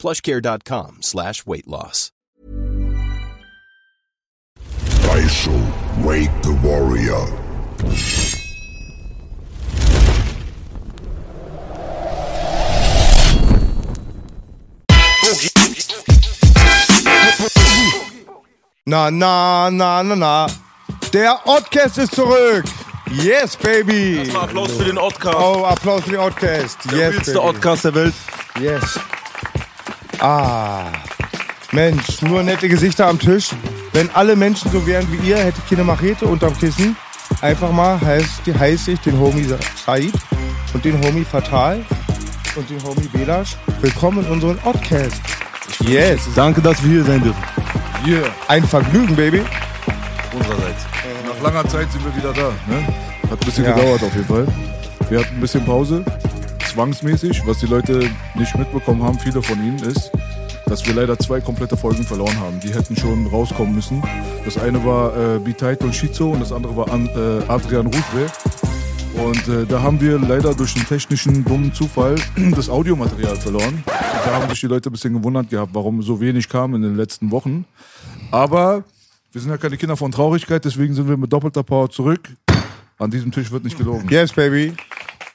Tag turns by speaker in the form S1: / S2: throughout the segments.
S1: plushcare.com slash weight loss.
S2: Daisho, wake the warrior.
S3: Na, na, na, na, na. Der Oddcast ist zurück. Yes, baby.
S4: Erstmal Applaus für den Oddcast.
S3: Oh, Applaus für den Oddcast.
S4: der
S3: yes,
S4: wildste
S3: baby.
S4: Oddcast der Welt.
S3: Yes. Ah. Mensch, nur nette Gesichter am Tisch. Wenn alle Menschen so wären wie ihr, hätte ich keine Machete unterm Kissen. Einfach mal heißt, heiße ich den Homie Said und den Homie Fatal und den Homie Belasch. Willkommen in unserem Oddcast. Yes.
S4: Danke, dass wir hier sein dürfen.
S5: Yeah,
S3: Ein Vergnügen, Baby.
S4: Unsererseits.
S5: nach langer Zeit sind wir wieder da. Ne? Hat ein bisschen
S3: Ja.
S5: gedauert auf jeden Fall. Wir hatten ein bisschen Pause, zwangsmäßig. Was die Leute nicht mitbekommen haben, viele von ihnen, ist, dass wir leider zwei komplette Folgen verloren haben. Die hätten schon rauskommen müssen. Das eine war äh, Bitaito und Shizo und das andere war An äh, Adrian Rudre. Und äh, da haben wir leider durch einen technischen dummen Zufall das Audiomaterial verloren. Da haben sich die Leute ein bisschen gewundert gehabt, warum so wenig kam in den letzten Wochen. Aber wir sind ja keine Kinder von Traurigkeit, deswegen sind wir mit doppelter Power zurück. An diesem Tisch wird nicht gelogen.
S3: Yes, baby.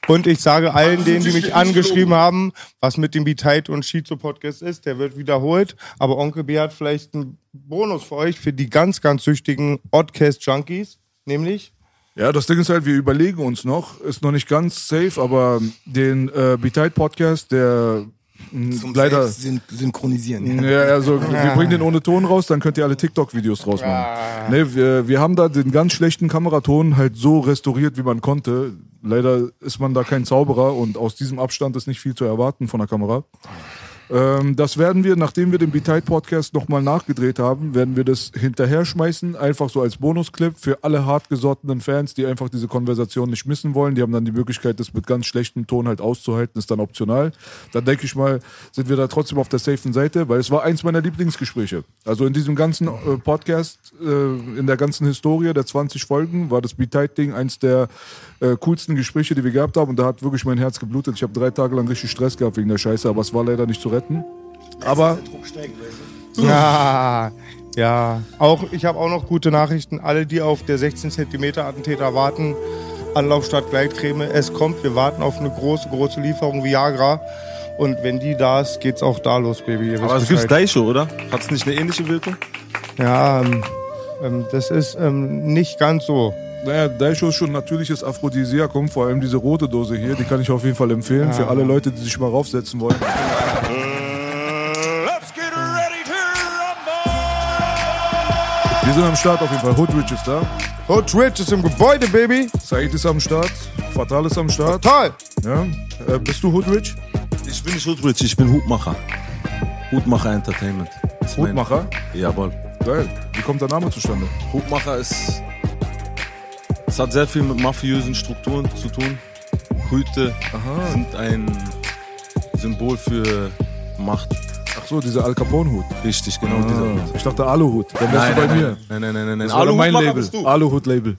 S3: Und ich sage allen denen, die mich angeschrieben haben, was mit dem Beteid und Shizo Podcast ist, der wird wiederholt. Aber Onkel B hat vielleicht einen Bonus für euch, für die ganz, ganz süchtigen Oddcast Junkies. Nämlich,
S5: Ja, das Ding ist halt, wir überlegen uns noch, ist noch nicht ganz safe, aber den äh, Betide Podcast, der
S6: Zum
S5: leider.
S6: Syn synchronisieren.
S5: Ja, also wir bringen den ohne Ton raus, dann könnt ihr alle TikTok-Videos draus machen. Nee, wir, wir haben da den ganz schlechten Kameraton halt so restauriert, wie man konnte. Leider ist man da kein Zauberer und aus diesem Abstand ist nicht viel zu erwarten von der Kamera. Ähm, das werden wir, nachdem wir den Betide Podcast nochmal nachgedreht haben, werden wir das hinterher schmeißen, einfach so als Bonusclip für alle hartgesottenen Fans, die einfach diese Konversation nicht missen wollen. Die haben dann die Möglichkeit, das mit ganz schlechtem Ton halt auszuhalten, ist dann optional. Dann denke ich mal, sind wir da trotzdem auf der safen Seite, weil es war eins meiner Lieblingsgespräche. Also in diesem ganzen äh, Podcast, äh, in der ganzen Historie der 20 Folgen, war das Betide-Ding eins der äh, coolsten Gespräche, die wir gehabt haben. Und da hat wirklich mein Herz geblutet. Ich habe drei Tage lang richtig Stress gehabt wegen der Scheiße, aber es war leider nicht zu retten. Aber
S3: ja, ja. Auch, ich habe auch noch gute Nachrichten. Alle, die auf der 16 Zentimeter Attentäter warten, Anlauf statt Gleitcreme. Es kommt. Wir warten auf eine große, große Lieferung Viagra. Und wenn die da ist, geht's auch da los, Baby. Ihr
S4: Aber es gibt's
S3: Bescheid.
S4: Daisho, oder? Hat es nicht eine ähnliche Wirkung?
S3: Ja, ähm, das ist ähm, nicht ganz so.
S5: naja, Daisho ist schon ein natürliches Aphrodisiakum, vor allem diese rote Dose hier, die kann ich auf jeden Fall empfehlen für alle Leute, die sich mal raufsetzen wollen. Wir sind am Start auf jeden Fall. Hoodrich ist da.
S3: Hood Rich ist im Gebäude, Baby.
S5: Said ist am Start. Fatal ist am Start.
S3: Toll.
S5: Ja. Äh, bist du Hoodrich?
S4: Ich bin nicht Hutbridge, ich bin Hutmacher. Hutmacher Entertainment.
S5: Hutmacher?
S4: Jawohl.
S5: Geil. Wie kommt der Name zustande?
S4: Hutmacher ist. Es hat sehr viel mit mafiösen Strukturen zu tun. Hüte sind ein Symbol für Macht.
S5: Ach so, dieser Al Capone-Hut.
S4: Richtig, genau
S5: Ah,
S4: dieser Hut.
S5: ich dachte Aluhut. Dann wärst du bei
S4: nein,
S5: mir.
S4: Nein, nein, nein, nein. nein.
S5: Doch mein Label.
S4: bist du.
S5: Aluhut-Label.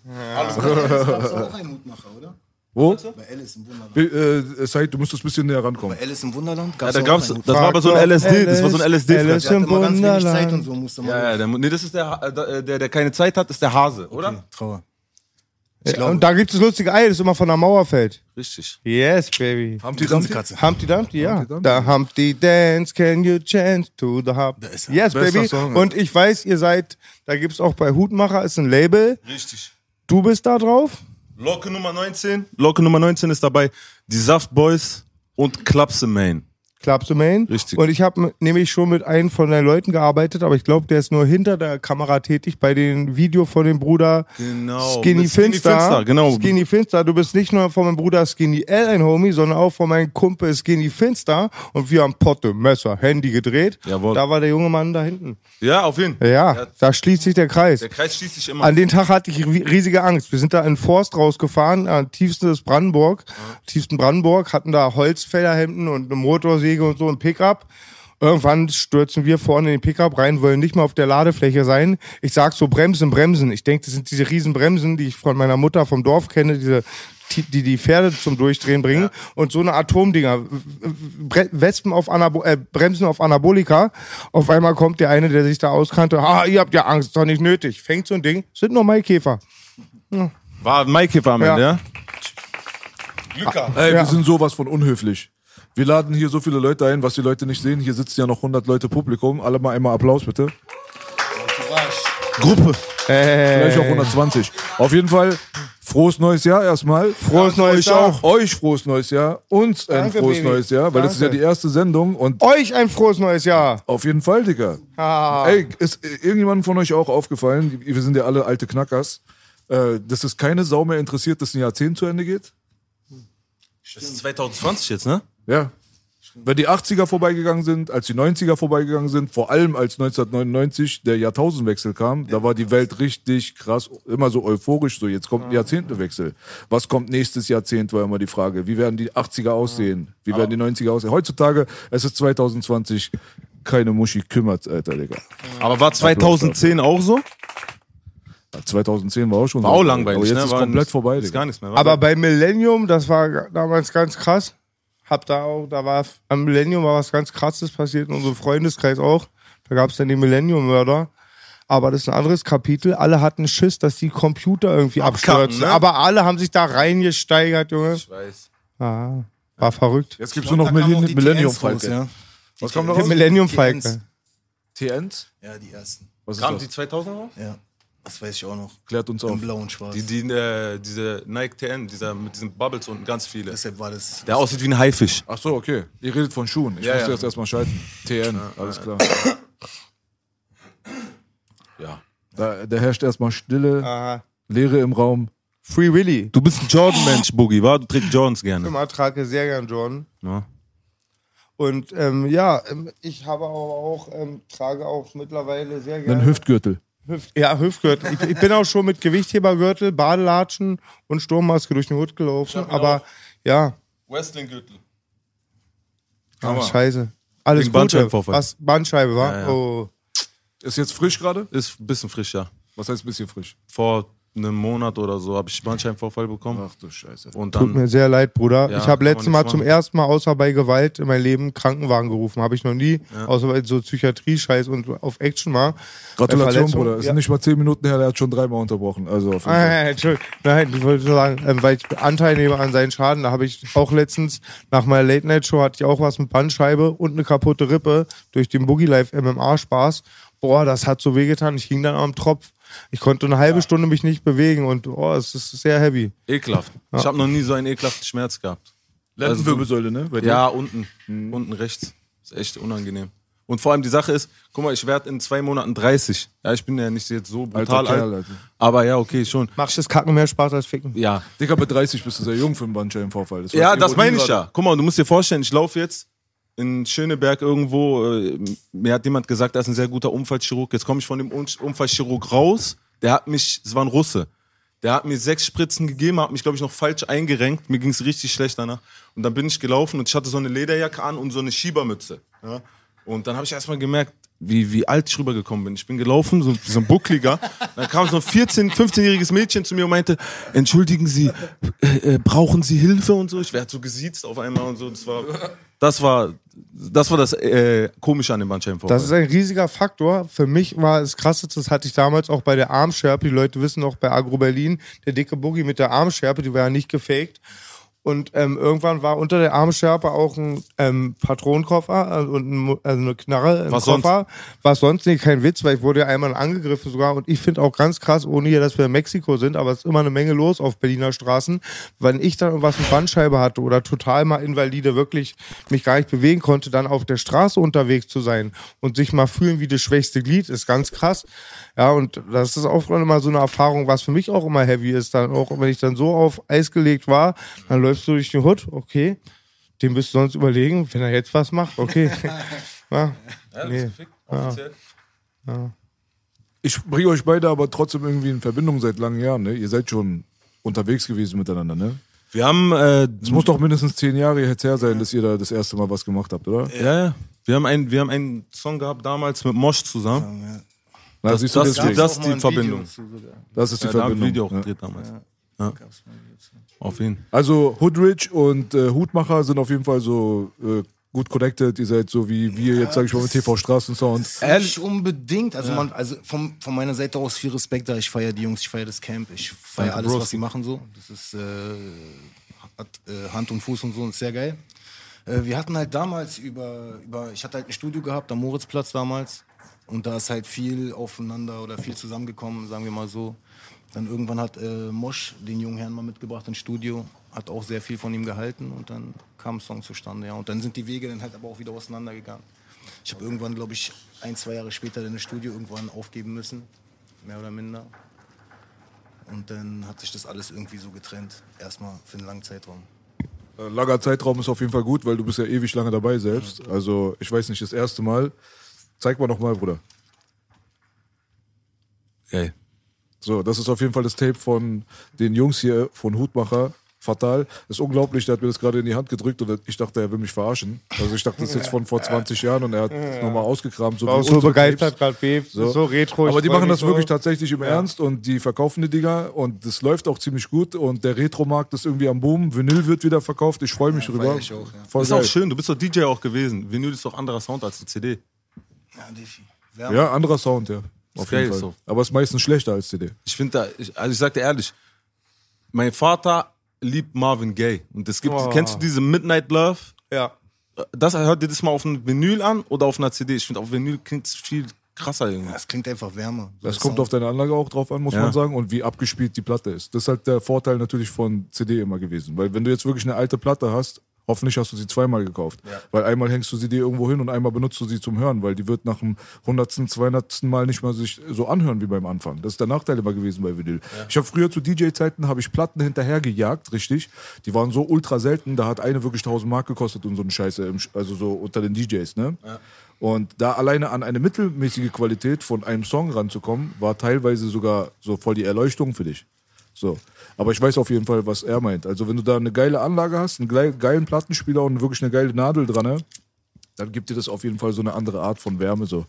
S6: Das war auch ein Mutmacher, oder?
S5: Wo?
S6: Bei Alice im Wunderland.
S5: Äh, Said, du müsstest ein bisschen näher rankommen.
S6: Bei Alice im Wunderland
S4: Ja,
S6: gab's
S4: da
S6: auch
S4: gab's, das war aber so ein
S3: Alice,
S4: LSD, das war so ein LSD.
S3: Alice
S6: Der hatte immer ganz wenig
S3: Wunderland.
S6: Zeit und so musste man.
S4: Ja, ja, der, nee, das ist der, äh, der, der keine Zeit hat, ist der Hase, oder?
S6: Okay, Trauer.
S3: Ja, und da gibt es das lustige Ei, das immer von der Mauer fällt.
S4: Richtig.
S3: Yes, baby.
S5: Humpty Dumpty?
S6: Katze.
S3: Humpty Dumpty, ja.
S5: Humpty Dumpty.
S3: The Humpty Dance, can you chance to the Hump?
S6: ist.
S3: Yes,
S5: Bester
S3: baby.
S5: Song, ja.
S3: Und ich weiß, ihr seid, da gibt's auch bei Hutmacher, ist ein Label.
S4: Richtig.
S3: Du bist da drauf?
S4: Locke Nummer 19. Locke Nummer 19 ist dabei. Die Saft Boys und Klapse Main.
S3: Club the Main.
S4: Richtig.
S3: Und ich habe nämlich schon mit einem von deinen Leuten gearbeitet, aber ich glaube, der ist nur hinter der Kamera tätig bei dem Video von dem Bruder
S4: Genau,
S3: Skinny,
S4: Skinny
S3: Finster.
S4: Finster, genau.
S3: Skinny Finster. Du bist nicht nur von meinem Bruder Skinny L ein Homie, sondern auch von meinem Kumpel Skinny Finster. Und wir haben Potte, Messer, Handy gedreht.
S4: Jawohl.
S3: Da war der junge Mann da hinten.
S4: Ja, auf jeden Fall.
S3: Ja, da schließt sich der Kreis.
S4: Der Kreis schließt sich immer.
S3: An den Tag hatte ich ri- riesige Angst. Wir sind da in Forst rausgefahren, an tiefstes Brandenburg, tiefsten Brandenburg, hatten da Holzfällerhemden und eine Motorsäge und so ein Pickup. Irgendwann stürzen wir vorne in den Pickup rein, wollen nicht mehr auf der Ladefläche sein. Ich sag so Bremsen, Bremsen. Ich denke, das sind diese riesen Bremsen, die ich von meiner Mutter vom Dorf kenne, diese die die, Pferde zum Durchdrehen bringen und so eine Atomdinger, Wespen auf Anabo äh, Bremsen auf Anabolika. Auf einmal kommt der eine, der sich da auskannte. Ah, ihr habt ja Angst, ist doch nicht nötig. Fängt so ein Ding, sind nur Maikäfer.
S4: War Maikäfer am
S3: Ja.
S4: Ende, ja?
S5: Ey,
S3: Ja.
S5: wir sind sowas von unhöflich. Wir laden hier so viele Leute ein, was die Leute nicht sehen. Hier sitzen ja noch 100 Leute Publikum. Alle mal einmal Applaus bitte.
S4: Gruppe.
S5: Vielleicht auch 120. Auf jeden Fall frohes neues Jahr erstmal.
S3: Frohes neues
S5: euch
S3: Jahr.
S5: auch. Euch frohes neues Jahr. Uns ein
S3: Danke,
S5: frohes
S3: Baby.
S5: neues Jahr, weil das ist ja
S3: Danke.
S5: die erste Sendung und
S3: Euch ein frohes neues Jahr.
S5: auf jeden Fall, Digga.
S3: Ah.
S5: Ey, ist irgendjemandem von euch auch aufgefallen, wir sind ja alle alte Knackers, äh, dass es keine Sau mehr interessiert, dass ein Jahrzehnt zu Ende geht?
S4: Das ist 2020 jetzt, ne?
S5: Ja. Wenn die 80er vorbeigegangen sind, als die 90er vorbeigegangen sind, vor allem als 1999 der Jahrtausendwechsel kam, da war die Welt richtig krass, immer so euphorisch, so jetzt kommt ein Jahrzehntewechsel. Was kommt nächstes Jahrzehnt, war immer die Frage. Wie werden die 80er aussehen? Wie werden die 90er aussehen? Heutzutage, es ist 2020, keine Muschi kümmert, Alter, Digga.
S4: Aber war 2010 auch so?
S5: Ja, 2010 war auch schon
S4: War
S5: so.
S4: auch langweilig,
S5: Aber jetzt
S4: ne?
S5: ist
S4: War
S5: komplett
S4: nicht-
S5: vorbei,
S4: Ist gar nichts mehr.
S3: Aber bei Millennium, das war damals ganz krass. Hab da auch, da war am Millennium war was ganz krasses passiert in unserem Freundeskreis auch. Da gab es dann den Millennium-Mörder. Aber das ist ein anderes Kapitel. Alle hatten Schiss, dass die Computer irgendwie
S4: Abkacken,
S3: abstürzen.
S4: ne?
S3: Aber alle haben sich da reingesteigert, Junge.
S4: ich weiß.
S3: Ah, war verrückt.
S5: Jetzt gibt's nur noch Millennium, Millennium Falke.
S6: Ja.
S5: Was kommt noch raus?
S3: Millennium
S6: TNs.
S3: Falke.
S5: TNs?
S6: ja, die ersten.
S5: Was ist
S4: Kam
S5: das?
S4: die 2000 raus?
S6: Ja, das weiß ich auch noch.
S5: Klärt uns
S6: Im
S5: auf.
S6: blauen Schwarz.
S4: Die, die, äh, diese Nike TN, dieser, mit diesen Bubbles unten, ganz viele.
S6: Deshalb war das.
S4: Der aussieht wie ein Haifisch.
S5: Ach so, okay. Ihr redet von Schuhen. Ich
S4: Ja,
S5: musste
S4: ja.
S5: jetzt erstmal schalten. TN, alles klar. Ja. Da, da herrscht erstmal Stille,
S3: Aha.
S5: Leere im Raum.
S3: Free Willy.
S4: Du bist ein Jordan-Mensch, Boogie, wa? Du trägst Jordans gerne.
S3: Ich trage sehr gern Jordan.
S4: Ja.
S3: Und ähm, ja, ähm, ich habe aber auch, ähm, trage auch mittlerweile sehr
S5: Einen
S3: gerne.
S5: Hüftgürtel.
S3: Hüft, ja, Hüftgürtel. Ich, ich bin auch schon mit Gewichthebergürtel, Badelatschen und Sturmmaske durch den Hut gelaufen. Aber ja,
S4: Wrestling-Gürtel.
S3: ah, scheiße. Alles Gute.
S4: Bandscheibenvorfall.
S3: Was? Bandscheibe, war?
S4: Ja, ja.
S3: Oh.
S5: Ist jetzt frisch gerade?
S4: Ist ein bisschen frisch, ja.
S5: Was heißt ein bisschen frisch?
S4: Vor einem Monat oder so habe ich Bandscheibenvorfall bekommen.
S5: Ach du Scheiße.
S4: Und
S3: Tut mir
S4: dann,
S3: sehr leid, Bruder.
S4: Ja,
S3: ich habe letztes Mal
S4: nichts
S3: zum
S4: machen.
S3: ersten Mal außer bei Gewalt in meinem Leben Krankenwagen gerufen. Habe ich noch nie. Außer bei so Psychiatrie-Scheiß und auf Action mal.
S5: Gratulation, Bruder. Es
S3: ja.
S5: sind nicht mal zehn Minuten her, der hat schon dreimal unterbrochen. Also auf jeden Fall.
S3: Ah, Entschuldigung. Nein, ich wollte nur sagen, ähm, weil ich Anteil nehme an seinen Schaden. Da habe ich auch letztens nach meiner Late-Night-Show hatte ich auch was mit Bandscheibe und eine kaputte Rippe durch den Boogie Life MMA-Spaß. Boah, das hat so wehgetan. Ich hing dann am Tropf. Ich konnte eine halbe Stunde mich nicht bewegen und oh, es ist sehr heavy.
S4: ekelhaft. Ich habe noch nie so einen ekelhaften Schmerz gehabt.
S5: Lendenwirbelsäule, ne? Bei dir?
S4: Ja, unten. Unten rechts. Ist echt unangenehm. Und vor allem die Sache ist, guck mal, ich werde in zwei Monaten 30. Ja, ich bin ja nicht jetzt so brutal
S5: Alter Kerl,
S4: alt.
S5: Alter.
S4: Aber ja, okay, schon.
S3: Macht das Kacken mehr Spaß als Ficken?
S4: Ja.
S5: Digga, mit 30 bist du sehr jung für einen Bandscheibenvorfall. Das
S4: Ja, das meine ich ja. Guck mal, du musst dir vorstellen, ich laufe jetzt in Schöneberg irgendwo. Äh, mir hat jemand gesagt, er ist ein sehr guter Unfallchirurg. Jetzt komme ich von dem Un Unfallchirurg raus. Der hat mich, es war ein Russe. Der hat mir sechs Spritzen gegeben, hat mich, glaube ich, noch falsch eingerenkt. Mir ging es richtig schlecht danach. Und dann bin ich gelaufen und ich hatte so eine Lederjacke an und so eine Schiebermütze. Ja? Und dann habe ich erstmal gemerkt, wie, wie alt ich rübergekommen bin. Ich bin gelaufen, so, so ein Buckliger. Dann kam so ein 14-, 15-jähriges Mädchen zu mir und meinte, entschuldigen Sie, äh, äh, brauchen Sie Hilfe und so. Ich werde so gesiezt auf einmal und so. Das war das, war, das, war das äh, Komische an dem Bandscheibenvorfall.
S3: Das ist ein riesiger Faktor. Für mich war es krass, das hatte ich damals auch bei der Armschärpe. Die Leute wissen auch bei Agro Berlin, der dicke Boogie mit der Armschärpe, die war ja nicht gefaked. Und ähm, irgendwann war unter der Armschärpe auch ein ähm, Patronenkoffer also, und ein, also eine Knarre, ein
S4: Was
S3: Koffer. Was sonst nicht, kein Witz, weil ich wurde ja einmal angegriffen sogar. Und ich finde auch ganz krass, ohne hier, dass wir in Mexiko sind, aber es ist immer eine Menge los auf Berliner Straßen. Wenn ich dann irgendwas eine Bandscheibe hatte oder total mal invalide, wirklich mich gar nicht bewegen konnte, dann auf der Straße unterwegs zu sein und sich mal fühlen wie das schwächste Glied, ist ganz krass. Ja, und das ist auch immer so eine Erfahrung, was für mich auch immer heavy ist. Dann auch, wenn ich dann so auf Eis gelegt war, dann läufst du durch den Hut, okay. Dem bist du sonst überlegen, wenn er jetzt was macht, okay. ja, nee.
S4: Offiziell.
S5: Ich bringe euch beide aber trotzdem irgendwie in Verbindung seit langen Jahren, ne? Ihr seid schon unterwegs gewesen miteinander, ne?
S4: Wir haben, äh,
S5: Es muss doch mindestens zehn Jahre jetzt her sein, dass ihr da das erste Mal was gemacht habt, oder?
S4: ja, ja. Wir haben, einen, wir haben einen Song gehabt damals mit Mosch zusammen.
S5: Na,
S4: Das-
S5: siehst du,
S4: das- das-
S6: Gab's
S4: ist die Verbindung.
S5: Das ist die
S4: Ja, da haben wir
S5: Verbindung.
S4: ein Video auch
S5: ja.
S4: gedreht damals.
S6: Zu.
S4: Auf jeden
S5: Also Hoodrich und äh, Hutmacher sind auf jeden Fall so äh, gut connected. Ihr seid so wie wir jetzt, sag ich mal, mit TV Straßensound.
S6: Nicht unbedingt. Also, man, also vom, von meiner Seite aus viel Respekt da. Ich feiere die Jungs, ich feiere das Camp, ich feiere alles,
S4: Bros.
S6: was sie machen so. Das ist äh, hat, äh, Hand und Fuß und so und ist sehr geil. Äh, wir hatten halt damals über, über, ich hatte halt ein Studio gehabt am Moritzplatz damals und da ist halt viel aufeinander oder viel zusammengekommen, sagen wir mal so. Dann irgendwann hat äh, Mosch den jungen Herrn mal mitgebracht ins Studio, hat auch sehr viel von ihm gehalten und dann kam ein Song zustande, ja. Und dann sind die Wege dann halt aber auch wieder auseinandergegangen. Ich habe irgendwann, glaube ich, ein, zwei Jahre später dann das Studio irgendwann aufgeben müssen, mehr oder minder. Und dann hat sich das alles irgendwie so getrennt, erstmal für einen langen Zeitraum.
S5: Äh, langer Zeitraum ist auf jeden Fall gut, weil du bist ja ewig lange dabei selbst. Also ich weiß nicht, das erste Mal. Zeig mal noch mal, Bruder.
S4: Geil.
S5: So, das ist auf jeden Fall das Tape von den Jungs hier von Hutmacher. Fatal. Das ist unglaublich, der hat mir das gerade in die Hand gedrückt und ich dachte, er will mich verarschen. Also ich dachte, das ist jetzt von vor 20 Jahren und er hat es nochmal ausgekramt. So
S3: War auch so begeistert gerade, Beef. So. so retro.
S5: Aber die machen das wirklich
S3: so.
S5: tatsächlich im Ernst und die verkaufen die Dinger und das läuft auch ziemlich gut und der Retro-Markt ist irgendwie am Boom. Vinyl wird wieder verkauft, ich freue mich
S6: Ja,
S5: drüber.
S6: ich auch, ja.
S4: Ist
S5: geil.
S4: auch schön, du bist doch DJ auch gewesen. Vinyl ist doch anderer Sound als die CD.
S6: Ja, Defi. Wärme.
S5: Ja, anderer Sound, ja. Auf jeden Fall.
S4: so.
S5: Aber ist meistens schlechter als CD.
S4: Ich finde da, ich, also ich sag dir ehrlich, mein Vater liebt Marvin Gaye. Und es gibt,
S3: Oh.
S4: kennst du diese Midnight Love?
S3: Ja.
S4: Das hört dir das mal auf einem Vinyl an oder auf einer CD? Ich finde, auf Vinyl klingt es viel krasser irgendwie.
S6: Das klingt einfach wärmer. So
S5: Das kommt
S6: Sound.
S5: auf deine Anlage auch drauf an, muss
S4: Ja.
S5: man sagen, und wie abgespielt die Platte ist. Das ist halt der Vorteil natürlich von CD immer gewesen. Weil wenn du jetzt wirklich eine alte Platte hast, hoffentlich hast du sie zweimal gekauft. Weil einmal hängst du sie dir irgendwo hin und einmal benutzt du sie zum Hören, weil die wird nach dem hundertsten, zweihundertsten Mal nicht mal sich so anhören wie beim Anfang. Das ist der Nachteil immer gewesen bei Vinyl. Ich habe früher zu DJ-Zeiten habe ich Platten hinterher gejagt, richtig. Die waren so ultra selten, da hat eine wirklich 1000 Mark gekostet und so eine Scheiße, also so unter den DJs, ne? Und da alleine an eine mittelmäßige Qualität von einem Song ranzukommen, war teilweise sogar so voll die Erleuchtung für dich. So. Aber ich weiß auf jeden Fall, was er meint. Also, wenn du da eine geile Anlage hast, einen geil- geilen Plattenspieler und wirklich eine geile Nadel dran, ne, dann gibt dir das auf jeden Fall so eine andere Art von Wärme. So.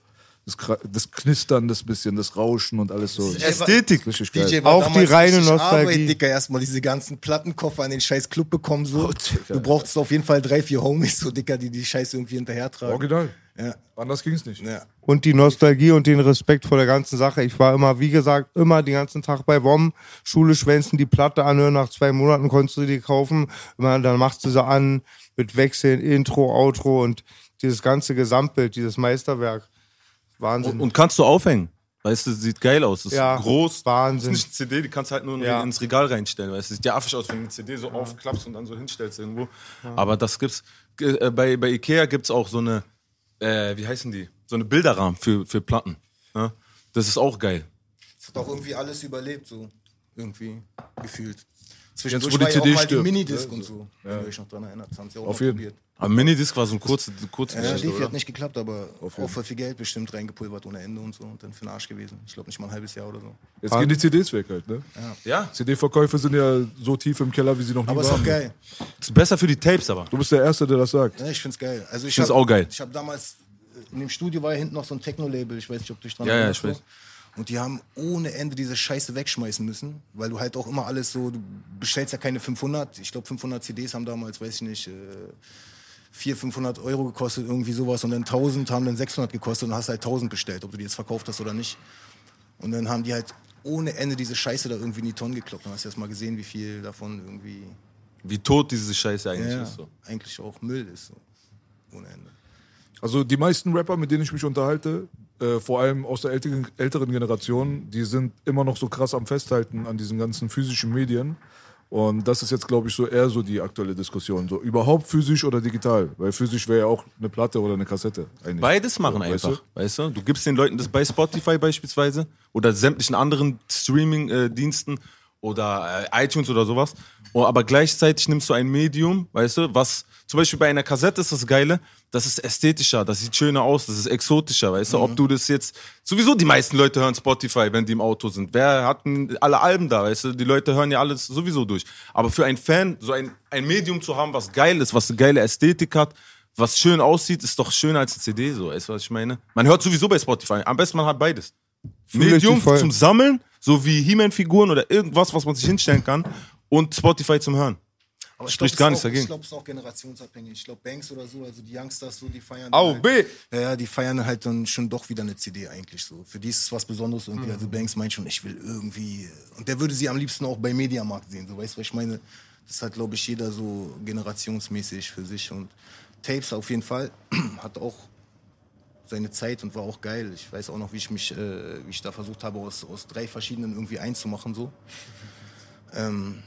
S5: Das, das Knistern, das bisschen, das Rauschen und alles so.
S4: Ästhetik.
S5: Richtig geil.
S6: DJ war
S3: Auch die reine Nostalgie.
S6: Arbeit, Dicker, erstmal diese ganzen Plattenkoffer an den scheiß Club bekommen. So.
S5: Oh,
S6: du brauchst auf jeden Fall drei, vier Homies, so Dicker, die die Scheiße irgendwie hinterher tragen.
S5: Original.
S6: Ja.
S5: Anders ging's nicht.
S6: Ja.
S3: Und die Nostalgie und den Respekt vor der ganzen Sache. Ich war immer, wie gesagt, immer den ganzen Tag bei WOM, Schule schwänzen, die Platte anhören, nach zwei Monaten konntest du die kaufen. Immer, dann machst du sie an mit Wechseln, Intro, Outro und dieses ganze Gesamtbild, dieses Meisterwerk. Wahnsinn.
S4: Und, und kannst du aufhängen. Weißt du, sieht geil aus. Ist
S3: Ja,
S4: groß.
S3: Wahnsinn.
S4: Ist nicht eine CD, die kannst du halt nur
S3: Ja.
S4: ins Regal reinstellen. Weißt du, sieht ja affig aus, wenn du eine CD so aufklappst und dann so hinstellst irgendwo. Aber das gibt's. Äh, bei, bei Ikea gibt's auch so eine, äh, wie heißen die? So eine Bilderrahmen für, für Platten. Ja? Das ist auch geil.
S6: Das hat auch irgendwie alles überlebt, so. Irgendwie gefühlt.
S5: Jetzt,
S6: Zwischendurch
S5: wo die
S6: war ja auch mal die
S5: stirbt.
S6: Minidisc und so. Wenn ihr euch noch dran erinnert. Das haben sie auch
S5: Auf jeden.
S6: probiert.
S4: Aber Minidisc war so ein kurze, kurze
S6: Ja,
S4: Geschichte,
S6: hat nicht geklappt, aber auch voll viel Geld bestimmt reingepulvert ohne Ende und so und dann für den Arsch gewesen. Ich glaube nicht mal ein halbes Jahr oder so.
S5: Jetzt gehen die CDs weg halt, ne?
S4: Ja,
S5: CD-Verkäufe sind ja so tief im Keller, wie sie noch nie
S6: Aber ist
S5: waren.
S6: auch geil.
S4: ist besser für die Tapes aber.
S5: Du bist der Erste, der das sagt.
S6: Ja, ich find's geil. Also ich
S4: find's
S6: hab-
S4: auch geil.
S6: Ich habe damals äh, in dem Studio war ja hinten noch so ein Techno-Label. Ich weiß nicht, ob du dich dran
S4: Ja, ja,
S6: erinnerst.
S4: ich weiß.
S6: Und die haben ohne Ende diese Scheiße wegschmeißen müssen, weil du halt auch immer alles so, du bestellst ja keine 500. Ich glaube 500 CDs haben damals, weiß ich nicht, äh, 400, 500 Euro gekostet, irgendwie sowas. Und dann 1000 haben dann 600 gekostet und hast halt 1000 bestellt, ob du die jetzt verkauft hast oder nicht. Und dann haben die halt ohne Ende diese Scheiße da irgendwie in die Tonnen gekloppt. Dann hast du erst mal gesehen, wie viel davon irgendwie
S4: Wie tot diese Scheiße eigentlich
S6: Ja,
S4: ist. So.
S6: eigentlich auch Müll ist. So. Ohne Ende.
S5: Also die meisten Rapper, mit denen ich mich unterhalte, äh, vor allem aus der älteren, älteren Generation, die sind immer noch so krass am Festhalten an diesen ganzen physischen Medien. Und das ist jetzt, glaube ich, so eher so die aktuelle Diskussion. So überhaupt physisch oder digital? Weil physisch wäre ja auch eine Platte oder eine Kassette. Eigentlich.
S4: Beides machen
S5: weißt
S4: einfach, weißt du? Du gibst den Leuten das bei Spotify beispielsweise oder sämtlichen anderen Streaming-Diensten oder äh, iTunes oder sowas. Oh, aber gleichzeitig nimmst du ein Medium, weißt du, was zum Beispiel bei einer Kassette ist das Geile, das ist ästhetischer, das sieht schöner aus, das ist exotischer, weißt du? Ob du das jetzt, sowieso die meisten Leute hören Spotify, wenn die im Auto sind. Wer hat alle Alben da, weißt du? Die Leute hören ja alles sowieso durch. Aber für einen Fan, so ein, ein Medium zu haben, was geil ist, was eine geile Ästhetik hat, was schön aussieht, ist doch schöner als eine CD, so, weißt du, was ich meine? Man hört sowieso bei Spotify. Am besten man hat beides. Medium zum Sammeln, so wie He-Man-Figuren oder irgendwas, was man sich hinstellen kann, und Spotify zum Hören.
S6: Aber
S4: Spricht
S6: glaub,
S4: gar nichts dagegen.
S6: Ich glaube, es ist auch generationsabhängig. Ich glaube, Banks oder so, also die Youngsters, so, die feiern.
S3: Au,
S6: halt,
S3: B.
S6: Ja, ja, die feiern halt dann schon doch wieder eine CD eigentlich so. Für die ist es was Besonderes
S3: Mhm.
S6: irgendwie. Also Banks meint schon, ich will irgendwie. Und der würde sie am liebsten auch bei Mediamarkt sehen. So, weißt du, was ich meine? Das hat, glaube ich, jeder so generationsmäßig für sich. Und Tapes auf jeden Fall hat auch seine Zeit und war auch geil. Ich weiß auch noch, wie ich mich, äh, wie ich da versucht habe, aus, aus drei verschiedenen irgendwie einzumachen so. Ähm,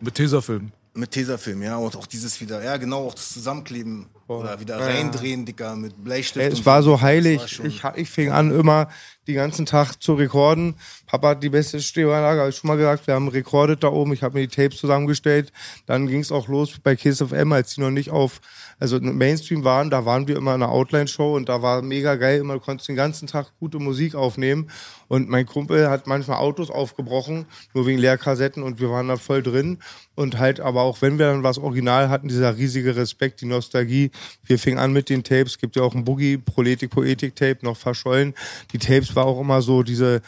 S5: Mit Tesafilm.
S6: mit Tesafilm, ja, und auch dieses wieder, ja genau, auch das Zusammenkleben oder wieder reindrehen, Dicker, mit Bleistift.
S3: Ey, es war so heilig.
S6: war
S3: Ich, ich fing an, immer den ganzen Tag zu rekorden. Papa hat die beste Stereoanlage, habe ich schon mal gesagt. Wir haben rekordet da oben. Ich habe mir die Tapes zusammengestellt. Dann ging es auch los bei Kiss of M, als die noch nicht auf, also Mainstream waren. Da waren wir immer in einer Outline-Show und da war mega geil. Immer du konntest den ganzen Tag gute Musik aufnehmen. Und mein Kumpel hat manchmal Autos aufgebrochen, nur wegen Leerkassetten und wir waren da voll drin. Und halt, aber auch wenn wir dann was Original hatten, dieser riesige Respekt, die Nostalgie. Wir fingen an mit den Tapes. Gibt ja auch ein Boogie, Proletik, Poetik-Tape, noch verschollen. Die Tapes war auch immer so diese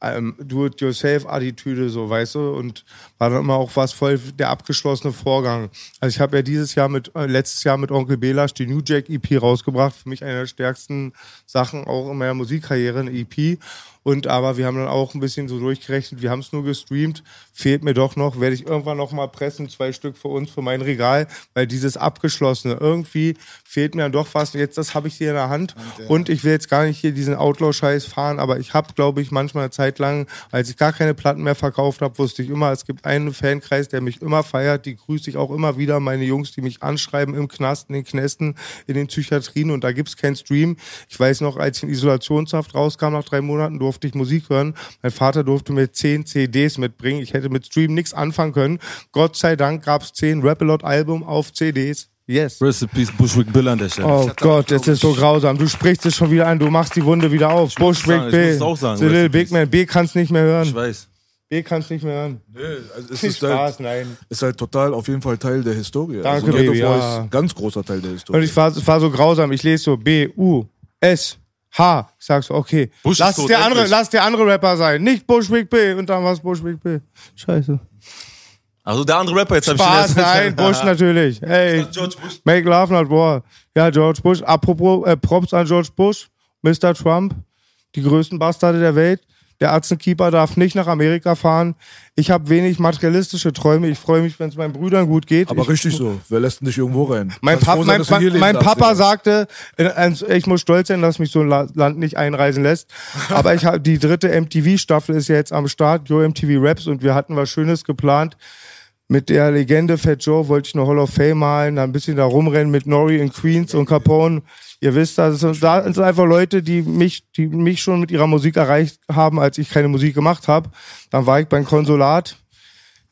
S3: ähm, Do-it-yourself-Attitüde, so, weißt du, und war dann immer auch was voll der abgeschlossene Vorgang. Also ich habe ja dieses Jahr mit, äh, letztes Jahr mit Onkel Belasch die New Jack EP rausgebracht, für mich eine der stärksten Sachen auch in meiner Musikkarriere, eine EP. Und aber wir haben dann auch ein bisschen so durchgerechnet, wir haben es nur gestreamt, fehlt mir doch noch, werde ich irgendwann noch mal pressen, zwei Stück für uns, für mein Regal, weil dieses abgeschlossene, irgendwie fehlt mir dann doch was. Jetzt, das habe ich hier in der Hand und ich will jetzt gar nicht hier diesen Outlaw-Scheiß fahren, aber ich habe, glaube ich, manchmal eine Zeit lang, als ich gar keine Platten mehr verkauft habe, wusste ich immer, es gibt einen Fankreis, der mich immer feiert, die grüße ich auch immer wieder, meine Jungs, die mich anschreiben im Knast, in den Knästen, in den Psychiatrien und da gibt's keinen Stream. Ich weiß noch, als ich in Isolationshaft rauskam, nach drei Monaten durfte ich Musik hören. Mein Vater durfte mir zehn CDs mitbringen. Ich hätte mit Stream nichts anfangen können. Gott sei Dank gab's zehn Rap-A-Lot-Album auf CDs. Yes.
S4: Peace, Bushwick Bill an der Stelle.
S3: Oh Gott, das ist so grausam. Du sprichst es schon wieder an, du machst die Wunde wieder auf.
S4: es
S3: Bushwick
S4: sagen, ich
S3: B.
S4: muss es auch sagen,
S3: The Little Big. Man. B kannst nicht mehr
S4: Ich
S3: hören.
S4: weiß.
S3: B kannst nicht mehr hören.
S5: Nee, also es ist
S3: Spaß,
S5: halt,
S3: nein.
S5: ist halt total auf jeden Fall Teil der Historie.
S3: Danke,
S5: also
S3: Baby, ja.
S5: ganz großer Teil der Historie.
S3: Und ich war, es war so grausam. Ich lese so B, U, S, H. Ich sag so, okay.
S4: Bush
S3: lass
S4: tot,
S3: der andere, lass der andere Rapper sein. Nicht Bushwick B. Und dann war es Bushwick B. Scheiße.
S4: Also der andere Rapper, jetzt hab ich den
S3: nein, Bush natürlich. Ey,
S4: George Bush.
S3: make love not war. Ja, George Bush. Apropos, äh, Props an George Bush, Mr. Trump, die größten Bastarde der Welt. Der Arzenkeeper darf nicht nach Amerika fahren. Ich habe wenig materialistische Träume. Ich freue mich, wenn es meinen Brüdern gut geht.
S5: Aber
S3: ich,
S5: richtig so. Wer lässt denn dich irgendwo rein?
S3: Mein, Pap
S5: sein,
S3: mein, mein,
S5: darfst,
S3: Papa
S5: Digga.
S3: sagte, äh, also ich muss stolz sein, dass mich so ein La- Land nicht einreisen lässt. Aber ich habe die dritte MTV-Staffel ist ja jetzt am Start, Yo MTV Raps, und wir hatten was Schönes geplant. Mit der Legende Fat Joe wollte ich eine Hall of Fame malen, dann ein bisschen da rumrennen mit Nori und Queens und Capone. Ihr wisst, das sind, da sind einfach Leute, die mich, die mich schon mit ihrer Musik erreicht haben, als ich keine Musik gemacht habe. Dann war ich beim Konsulat.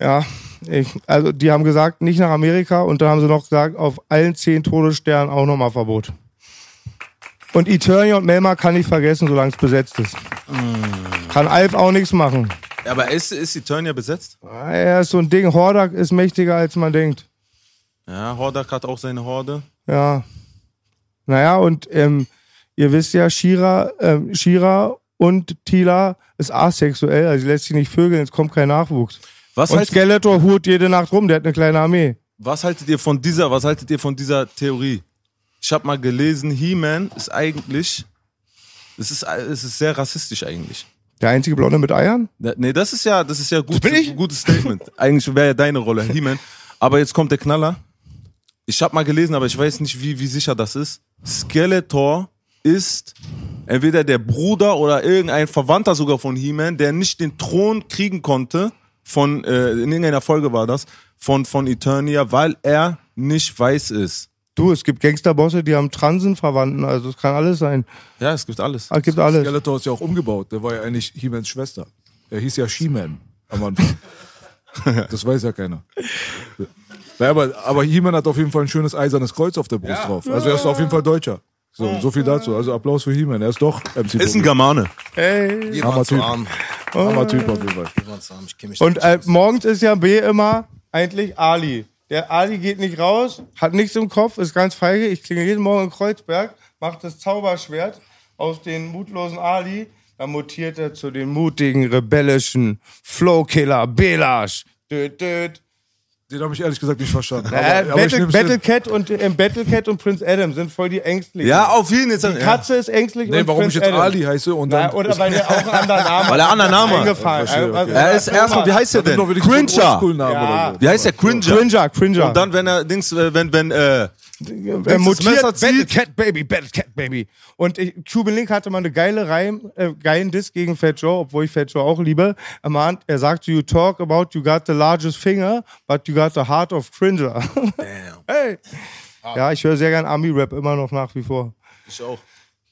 S3: Ja, ich, also die haben gesagt, nicht nach Amerika und dann haben sie noch gesagt, auf allen zehn Todessternen auch nochmal Verbot. Und Eternia und Melma kann ich vergessen, solange es besetzt ist. Kann Alf auch nichts machen.
S4: Aber ist, ist Eternia besetzt?
S3: Er ist so ein Ding, Hordak ist mächtiger, als man denkt.
S4: Ja, Hordak hat auch seine Horde.
S3: Ja. Naja, und ähm, ihr wisst ja, Shira, ähm, Shira und Tila ist asexuell, also sie lässt sich nicht vögeln, es kommt kein Nachwuchs.
S4: Was
S3: Und Skeletor hurt jede Nacht rum, der hat eine kleine Armee.
S4: was haltet ihr von dieser, was haltet ihr von dieser Theorie? Ich habe mal gelesen, He-Man ist eigentlich, es ist, es ist sehr rassistisch eigentlich.
S3: Der einzige Blonde mit Eiern?
S4: Nee, das ist ja, das ist ja gut,
S3: bin ich?
S4: gutes Statement. Eigentlich wäre ja deine Rolle, He-Man. Aber jetzt kommt der Knaller. Ich habe mal gelesen, aber ich weiß nicht, wie, wie sicher das ist. Skeletor ist entweder der Bruder oder irgendein Verwandter sogar von He-Man, der nicht den Thron kriegen konnte, von, äh, in irgendeiner Folge war das, von, von Eternia, weil er nicht weiß ist.
S3: Du, es gibt Gangsterbosse, die haben Transenverwandten, also es kann alles sein.
S4: Ja, es gibt alles.
S3: Es gibt alles.
S5: Skeletor ist ja auch umgebaut. Der war ja eigentlich He-Mans Schwester. Er hieß ja She-Man am Anfang. das weiß ja keiner. Ja, aber aber He-Man hat auf jeden Fall ein schönes eisernes Kreuz auf der Brust drauf. Also er ist auf jeden Fall Deutscher. So, so viel dazu. Also Applaus für He-Man. Er ist doch MC
S4: Ist ein. Germane.
S3: Ey.
S6: Wir waren zu
S5: Typ.
S6: arm.
S5: Hammer Typ auf jeden Fall.
S6: Wir waren zu arm. Ich kenn mich
S3: Und äh, morgens ist ja B immer eigentlich Ali. Der Ali geht nicht raus, hat nichts im Kopf, ist ganz feige. Ich klinge jeden Morgen in Kreuzberg, macht das Zauberschwert aus den mutlosen Ali. Dann mutiert er zu den mutigen, rebellischen Flowkiller Belash. Död, död.
S5: Den habe ich ehrlich gesagt nicht verstanden.
S3: Äh,
S5: Aber, aber ich
S3: Battle,
S5: nehm's
S3: Battle. Cat und äh, Battle Cat und Prince Adam sind voll die ängstlichen.
S4: Ja, auf jeden Fall.
S3: Die Katze ist ängstlich
S5: Nee,
S3: und
S5: warum ich
S3: Prince
S5: jetzt
S3: Adam.
S5: Ali heiße und dann.
S3: Na, oder weil der auch einen anderen Namen
S4: Weil er einen anderen Namen hat.
S3: Eingefallen.
S5: Verstehe, okay.
S3: Also,
S4: Er ist erstmal, wie heißt er
S5: nimm doch
S4: denn? Cringer.
S3: Ja.
S5: oder so.
S4: Wie heißt der? Cringer.
S3: Cringer, Cringer.
S4: Und dann, wenn er, Dings, äh, wenn, wenn, äh,
S3: er mutiert Battle. Cat Baby, Battle Cat Baby. Und ich, Cuban Link hatte mal eine geile Reim, äh, geilen Diss gegen Fat Joe, obwohl ich Fat Joe auch liebe. Er, meint, er sagt, you talk about you got the largest finger, but you got the heart of Cringer.
S4: Damn.
S3: hey. Ja, ich höre sehr gern Ami-Rap immer noch nach wie vor.
S4: Ich auch.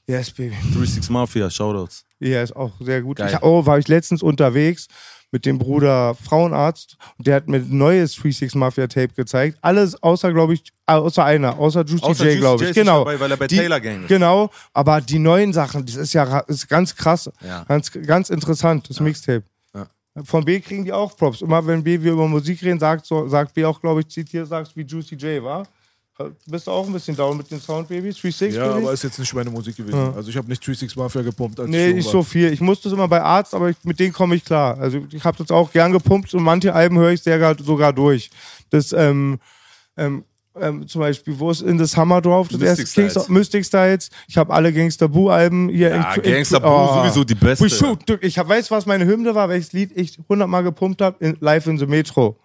S3: Yes, baby.
S4: 36 Mafia, Shoutouts.
S3: Ja, ist auch sehr gut. Ich, oh, war ich letztens unterwegs mit dem Bruder Frauenarzt und der hat mir ein neues 36 Mafia Tape gezeigt. Alles außer, glaube ich, außer einer, außer Juicy
S4: Außer
S3: J, glaube ich.
S4: ist
S3: Genau.
S4: dabei, weil er bei
S3: Die-
S4: Taylor Gang ist.
S3: Genau, aber die neuen Sachen, das ist ja ist ganz krass.
S4: Ja.
S3: Ganz, ganz interessant, das Mixtape.
S4: Ja.
S3: Von B kriegen die auch Props. Immer wenn B wir über Musik reden, sagt, so, sagt B auch, glaube ich, zitiert, sagst wie Juicy J, war? Bist du auch ein bisschen down mit den Sound Babies? 36
S5: Ja, aber ist jetzt nicht meine Musik gewesen. Also ich habe nicht 36 Mafia gepumpt. Als
S3: Nee,
S5: ich
S3: nicht so viel. Ich musste es immer bei Arzt, aber ich, mit denen komme ich klar. Also ich habe das auch gern gepumpt und manche Alben höre ich sehr gar, sogar durch. Das, ähm, ähm, ähm, zum Beispiel, wo ist In the Summer drauf? Das
S4: Mystic
S3: erste Kings
S4: Styles.
S3: Mystic Styles. Ich habe alle Gangster Boo-Alben hier
S4: Ja,
S3: in,
S4: Gangsta Boo sowieso die beste.
S3: Shoot. Ich hab, weiß, was meine Hymne war, welches Lied ich hundertmal gepumpt habe, live in the Metro.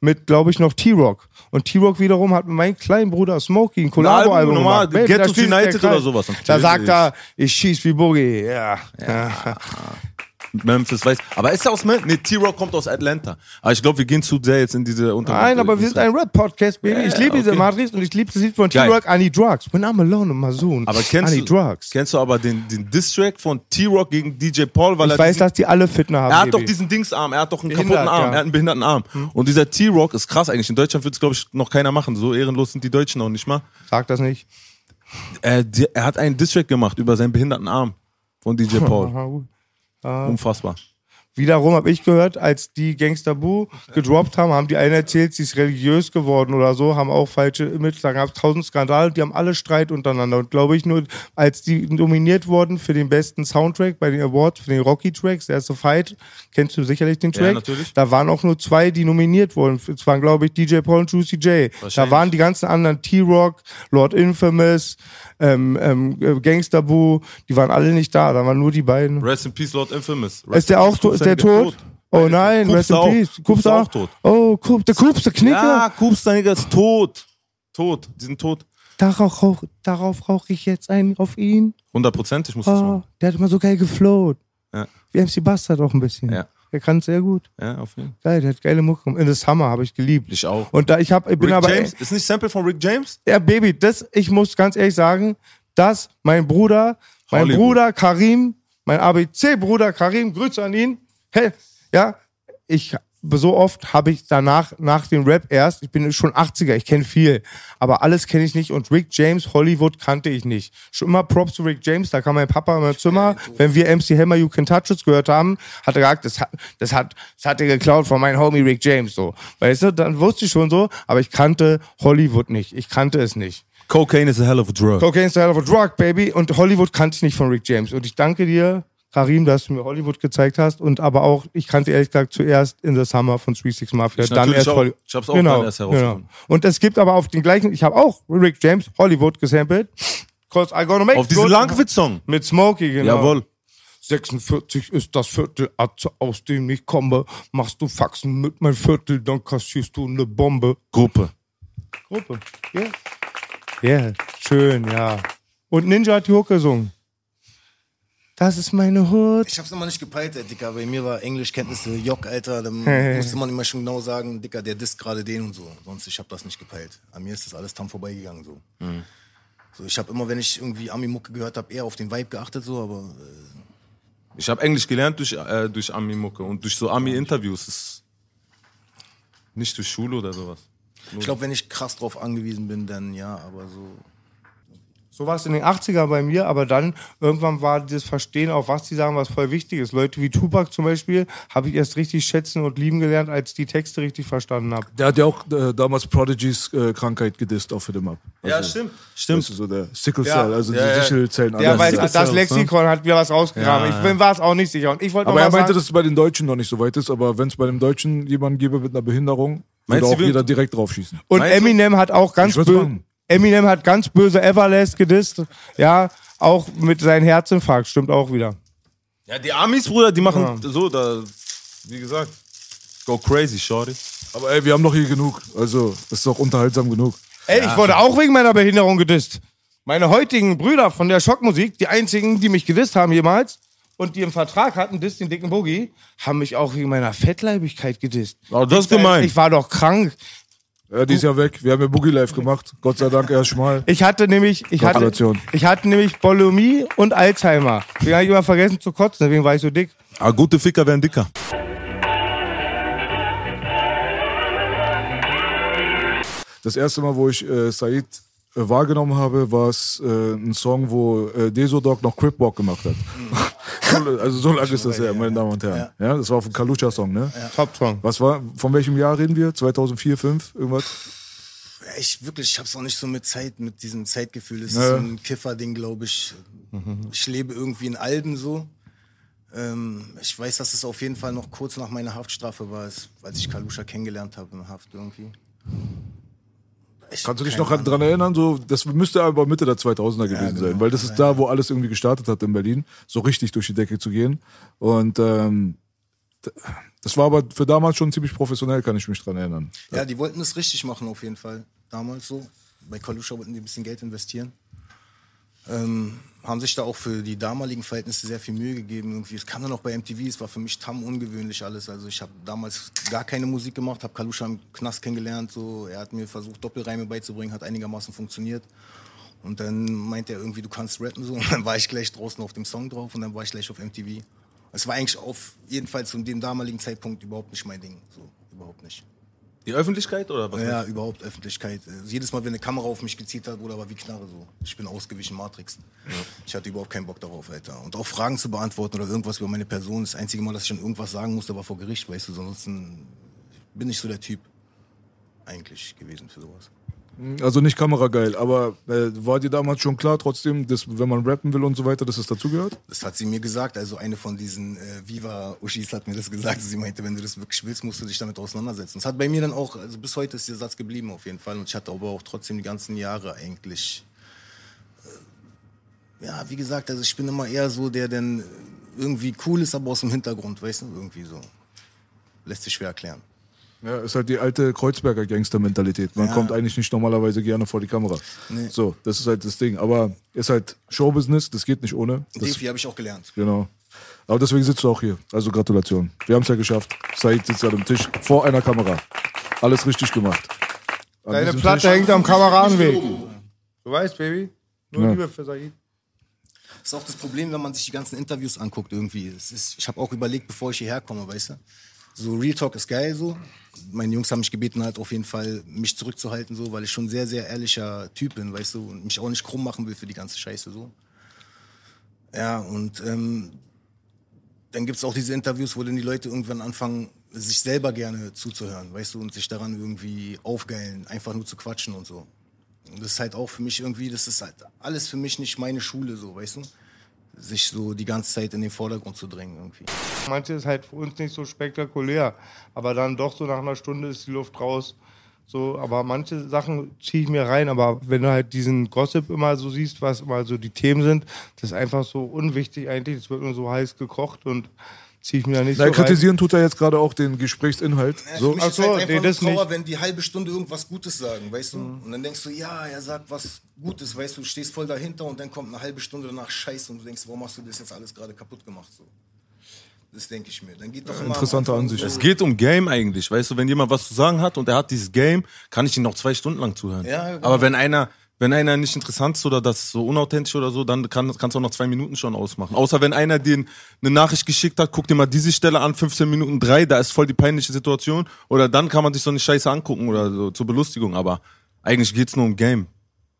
S3: Mit, glaube ich, noch T-Rock. Und T-Rock wiederum hat mit meinem kleinen Bruder Smokey ein Collabo-Album gemacht. Baby, schließt der
S4: United oder sowas.
S3: Da sagt er, ich schieß wie Boogie. Ja. ja.
S4: Memphis weiß. Aber ist er aus Memphis? Nee, T-Rock kommt aus Atlanta. Aber ich glaube, wir gehen zu sehr jetzt in diese Unter
S3: Nein, aber wir sind ein Rap-Podcast, Baby. ich liebe diese
S4: okay.
S3: Matrix und ich liebe das Lied von. T-Rock, I need drugs. When I'm alone in my zone,
S4: Aber kennst
S3: I
S4: du,
S3: need drugs.
S4: kennst du aber den, den Diss-Track von T-Rock gegen DJ Paul? Weil
S3: Ich weiß,
S4: diesen,
S3: dass die alle Fitner haben,
S4: er hat
S3: Baby.
S4: doch diesen Dingsarm, er hat doch einen
S3: Behindert,
S4: kaputten Arm,
S3: ja.
S4: er hat einen behinderten Arm. Und dieser T-Rock ist krass eigentlich. In Deutschland wird es, glaube ich, noch keiner machen. So ehrenlos sind die Deutschen auch nicht mal.
S3: Sag das nicht.
S4: Er, er hat einen Diss-Track gemacht über seinen behinderten Arm von DJ Paul.
S3: Gut.
S4: Unfassbar.
S3: Wiederum habe ich gehört, als die Gangster Boo gedroppt haben, haben die einen erzählt, sie ist religiös geworden oder so, haben auch falsche Image, da gab es tausend Skandale, die haben alle Streit untereinander. Und glaube ich nur, als die nominiert wurden für den besten Soundtrack bei den Awards, für den Rocky Tracks, der erste Fight, kennst du sicherlich den Track?
S4: natürlich.
S3: Da waren auch nur zwei, die nominiert wurden. Es waren, glaube ich, DJ Paul und Juicy J. Da waren die ganzen anderen T-Rock, Lord Infamous, ähm, ähm, äh, Gangster Boo, die waren alle nicht da, da waren nur die beiden.
S4: Rest in Peace, Lord Infamous. Rest
S3: Ist der auch tot? Ist der tot? Oh nein,
S4: Kubs
S3: rest in
S4: auch.
S3: peace.
S4: Kubs auch
S3: auch
S4: tot.
S3: Oh, Kubs, der Kubs, der Knicker.
S4: Ja, Kubs, dein Nigger ist tot. Tot. Die sind tot.
S3: Darauf, darauf rauche ich jetzt einen auf ihn.
S4: Hundertprozentig muss das
S3: Oh,
S4: machen.
S3: der hat immer so geil geflowt.
S4: Ja.
S3: Wie MC Bastard auch ein bisschen.
S4: Ja.
S3: Der kann es sehr gut.
S4: Ja, auf jeden Fall.
S3: Geil, der hat geile Mucke. In the Summer habe ich geliebt.
S4: Ich auch.
S3: Und da ich hab, ich bin
S4: Rick
S3: aber
S4: James? Ist nicht Sample von Rick James?
S3: Ja, Baby, das, ich muss ganz ehrlich sagen, dass mein Bruder, mein
S4: Hollywood.
S3: Bruder Karim, mein ABC-Bruder Karim, Grüße an ihn. Hey, ja, ich so oft habe ich danach, nach dem Rap erst, ich bin schon 80er, ich kenne viel, aber alles kenne ich nicht und Rick James, Hollywood kannte ich nicht. Schon immer Props zu Rick James, da kam mein Papa in mein Zimmer, wenn wir MC Hammer You Can Touch Us gehört haben, hat er gesagt, das hat, das hat, das hat er geklaut von meinem Homie Rick James, so. Weißt du, dann wusste ich schon so, aber ich kannte Hollywood nicht, ich kannte es nicht.
S4: Cocaine is a hell of a drug.
S3: Cocaine is a hell of a drug, baby. Und Hollywood kannte ich nicht von Rick James. Und ich danke dir, Karim, dass du mir Hollywood gezeigt hast. Und aber auch, ich kannte ehrlich gesagt zuerst In the Summer von 36 Mafia.
S4: Ich
S3: dann erst
S4: auch.
S3: Hollywood.
S4: Ich hab's auch dann erst herausgefunden.
S3: Und es gibt aber auf den gleichen, ich habe auch Rick James Hollywood gesampelt. Cause I gonna make
S4: Auf diesen Langwitz-Song.
S3: Mit Smokey, genau.
S4: Jawohl.
S3: 46 ist das Viertel, Atze, aus dem ich komme. Machst du Faxen mit meinem Viertel, dann kassierst du eine Bombe.
S4: Gruppe.
S3: Gruppe. Ja. Ja, schön, ja. Und Ninja hat die Hook gesungen. Das ist meine Hut.
S6: Ich hab's immer nicht gepeilt, ey, Dicker. Bei mir war Englischkenntnisse Jock, Alter. Dann musste man immer schon genau sagen, Dicker, der disst gerade den und so. Sonst, ich hab das nicht gepeilt. An mir ist das alles tam vorbeigegangen, so. So, ich habe immer, wenn ich irgendwie Ami-Mucke gehört habe, eher auf den Vibe geachtet, so, aber äh,
S4: Ich habe Englisch gelernt durch, äh, durch Ami-Mucke und durch so Ami-Interviews. Nicht durch Schule oder sowas.
S6: ich glaube, wenn ich krass drauf angewiesen bin, dann ja, aber so.
S3: So war es in den 80ern bei mir, aber dann irgendwann war das Verstehen, auf was die sagen, was voll wichtig ist. Leute wie Tupac zum Beispiel habe ich erst richtig schätzen und lieben gelernt, als ich die Texte richtig verstanden habe.
S5: Der hat ja auch äh, damals Prodigys äh, Krankheit gedisst auf Him Up.
S4: Ja, stimmt.
S5: Das
S4: Stimmt.
S5: ist so der Sickle
S3: Ja.
S5: Cell, also
S4: Ja, ja.
S5: die Sichelzellen.
S3: Ja, weil das
S4: Cells, ne?
S3: Lexikon hat wieder was rausgegraben.
S4: Ja,
S3: Ich bin war es auch nicht sicher. Und ich wollte
S5: aber
S3: noch
S5: er meinte,
S3: sagen,
S5: dass es bei den Deutschen noch nicht so weit ist, aber wenn es bei dem Deutschen jemanden gäbe mit einer Behinderung, würde
S4: du,
S5: auch jeder direkt draufschießen.
S3: Und
S4: Meinst du?
S3: Eminem hat auch ganz böse. Eminem hat ganz böse Everlast gedisst. Ja, auch mit seinem Herzinfarkt. Stimmt auch wieder.
S4: Ja, die Amis, Bruder, die machen
S3: Ja.
S4: so, da, wie gesagt, go crazy, shorty.
S5: Aber ey, wir haben doch hier genug. Also, ist doch unterhaltsam genug.
S3: Ey, ich wurde auch wegen meiner Behinderung gedisst. Meine heutigen Brüder von der Schockmusik, die einzigen, die mich gedisst haben jemals und die im Vertrag hatten, Diss den dicken Boogie, haben mich auch wegen meiner Fettleibigkeit gedisst.
S4: Oh, das ist gemein.
S3: Ich war doch krank.
S5: Ja, die ist ja weg. Wir haben ja Boogie Live gemacht. Gott sei Dank erst schmal.
S3: Ich hatte nämlich, ich hatte, ich hatte nämlich Bulimie und Alzheimer. Deswegen habe ich immer vergessen zu kotzen, deswegen war ich so dick.
S4: Ah, gute Ficker werden dicker.
S5: Das erste Mal, wo ich äh, Said äh, wahrgenommen habe, war es äh, ein Song, wo äh, Desodog noch Crip Walk gemacht hat. So- also so lange ist das her, meine Damen und Herren. Ja, das war auf dem Kalucha-Song, ne?
S3: Top-Song.
S5: Was war, von welchem Jahr reden wir? 2004, 2005, irgendwas?
S6: Ja, Ich wirklich, ich hab's auch nicht so mit Zeit, mit diesem Zeitgefühl. Es
S5: Ja.
S6: ist so ein Kiffer-Ding, glaube ich. Ich lebe irgendwie in Alben so. Ähm, ich weiß, dass es auf jeden Fall noch kurz nach meiner Haftstrafe war, als als ich Kalusha kennengelernt habe in Haft irgendwie. Ich
S5: Kannst du dich noch dran erinnern? So, das müsste aber Mitte der 2000er gewesen
S6: genau.
S5: sein, weil das ist da, wo alles irgendwie gestartet hat in Berlin, so richtig durch die Decke zu gehen. Und ähm, das war aber für damals schon ziemlich professionell, kann ich mich dran erinnern.
S6: Ja, die wollten es richtig machen auf jeden Fall. Damals so. Bei Kalusha wollten die ein bisschen Geld investieren. Ähm, haben sich da auch für die damaligen Verhältnisse sehr viel Mühe gegeben. Irgendwie. Es kam dann auch bei MTV, es war für mich tam ungewöhnlich alles. Also ich habe damals gar keine Musik gemacht, habe Kalusha im Knast kennengelernt. So. Er hat mir versucht, Doppelreime beizubringen, hat einigermaßen funktioniert. Und dann meinte er irgendwie, du kannst rappen so. Und dann war ich gleich draußen auf dem Song drauf und dann war ich gleich auf MTV. Es war eigentlich auf jeden Fall zu dem damaligen Zeitpunkt überhaupt nicht mein Ding. So, überhaupt nicht.
S4: Die Öffentlichkeit oder was?
S6: Ja, überhaupt Öffentlichkeit. Äh, Jedes Mal, wenn eine Kamera auf mich gezielt hat, oder war wie Knarre so. Ich bin ausgewichen Matrix. Ich hatte überhaupt keinen Bock darauf, Alter. Und auch Fragen zu beantworten oder irgendwas über meine Person. Das einzige Mal, dass ich schon irgendwas sagen musste, war vor Gericht, weißt du. Ansonsten bin ich so der Typ eigentlich gewesen für sowas.
S5: Also nicht kamerageil, aber äh, war dir damals schon klar trotzdem, dass wenn man rappen will und so weiter, dass es dazugehört?
S6: Das hat sie mir gesagt. Also eine von diesen äh, Viva-Uschis hat mir das gesagt. Sie meinte, wenn du das wirklich willst, musst du dich damit auseinandersetzen. Es hat bei mir dann auch, also bis heute ist der Satz geblieben auf jeden Fall. Und ich hatte aber auch trotzdem die ganzen Jahre eigentlich, äh, ja, wie gesagt, also ich bin immer eher so, der dann irgendwie cool ist, aber aus dem Hintergrund, weißt du, irgendwie so. Lässt sich schwer erklären.
S5: Ja, ist halt die alte Kreuzberger Gangster-Mentalität. Man
S6: Ja.
S5: kommt eigentlich nicht normalerweise gerne vor die Kamera.
S6: Nee.
S5: So, das ist halt das Ding. Aber ist halt Showbusiness, das geht nicht ohne. Das,
S6: Defi habe ich auch gelernt.
S5: genau. Aber deswegen sitzt du auch hier. Also Gratulation. Wir haben es ja geschafft. Said sitzt an dem Tisch vor einer Kamera. Alles richtig gemacht. An
S3: Deine Platte
S5: Tisch-
S3: hängt am Kameradenweg. Du weißt, Baby. Nur
S5: Ja.
S3: Liebe für Said.
S6: Das ist auch das Problem, wenn man sich die ganzen Interviews anguckt irgendwie. Ist, ich habe auch überlegt, bevor ich hierher komme, weißt du. So Real Talk ist geil so. Meine Jungs haben mich gebeten halt auf jeden Fall mich zurückzuhalten so, weil ich schon sehr sehr ehrlicher Typ bin, weißt du, und mich auch nicht krumm machen will für die ganze Scheiße so. Ja und ähm, dann gibt's auch diese Interviews, wo dann die Leute irgendwann anfangen, sich selber gerne zuzuhören, weißt du, und sich daran irgendwie aufgeilen, einfach nur zu quatschen und so. Und das ist halt auch für mich irgendwie, das ist halt alles für mich nicht meine Schule so, weißt du? Sich so die ganze Zeit in den Vordergrund zu drängen irgendwie.
S3: Manche ist halt für uns nicht so spektakulär, aber dann doch so nach einer Stunde ist die Luft raus. So, aber manche Sachen ziehe ich mir rein, aber wenn du halt diesen Gossip immer so siehst, was immer so die Themen sind, das ist einfach so unwichtig eigentlich. Es wird nur so heiß gekocht und ziehe ich mir da nicht
S5: Na,
S3: so rein.
S5: kritisieren tut er jetzt gerade auch den Gesprächsinhalt.
S6: Ja,
S5: So.
S6: für mich
S3: Ach
S6: ist
S3: so,
S6: halt
S3: nee,
S6: einfach
S3: das
S6: Trauer,
S3: nicht.
S6: wenn die halbe Stunde irgendwas Gutes sagen, weißt du? Und dann denkst du, ja, er sagt was Gutes, weißt du, du stehst voll dahinter und dann kommt eine halbe Stunde danach Scheiße und du denkst, warum hast du das jetzt alles gerade kaputt gemacht? So. Das denke ich mir. Dann geht doch am
S5: Interessante Ansicht.
S4: Es geht um Game eigentlich, weißt du, wenn jemand was zu sagen hat und er hat dieses Game, kann ich ihn noch zwei Stunden lang zuhören.
S6: Ja, genau.
S4: Aber wenn einer, wenn einer nicht interessant ist oder das so unauthentisch oder so, dann kann, kannst du auch noch zwei Minuten schon ausmachen. Außer wenn einer dir eine Nachricht geschickt hat, guck dir mal diese Stelle an, 15 Minuten drei, da ist voll die peinliche Situation. Oder dann kann man sich so eine Scheiße angucken oder so zur Belustigung. Aber eigentlich geht's nur um Game.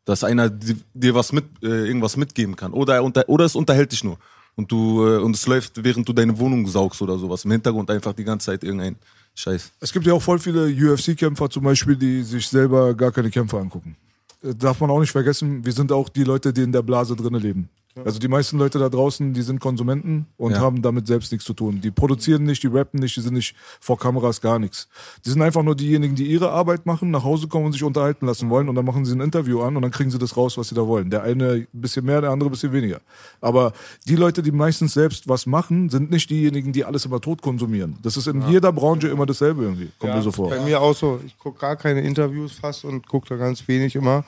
S4: Dass einer di- dir was mit, äh, irgendwas mitgeben kann. Oder, er unter, oder es unterhält dich nur. Und du, äh, und es läuft, während du deine Wohnung saugst oder sowas. Im Hintergrund einfach die ganze Zeit irgendein Scheiß.
S5: Es gibt ja auch voll viele UFC-Kämpfer zum Beispiel, die sich selber gar keine Kämpfe angucken. Darf man auch nicht vergessen, wir sind auch die Leute, die in der Blase drinnen leben. Also die meisten Leute da draußen, die sind Konsumenten und
S4: Ja.
S5: haben damit selbst nichts zu tun. Die produzieren nicht, die rappen nicht, die sind nicht vor Kameras, gar nichts. Die sind einfach nur diejenigen, die ihre Arbeit machen, nach Hause kommen und sich unterhalten lassen wollen und dann machen sie ein Interview an und dann kriegen sie das raus, was sie da wollen. Der eine ein bisschen mehr, der andere ein bisschen weniger. Aber die Leute, die meistens selbst was machen, sind nicht diejenigen, die alles immer tot konsumieren. Das ist in jeder Branche immer dasselbe irgendwie. Kommt mir so vor.
S3: Bei mir auch so. Ich gucke gar keine Interviews fast und gucke da ganz wenig immer.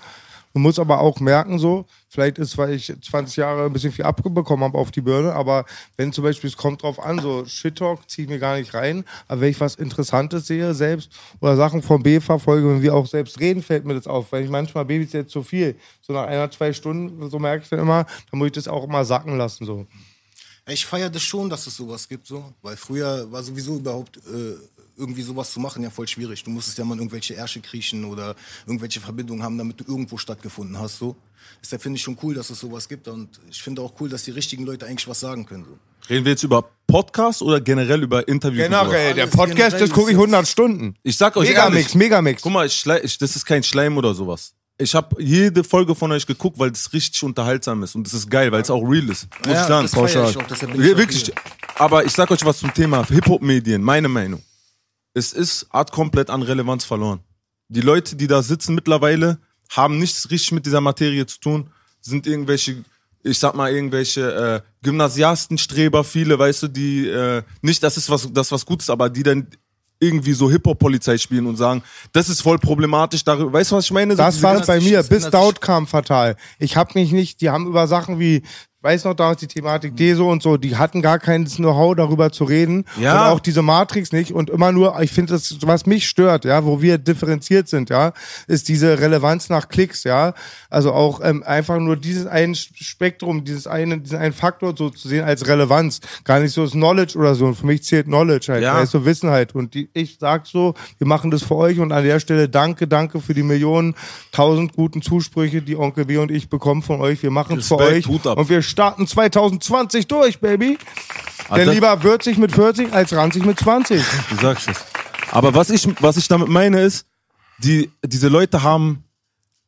S3: Man muss aber auch merken, so, vielleicht ist, weil ich 20 Jahre ein bisschen viel abbekommen habe auf die Birne, aber wenn zum Beispiel, es kommt drauf an, so Shit-Talk ziehe ich mir gar nicht rein, aber wenn ich was Interessantes sehe selbst oder Sachen vom B verfolge, wenn wir auch selbst reden, fällt mir das auf, weil ich manchmal Babys jetzt zu viel, so nach einer, zwei Stunden, so merke ich dann immer, dann muss ich das auch immer sacken lassen, so.
S6: Ich feiere das schon, dass es sowas gibt, so. Weil früher war sowieso überhaupt äh, irgendwie sowas zu machen ja voll schwierig. Du musstest ja mal in irgendwelche Ärsche kriechen oder irgendwelche Verbindungen haben, damit du irgendwo stattgefunden hast, so. Deshalb finde ich schon cool, dass es sowas gibt und ich finde auch cool, dass die richtigen Leute eigentlich was sagen können, so.
S4: Reden wir jetzt über Podcast oder generell über Interviews?
S3: Generell, der Podcast, das gucke ich
S6: ist jetzt-
S3: 100 Stunden.
S4: Ich sag euch
S3: Megamix,
S4: ehrlich,
S3: Megamix.
S4: guck mal, ich, ich, das ist kein Schleim oder sowas. Ich habe jede Folge von euch geguckt, weil es richtig unterhaltsam ist und es ist geil, weil es auch real ist. Muss ich sagen.
S6: das feier ich auch,
S4: Wirklich. Aber ich sag euch was zum Thema Hip-Hop-Medien, meine Meinung. Es ist, hat komplett an Relevanz verloren. Die Leute, die da sitzen mittlerweile, haben nichts richtig mit dieser Materie zu tun, sind irgendwelche, ich sag mal, irgendwelche äh, Gymnasiastenstreber, viele, weißt du, die äh, nicht, das ist was, das ist was Gutes, aber die dann irgendwie so Hip-Hop-Polizei spielen und sagen, das ist voll problematisch, darüber, weißt du, was ich meine? So
S3: Das war es bei mir, bis Daut kam fatal. Ich habe mich nicht, die haben über Sachen wie, weiß noch damals die Thematik Deso und so, die hatten gar kein Know-how darüber zu reden.
S4: Ja.
S3: Und auch diese Matrix nicht und immer nur, ich finde das, was mich stört, ja, wo wir differenziert sind, ja, ist diese Relevanz nach Klicks, ja. Also auch ähm, einfach nur dieses ein Spektrum, dieses eine, diesen einen Faktor so zu sehen als Relevanz. Gar nicht so das Knowledge oder so. Und für mich zählt Knowledge halt,
S4: Ja.
S3: weißt du, Wissen halt. Und die, ich sag so, wir machen das für euch und an der Stelle danke, danke für die Millionen, tausend guten Zusprüche, die Onkel B und ich bekommen von euch. Wir machen es für euch. Und wir starten 2020 durch, Baby.
S4: Ah,
S3: Denn lieber würzig mit 40 als ranzig mit 20.
S4: Du sagst es. Aber was ich, was ich damit meine ist, die, diese Leute haben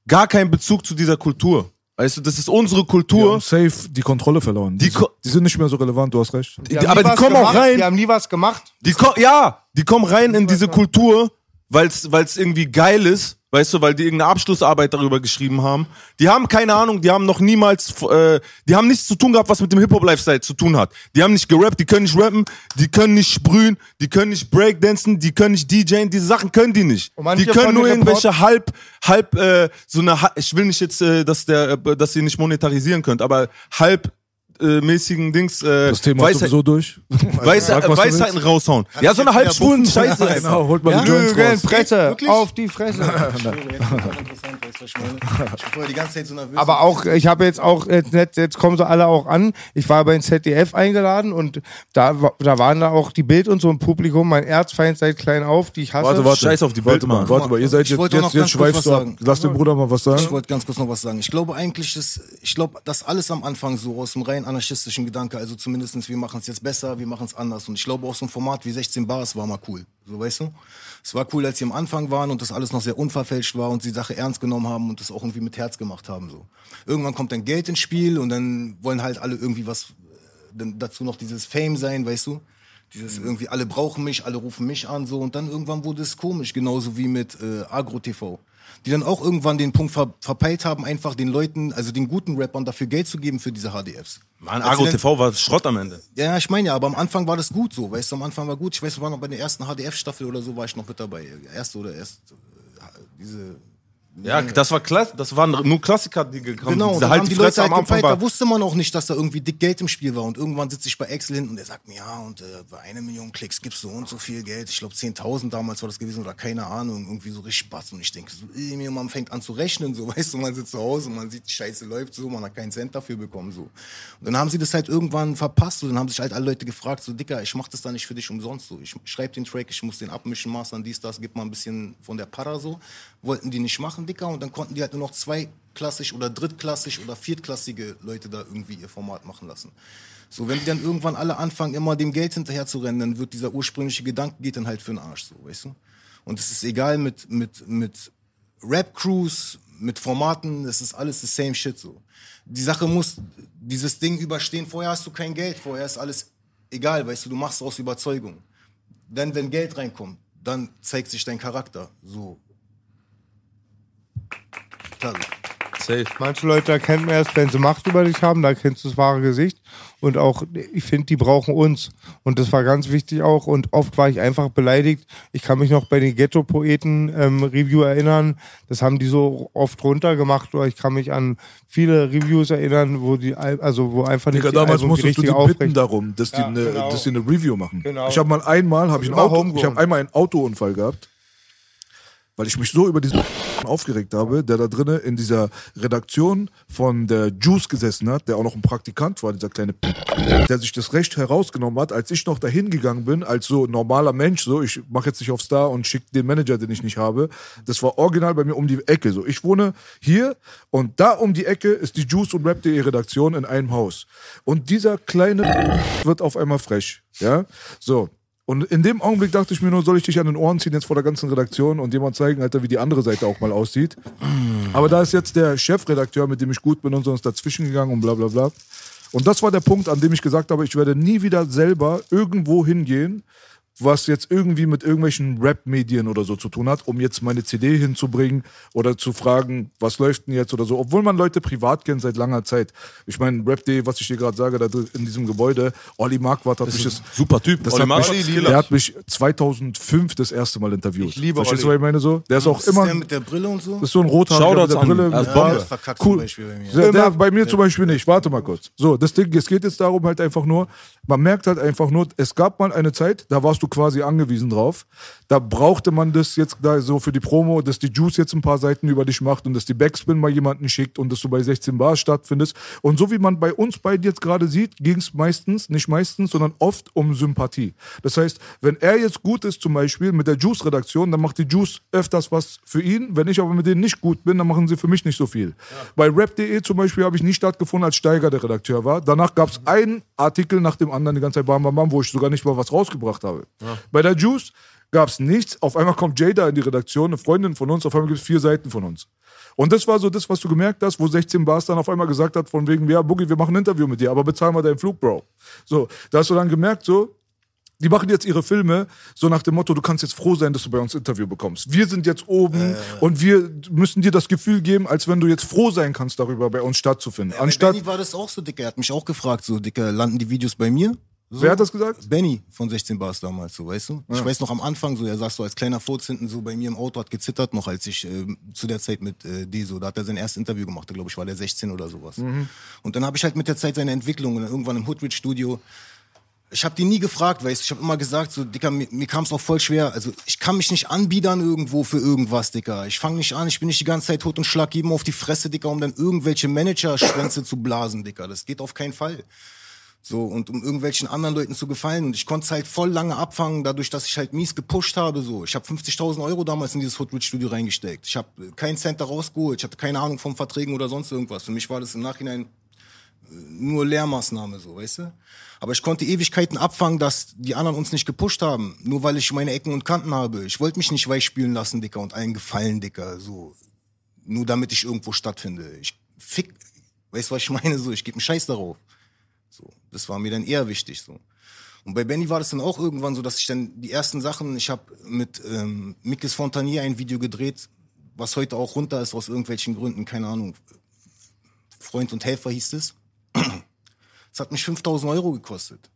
S4: gar keinen Bezug zu dieser Kultur. Weißt du, das ist unsere
S5: Die
S4: Kultur.
S5: haben safe die Kontrolle verloren. Die,
S4: Die ko-
S5: die sind nicht mehr so relevant, du hast recht.
S4: Die, aber die kommen auch
S3: gemacht,
S4: rein.
S3: Die haben nie was gemacht.
S4: Die ja, die kommen rein in diese Kultur, weil's weil's irgendwie geil ist, weißt du, weil die irgendeine Abschlussarbeit darüber geschrieben haben. Die haben keine Ahnung, die haben noch niemals, äh, die haben nichts zu tun gehabt, was mit dem Hip-Hop-Lifestyle zu tun hat. Die haben nicht gerappt, die können nicht rappen, die können nicht sprühen, die können nicht Breakdancen, die können nicht DJen, diese Sachen können die nicht. Die können nur irgendwelche halb, halb, äh, so eine, ich will nicht jetzt, äh, dass der, äh, dass ihr nicht monetarisieren könnt, aber halb äh, mäßigen Dings, äh,
S5: Das Thema ist
S4: Weisheit-
S5: sowieso durch.
S4: Weiß,
S5: Sag,
S4: Weisheiten raushauen. Ja, so eine halbschwulen? Scheiße. einfach.
S5: Genau, holt mal die Joints
S3: Lügen,
S5: raus.
S3: Presse,
S6: Wirklich?
S3: auf die Fresse.
S6: Ich schwöre, jetzt ist es auch interessant, weißt du, was ich meine? Ich war vorher die ganze Zeit so nervös.
S3: Aber auch, ich habe jetzt auch, jetzt, jetzt kommen sie alle auch an. Ich war bei den ZDF eingeladen und da, da waren da auch die Bild und so im Publikum, mein Erzfeind seit klein auf, die ich hasse.
S5: Warte, warte.
S4: Scheiß auf die
S5: warte
S4: Bild,
S5: mal,
S4: Mann.
S5: warte mal. Ihr seid
S6: Ich
S5: jetzt, jetzt, jetzt schweifst du ab. Lass den Bruder mal was
S6: Ich
S5: sagen.
S6: wollte ganz kurz noch was sagen. Ich glaube eigentlich, ist, ich glaube, dass alles am Anfang so aus dem rein anarchistischen Gedanke, also zumindestens wir machen es jetzt besser, wir machen es anders. Und ich glaube auch so ein Format wie 16 Bars war mal cool. So, weißt du? Es war cool, als sie am Anfang waren und das alles noch sehr unverfälscht war und sie die Sache ernst genommen haben und das auch irgendwie mit Herz gemacht haben. So. Irgendwann kommt dann Geld ins Spiel und dann wollen halt alle irgendwie was, äh, dann dazu noch dieses Fame sein, weißt du? Dieses irgendwie, alle brauchen mich, alle rufen mich an, so. Und dann irgendwann wurde es komisch, genauso wie mit äh, Agro TV. Die dann auch irgendwann den Punkt ver verpeilt haben, einfach den Leuten, also den guten Rappern dafür Geld zu geben für diese HDFs.
S4: Mann,
S6: dann-
S4: TV war Schrott am Ende.
S6: Ja, ich meine ja, aber am Anfang war das gut so, weißt du, am Anfang war gut. Ich weiß, wir waren noch bei der ersten HDF-Staffel oder so, war ich noch mit dabei. Erste oder erst, äh, diese
S4: Ja, das war klasse. Das waren nur Klassiker, die gekommen
S6: Genau, dann
S4: halt die
S6: die Leute halt
S4: am
S6: gefeiert, da wusste man auch nicht, dass da irgendwie dick Geld im Spiel war. Und irgendwann sitze ich bei Excel hinten und der sagt mir, ja, und äh, bei einer Million Klicks gibt's so und so viel Geld. Ich glaube 10.000 damals war das gewesen oder keine Ahnung, irgendwie so richtig Spaß. Und ich denke so, mir man fängt an zu rechnen, so, weißt du, man sitzt zu Hause und man sieht, die Scheiße läuft so, man hat keinen Cent dafür bekommen, so. Und dann haben sie das halt irgendwann verpasst und dann haben sich halt alle Leute gefragt, so, Dicker, ich mach das da nicht für dich umsonst, so. Ich schreib den Track, ich muss den abmischen, mastern, dies, das, gib mal ein bisschen von der Para, so. Wollten die nicht machen, Dicker, und dann konnten die halt nur noch zwei klassisch oder drittklassig oder viertklassige Leute da irgendwie ihr Format machen lassen. So, wenn die dann irgendwann alle anfangen, immer dem Geld hinterher zu rennen, dann wird dieser ursprüngliche Gedanke geht dann halt für den Arsch, so, weißt du? Und es ist egal mit, mit, mit Rap-Crews, mit Formaten, es ist alles the same shit, so. Die Sache muss dieses Ding überstehen. Vorher hast du kein Geld, vorher ist alles egal, weißt du, du machst aus Überzeugung. Dann, wenn Geld reinkommt, dann zeigt sich dein Charakter, so.
S4: Safe.
S3: Manche Leute erkennt man erst, wenn sie Macht über dich haben, da erkennst du das wahre Gesicht. Und auch, ich finde, die brauchen uns. Und das war ganz wichtig auch. Und oft war ich einfach beleidigt. Ich kann mich noch bei den Ghetto-Poeten-Review erinnern. Das haben die so oft runtergemacht. Oder ich kann mich an viele Reviews erinnern, wo die, Al- also wo einfach nicht
S5: Digga,
S3: die
S5: damals
S3: Album
S5: musstest du die
S3: richtig
S5: bitten
S3: aufrecht-
S5: darum, dass,
S3: Ja,
S5: die eine,
S3: genau.
S5: dass die eine Review machen.
S3: Genau.
S5: Ich habe mal einmal, habe ich, ein Auto, ich habe einmal einen Autounfall gehabt, weil ich mich so über diesen aufgeregt habe, der da drinnen in dieser Redaktion von der Juice gesessen hat, der auch noch ein Praktikant war, dieser kleine der sich das Recht herausgenommen hat, als ich noch dahin gegangen bin, als so normaler Mensch, so ich mache jetzt nicht auf Star und schicke den Manager, den ich nicht habe. Das war original bei mir um die Ecke. So, ich wohne hier und da um die Ecke ist die Juice und Rap.de Redaktion in einem Haus. Und dieser kleine wird auf einmal frech. Ja, so. Und in dem Augenblick dachte ich mir nur, soll ich dich an den Ohren ziehen jetzt vor der ganzen Redaktion und jemand zeigen, Alter, wie die andere Seite auch mal aussieht. Aber da ist jetzt der Chefredakteur, mit dem ich gut bin und so ist dazwischen gegangen und bla bla bla. Und das war der Punkt, an dem ich gesagt habe, ich werde nie wieder selber irgendwo hingehen, was jetzt irgendwie mit irgendwelchen Rap-Medien oder so zu tun hat, um jetzt meine CD hinzubringen oder zu fragen, was läuft denn jetzt oder so. Obwohl man Leute privat kennt seit langer Zeit. Ich meine, Rap.de, was ich dir gerade sage, da in diesem Gebäude, Olli Marquardt hat mich das
S4: Super Typ.
S5: das
S4: Olli
S5: hat mich,
S4: ist Killer.
S5: der hat mich 2005 das erste Mal interviewt.
S3: Ich liebe
S5: Verstehst du,
S3: Olli.
S5: was ich meine so? Der ist auch
S6: Ist
S5: immer,
S6: der mit der Brille und so?
S5: das ist so ein Rothaariger mit der
S4: an.
S5: Brille.
S4: Ist
S5: Ja,
S6: das verkackt zum
S5: cool.
S6: Beispiel bei mir.
S5: Der, der, bei mir zum Beispiel nicht. Warte mal kurz. So, das Ding, es geht jetzt darum halt einfach nur, man merkt halt einfach nur, es gab mal eine Zeit, da warst du quasi angewiesen drauf. Da brauchte man das jetzt da so für die Promo, dass die Juice jetzt ein paar Seiten über dich macht und dass die Backspin mal jemanden schickt und dass du bei 16 Bars stattfindest. Und so wie man bei uns beiden jetzt gerade sieht, ging es meistens, nicht meistens, sondern oft um Sympathie. Das heißt, wenn er jetzt gut ist, zum Beispiel mit der Juice-Redaktion, dann macht die Juice öfters was für ihn. Wenn ich aber mit denen nicht gut bin, dann machen sie für mich nicht so viel. Bei rap.de zum Beispiel habe ich nie stattgefunden, als Steiger der Redakteur war. Danach gab es einen Artikel nach dem anderen die ganze Zeit bam, bam, bam, wo ich sogar nicht mal was rausgebracht habe. Bei der Juice gab es nichts. Auf einmal kommt Jada in die Redaktion, eine Freundin von uns, auf einmal gibt es vier Seiten von uns. Und das war so das, was du gemerkt hast, wo 16 Bars dann auf einmal gesagt hat, von wegen, ja, Boogie, wir machen ein Interview mit dir, aber bezahlen wir deinen Flug, Bro. So, da hast du dann gemerkt, so, die machen jetzt ihre Filme so nach dem Motto, du kannst jetzt froh sein, dass du bei uns Interview bekommst. Wir sind jetzt oben und wir müssen dir das Gefühl geben, als wenn du jetzt froh sein kannst, darüber bei uns stattzufinden.
S6: Bei
S5: Anstatt,
S6: Benny war das auch so, Dicker. Er hat mich auch gefragt, so, Dicker, landen die Videos bei mir? So.
S5: wer hat das gesagt?
S6: Benny von 16 Bars damals, so, weißt du? Ich weiß noch am Anfang, so, er saß so als kleiner Furz hinten so bei mir im Auto, hat gezittert noch, als ich äh, zu der Zeit mit äh, Deso, da hat er sein erstes Interview gemacht, da glaube ich, war der 16 oder sowas. Und dann habe ich halt mit der Zeit seine Entwicklung und dann irgendwann im Hoodrich Studio, ich habe die nie gefragt, weißt du, ich habe immer gesagt, so, Dicker, mir, mir kam es auch voll schwer, also ich kann mich nicht anbiedern irgendwo für irgendwas, Dicker. Ich fange nicht an, ich bin nicht die ganze Zeit tot und schlag jedem auf die Fresse, Dicker, um dann irgendwelche Manager-Schwänze zu blasen, Dicker. Das geht auf keinen Fall. So, und um irgendwelchen anderen Leuten zu gefallen. Und ich konnte es halt voll lange abfangen, dadurch, dass ich halt mies gepusht habe. So, Ich habe 50.000 Euro damals in dieses Hoodrich-Studio reingesteckt. Ich habe keinen Cent da rausgeholt. Ich hatte keine Ahnung von Verträgen oder sonst irgendwas. Für mich war das im Nachhinein äh, nur Lehrmaßnahme, so, weißt du? Aber ich konnte Ewigkeiten abfangen, dass die anderen uns nicht gepusht haben. Nur weil ich meine Ecken und Kanten habe. Ich wollte mich nicht weich spielen lassen, Dicker, und allen gefallen, Dicker. So, nur damit ich irgendwo stattfinde. Ich fick, weißt du, was ich meine? So, ich gebe einen Scheiß darauf. Das war mir dann eher wichtig so. Und bei Benny war das dann auch irgendwann so, dass ich dann die ersten Sachen, ich habe mit ähm, Mikis Fontanier ein Video gedreht, was heute auch runter ist aus irgendwelchen Gründen, keine Ahnung. Freund und Helfer hieß es. Das hat mich 5000 Euro gekostet.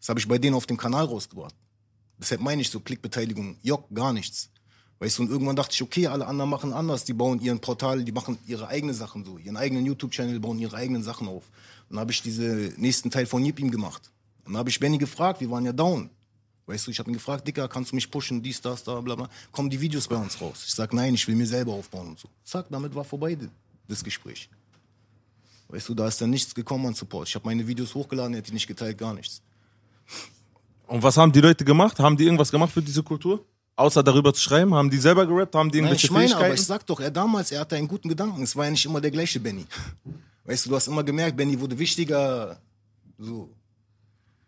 S6: Das habe ich bei denen auf dem Kanal rausgebracht. Deshalb meine ich so, Klickbeteiligung, jock, gar nichts. Weißt du, und irgendwann dachte ich, okay, alle anderen machen anders, die bauen ihren Portal, die machen ihre eigenen Sachen so, ihren eigenen YouTube-Channel, bauen ihre eigenen Sachen auf. Dann habe ich diese nächsten Teil von Yipim gemacht. Und dann habe ich Benny gefragt, wir waren ja down. Weißt du, ich habe ihn gefragt, Dicker, kannst du mich pushen, dies, das, da, bla, bla. Kommen die Videos bei uns raus? Ich sag, nein, ich will mir selber aufbauen und so. Zack, damit war vorbei das Gespräch. Weißt du, da ist dann nichts gekommen an Support. Ich habe meine Videos hochgeladen, er hat die nicht geteilt, gar nichts.
S4: Und was haben die Leute gemacht? Haben die irgendwas gemacht für diese Kultur? Außer darüber zu schreiben? Haben die selber gerappt? Haben die
S6: Nein,
S4: irgendwelche
S6: ich meine, aber ich sag doch, er damals, er hatte einen guten Gedanken. Es war ja nicht immer der gleiche Benny. Weißt du, du hast immer gemerkt, Benny wurde wichtiger. So,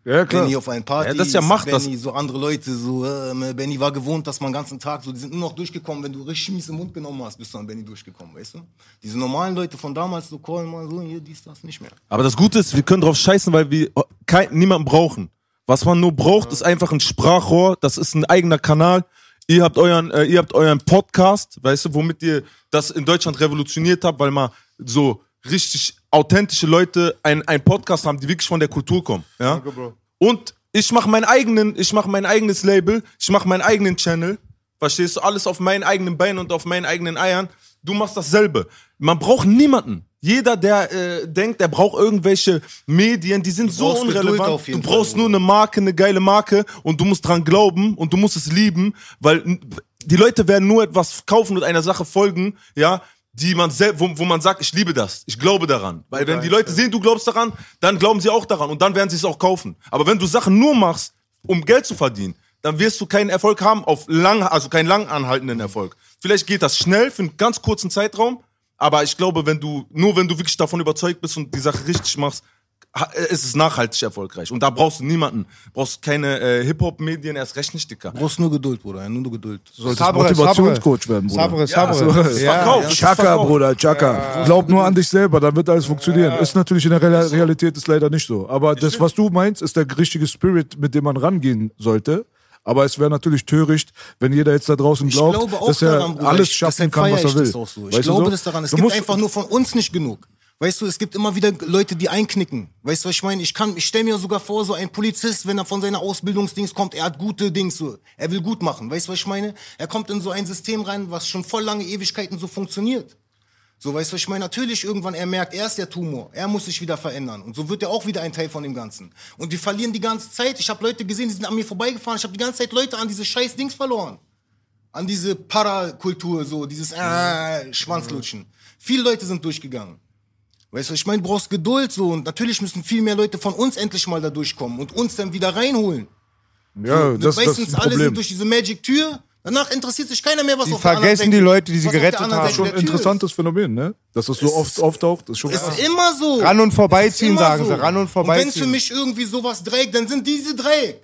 S5: Ja, klar.
S6: Benny auf einen Party.
S4: Ja, das ja Macht, das-
S6: Benny, so andere Leute, so, äh, Benny war gewohnt, dass man den ganzen Tag so, die sind nur noch durchgekommen, wenn du richtig mies im Mund genommen hast, bist du an Benny durchgekommen, weißt du? Diese normalen Leute von damals, so callen mal so, hier, dies, das, nicht mehr.
S4: Aber das Gute ist, wir können drauf scheißen, weil wir kein, niemanden brauchen. Was man nur braucht, ist einfach ein Sprachrohr. Das ist ein eigener Kanal. Ihr habt euren, äh, ihr habt euren Podcast, weißt du, womit ihr das in Deutschland revolutioniert habt, weil mal so richtig authentische Leute ein, ein Podcast haben, die wirklich von der Kultur kommen. Ja? Und ich mache meinen eigenen, ich mache mein eigenes Label, ich mache meinen eigenen Channel. Verstehst du? Alles auf meinen eigenen Beinen und auf meinen eigenen Eiern. Du machst dasselbe. Man braucht niemanden. Jeder, der äh, denkt, er braucht irgendwelche Medien, die sind so unrelevant. Du brauchst
S6: Fall,
S4: nur eine Marke, eine geile Marke und du musst dran glauben und du musst es lieben, weil die Leute werden nur etwas kaufen und einer Sache folgen, ja, die man selbst, wo, wo man sagt, ich liebe das, ich glaube daran. Weil wenn die Leute sehen, du glaubst daran, dann glauben sie auch daran und dann werden sie es auch kaufen. Aber wenn du Sachen nur machst, um Geld zu verdienen, dann wirst du keinen Erfolg haben auf lang, also keinen lang anhaltenden Erfolg. Vielleicht geht das schnell für einen ganz kurzen Zeitraum, aber ich glaube, wenn du, nur wenn du wirklich davon überzeugt bist und die Sache richtig machst, ist es nachhaltig erfolgreich. Und da brauchst du niemanden. Brauchst keine äh, Hip-Hop-Medien, erst recht nicht, Dicker.
S6: Du brauchst nur Geduld, Bruder, ja, nur Geduld.
S5: Solltest
S3: Sabre,
S5: Motivationscoach werden, Bruder.
S3: Sabre, Sabre.
S5: so.
S3: Ja.
S4: Verkauf.
S5: Chaka,
S4: Verkauf.
S5: Bruder, Chaka. Glaub nur an dich selber, dann wird alles funktionieren. Ist natürlich in der Real- Realität ist leider nicht so. Aber das, was du meinst, ist der richtige Spirit, mit dem man rangehen sollte. Aber es wäre natürlich töricht, wenn jeder jetzt da draußen glaubt, dass er
S6: daran,
S5: alles schaffen kann, was er will.
S6: So. Ich
S5: Weißt
S6: glaube
S5: so?
S6: das daran. Es
S5: Du
S6: gibt einfach nur von uns nicht genug. Weißt du, es gibt immer wieder Leute, die einknicken. Weißt du, was ich meine? Ich kann, ich stelle mir sogar vor, so ein Polizist, wenn er von seiner Ausbildungsdings kommt, er hat gute Dings, so. Er will gut machen. Weißt du, was ich meine? Er kommt in so ein System rein, was schon voll lange Ewigkeiten so funktioniert. So, weißt du, was ich meine? Natürlich irgendwann, er merkt, er ist der Tumor. Er muss sich wieder verändern. Und so wird er auch wieder ein Teil von dem Ganzen. Und wir verlieren die ganze Zeit. Ich habe Leute gesehen, die sind an mir vorbeigefahren. Ich habe die ganze Zeit Leute an diese scheiß Dings verloren. An diese Parakultur, so, dieses äh, Schwanzlutschen. Viele Leute sind durchgegangen. Weißt du, ich meine, du brauchst Geduld so. Und natürlich müssen viel mehr Leute von uns endlich mal da durchkommen und uns dann wieder reinholen.
S5: Ja,
S6: So,
S5: das, das ist ein
S6: alle sind
S5: Problem.
S6: durch diese Magic-Tür. Danach interessiert sich keiner mehr, was
S3: Die
S6: auf der anderen
S3: vergessen
S6: Seite
S3: die Leute, die sie
S6: was auf der
S3: gerettet
S6: anderen
S3: haben.
S6: Seite
S5: Schon
S6: der
S5: ein
S6: Tür
S5: interessantes Phänomen, ne? Dass das so oft auftaucht, ist schon
S6: ist.
S5: krass.
S6: Ist immer so.
S3: Ran und vorbeiziehen,
S6: Es ist immer
S3: sagen sie. Ran und
S6: Und wenn
S3: vorbeiziehen.
S6: für mich irgendwie sowas Dreieck, dann sind diese Dreieck.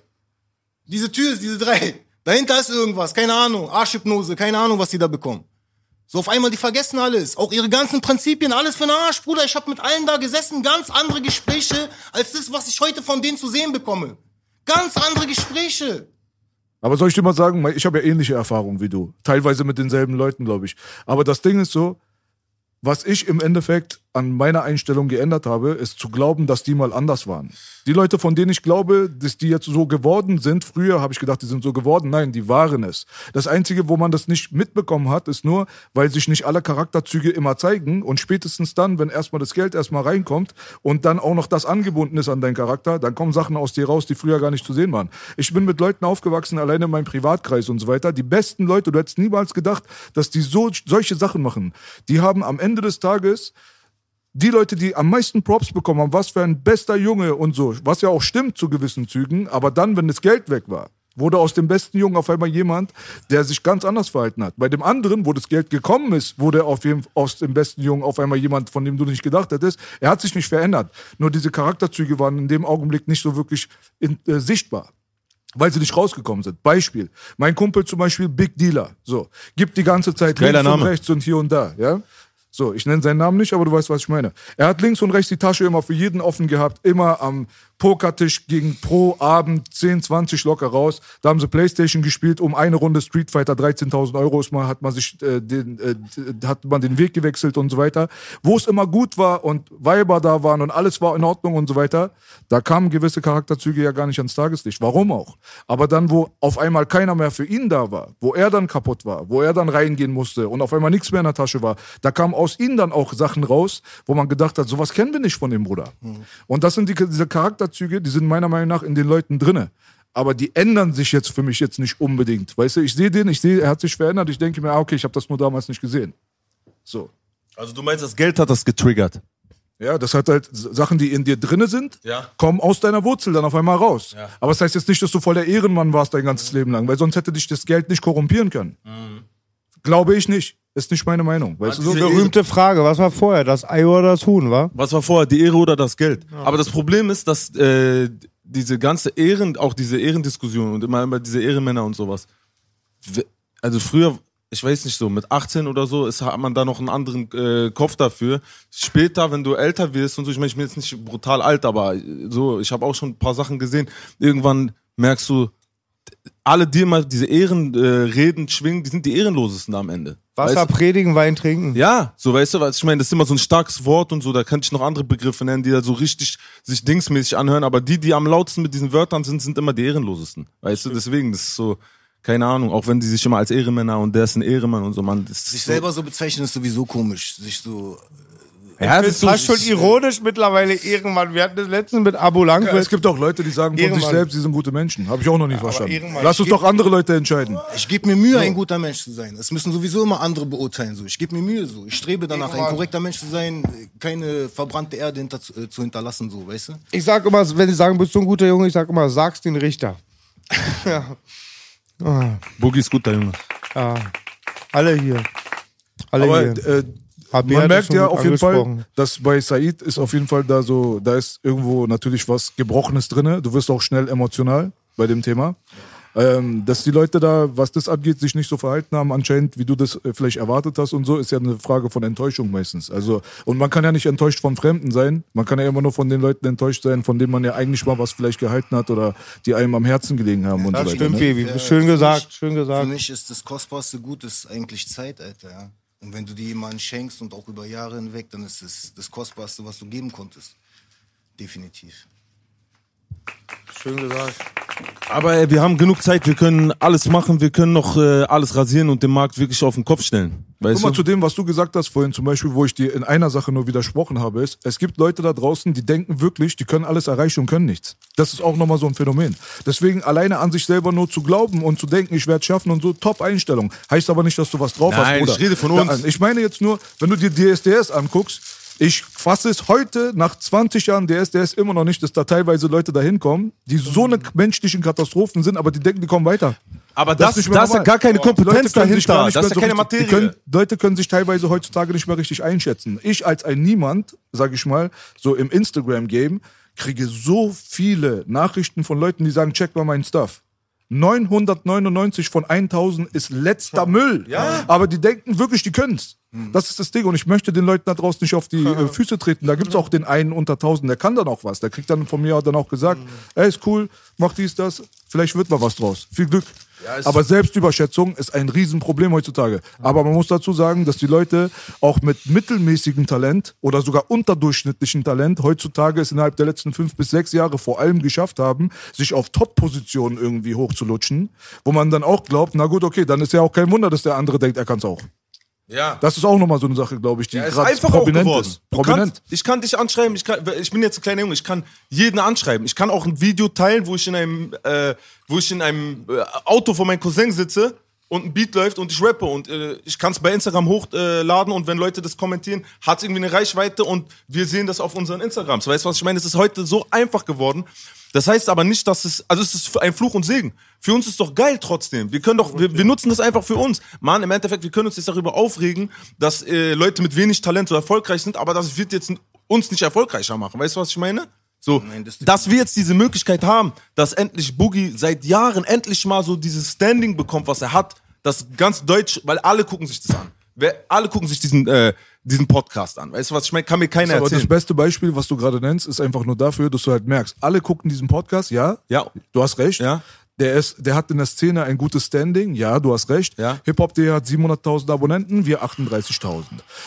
S6: Diese Tür ist diese Dreieck. Dahinter ist irgendwas, keine Ahnung. Arschhypnose, keine Ahnung, was die da bekommen. So auf einmal, die vergessen alles. Auch ihre ganzen Prinzipien, alles für den Arsch, Bruder. Ich habe mit allen da gesessen, ganz andere Gespräche, als das, was ich heute von denen zu sehen bekomme. Ganz andere Gespräche.
S5: Aber soll ich dir mal sagen, ich habe ja ähnliche Erfahrungen wie du. Teilweise mit denselben Leuten, glaube ich. Aber das Ding ist so, was ich im Endeffekt an meiner Einstellung geändert habe, ist zu glauben, dass die mal anders waren. Die Leute, von denen ich glaube, dass die jetzt so geworden sind, früher habe ich gedacht, die sind so geworden. Nein, die waren es. Das Einzige, wo man das nicht mitbekommen hat, ist nur, weil sich nicht alle Charakterzüge immer zeigen und spätestens dann, wenn erstmal das Geld erstmal reinkommt und dann auch noch das angebunden ist an deinen Charakter, dann kommen Sachen aus dir raus, die früher gar nicht zu sehen waren. Ich bin mit Leuten aufgewachsen, alleine in meinem Privatkreis und so weiter. Die besten Leute, du hättest niemals gedacht, dass die so solche Sachen machen. Die haben am Ende des Tages die Leute, die am meisten Props bekommen haben, was für ein bester Junge und so, was ja auch stimmt zu gewissen Zügen, aber dann, wenn das Geld weg war, wurde aus dem besten Jungen auf einmal jemand, der sich ganz anders verhalten hat. Bei dem anderen, wo das Geld gekommen ist, wurde auf jeden, aus dem besten Jungen auf einmal jemand, von dem du nicht gedacht hättest. Er hat sich nicht verändert. Nur diese Charakterzüge waren in dem Augenblick nicht so wirklich in, äh, sichtbar weil sie nicht rausgekommen sind. Beispiel. Mein Kumpel zum Beispiel, Big Dealer. So. Gibt die ganze Zeit
S4: Geiler
S5: links und
S4: Name.
S5: rechts und hier und da, ja. So, ich nenne seinen Namen nicht, aber du weißt, was ich meine. Er hat links und rechts die Tasche immer für jeden offen gehabt, immer am Pokertisch ging pro Abend 10, 20 locker raus. Da haben sie Playstation gespielt, um eine Runde Street Fighter 13.000 Euro ist mal, hat man sich äh, den, äh, hat man den Weg gewechselt und so weiter. Wo es immer gut war und Weiber da waren und alles war in Ordnung und so weiter, da kamen gewisse Charakterzüge ja gar nicht ans Tageslicht. Warum auch? Aber dann, wo auf einmal keiner mehr für ihn da war, wo er dann kaputt war, wo er dann reingehen musste und auf einmal nichts mehr in der Tasche war, da kamen aus ihm dann auch Sachen raus, wo man gedacht hat, sowas kennen wir nicht von dem Bruder. Und das sind die, diese Charakterzüge, die sind meiner Meinung nach in den Leuten drinne. Aber die ändern sich jetzt für mich jetzt nicht unbedingt. Weißt du, ich sehe den, ich sehe, er hat sich verändert, ich denke mir, ah, okay, ich habe das nur damals nicht gesehen. So.
S4: Also du meinst, das Geld hat das getriggert?
S5: Ja, das hat halt Sachen, die in dir drinne sind,
S4: Ja.
S5: kommen aus deiner Wurzel dann auf einmal raus.
S4: Ja.
S5: Aber das heißt jetzt nicht, dass du voll der Ehrenmann warst dein ganzes Leben lang, weil sonst hätte dich das Geld nicht korrumpieren können. Glaube ich nicht. Ist nicht meine Meinung. Weißt du so?
S3: Berühmte Frage, was war vorher, das Ei oder das Huhn, wa?
S4: Was war vorher, die Ehre oder das Geld? Aber das Problem ist, dass äh, diese ganze Ehren, auch diese Ehrendiskussion und immer, immer diese Ehrenmänner und sowas. Also früher, ich weiß nicht so, mit 18 oder so, ist, hat man da noch einen anderen äh, Kopf dafür. Später, wenn du älter wirst und so, ich meine, ich bin jetzt nicht brutal alt, aber so, ich habe auch schon ein paar Sachen gesehen. Irgendwann merkst du, alle, die immer diese Ehrenreden äh, Reden schwingen, die sind die ehrenlosesten am Ende.
S3: Wasser
S4: Weißt
S3: predigen, Wein trinken.
S4: Ja, so weißt du, was ich meine, das ist immer so ein starkes Wort und so, da kann ich noch andere Begriffe nennen, die da so richtig sich dingsmäßig anhören, aber die, die am lautesten mit diesen Wörtern sind, sind immer die ehrenlosesten. Weißt du, deswegen, das ist so, keine Ahnung, auch wenn die sich immer als Ehrenmänner und der ist ein Ehrenmann und so, man,
S6: Sich
S4: so,
S6: selber so bezeichnen ist sowieso komisch. Sich so.
S4: Ja, das
S3: Das
S4: ist
S3: fast schon ironisch mittlerweile Ehrenmann. Wir hatten das letztens mit Abo
S5: Ja,
S3: Langwitz.
S5: es gibt auch Leute, die sagen von sich
S3: Ehrenmann.
S5: selbst, sie sind gute Menschen. Habe ich auch noch nie verstanden.
S3: Ehrenmann,
S5: Lass uns
S3: ich
S5: doch andere Leute entscheiden.
S6: Ich gebe mir Mühe, ein guter Mensch zu sein. Es müssen sowieso immer andere beurteilen. So. Ich gebe mir Mühe so. Ich strebe danach, ein korrekter Mensch zu sein, keine verbrannte Erde hinter, äh, zu hinterlassen, so, weißt du?
S3: Ich sag immer, wenn sie sagen, bist du ein guter Junge, ich sag immer, sag's den Richter. ja.
S4: Boogie ist guter Junge.
S3: ja. Alle hier. Alle
S5: Aber
S3: hier.
S5: äh,
S3: Hab
S5: man merkt ja auf jeden Fall, dass bei Said ist auf jeden Fall da so, da ist irgendwo natürlich was Gebrochenes drinne. Du wirst auch schnell emotional bei dem Thema. Ähm, dass die Leute da, was das angeht, sich nicht so verhalten haben, anscheinend, wie du das äh, vielleicht erwartet hast und so, ist ja eine Frage von Enttäuschung meistens. Also, und man kann ja nicht enttäuscht von Fremden sein. Man kann ja immer nur von den Leuten enttäuscht sein, von denen man ja eigentlich mal was vielleicht gehalten hat oder die einem am Herzen gelegen haben und
S3: Das
S5: so weiter.
S3: stimmt,
S5: ne?
S3: Baby.
S6: Ja,
S3: schön
S6: für
S3: gesagt,
S6: mich-
S3: schön
S6: Für
S3: gesagt.
S6: mich ist das kostbarste Gut ist eigentlich Zeit, Alter. Ja? Und wenn du die jemanden schenkst und auch über Jahre hinweg, dann ist es das kostbarste, was du geben konntest. Definitiv.
S3: Schön gesagt.
S4: Aber ey, wir haben genug Zeit, wir können alles machen, wir können noch äh, alles rasieren und den Markt wirklich auf den Kopf stellen. Weißt
S5: Guck mal
S4: du?
S5: zu dem, was du gesagt hast vorhin, zum Beispiel, wo ich dir in einer Sache nur widersprochen habe, ist, es gibt Leute da draußen, die denken wirklich, die können alles erreichen und können nichts. Das ist auch nochmal so ein Phänomen. Deswegen alleine an sich selber nur zu glauben und zu denken, ich werde schaffen und so, Top-Einstellung. Heißt aber nicht, dass du was drauf hast,
S4: Nein,
S5: Bruder.
S4: ich rede von uns.
S5: Ich meine jetzt nur, wenn du dir DSDS anguckst, ich fasse es heute, nach 20 Jahren DSDS, immer noch nicht, dass da teilweise Leute da hinkommen, die so eine menschlichen Katastrophen sind, aber die denken, die kommen weiter.
S4: Aber
S5: Das
S4: das,
S5: ist nicht mehr
S4: da ist ja gar keine Kompetenz
S5: können sich gar
S4: dahinter,
S5: nicht
S4: das ist ja
S5: so
S4: keine Materie.
S5: Können, Leute können sich teilweise heutzutage nicht mehr richtig einschätzen. Ich als ein Niemand, sag ich mal, so im Instagram-Game, kriege so viele Nachrichten von Leuten, die sagen, check mal meinen Stuff. 999 von 1000 ist letzter Müll. Aber die denken wirklich, die können's. Das ist das Ding. Und ich möchte den Leuten da draußen nicht auf die äh, Füße treten. Da gibt's auch den einen unter 1000, der kann dann auch was. Der kriegt dann von mir dann auch gesagt, ey, ist cool, mach dies, das. Vielleicht wird mal was draus. Viel Glück. Aber Selbstüberschätzung ist ein Riesenproblem heutzutage. Aber man muss dazu sagen, dass die Leute auch mit mittelmäßigem Talent oder sogar unterdurchschnittlichem Talent heutzutage es innerhalb der letzten fünf bis sechs Jahre vor allem geschafft haben, sich auf Top-Positionen irgendwie hochzulutschen, wo man dann auch glaubt, na gut, okay, dann ist ja auch kein Wunder, dass der andere denkt, er kann's auch.
S4: Ja.
S5: Das ist auch nochmal so eine Sache, glaube ich, die
S4: Ja, ist
S5: gerade
S4: einfach auch
S5: prominent
S4: geworden.
S5: ist. Prominent.
S4: Kannst, ich kann dich anschreiben, ich, kann, ich bin jetzt ein kleiner Junge, ich kann jeden anschreiben. Ich kann auch ein Video teilen, wo ich in einem, äh, wo ich in einem äh, Auto von meinem Cousin sitze und ein Beat läuft und ich rappe und äh, ich kann es bei Instagram hochladen und wenn Leute das kommentieren, hat es irgendwie eine Reichweite und wir sehen das auf unseren Instagrams. Weißt du, was ich meine? Es ist heute so einfach geworden. Das heißt aber nicht, dass es, also es ist ein Fluch und Segen. Für uns ist doch geil trotzdem. Wir können doch, wir, wir nutzen das einfach für uns. Mann, im Endeffekt, wir können uns jetzt darüber aufregen, dass äh, Leute mit wenig Talent so erfolgreich sind, aber das wird jetzt uns nicht erfolgreicher machen. Weißt du, was ich meine? So,
S6: Nein, das-
S4: dass wir jetzt diese Möglichkeit haben, dass endlich Boogie seit Jahren endlich mal so dieses Standing bekommt, was er hat, das ganz deutsch, weil alle gucken sich das an. Wer, alle gucken sich diesen, äh, diesen Podcast an. Weißt du was? Ich meine, kann mir keiner
S5: Aber das
S4: erzählen.
S5: beste Beispiel, was du gerade nennst, ist einfach nur dafür, dass du halt merkst, alle gucken diesen Podcast, ja,
S4: Ja.
S5: du hast recht.
S4: Ja.
S5: Der, ist, der hat in der Szene ein gutes Standing, ja, du hast recht.
S4: Ja.
S5: Hip-Hop.de hat 700.000 Abonnenten, wir 38.000.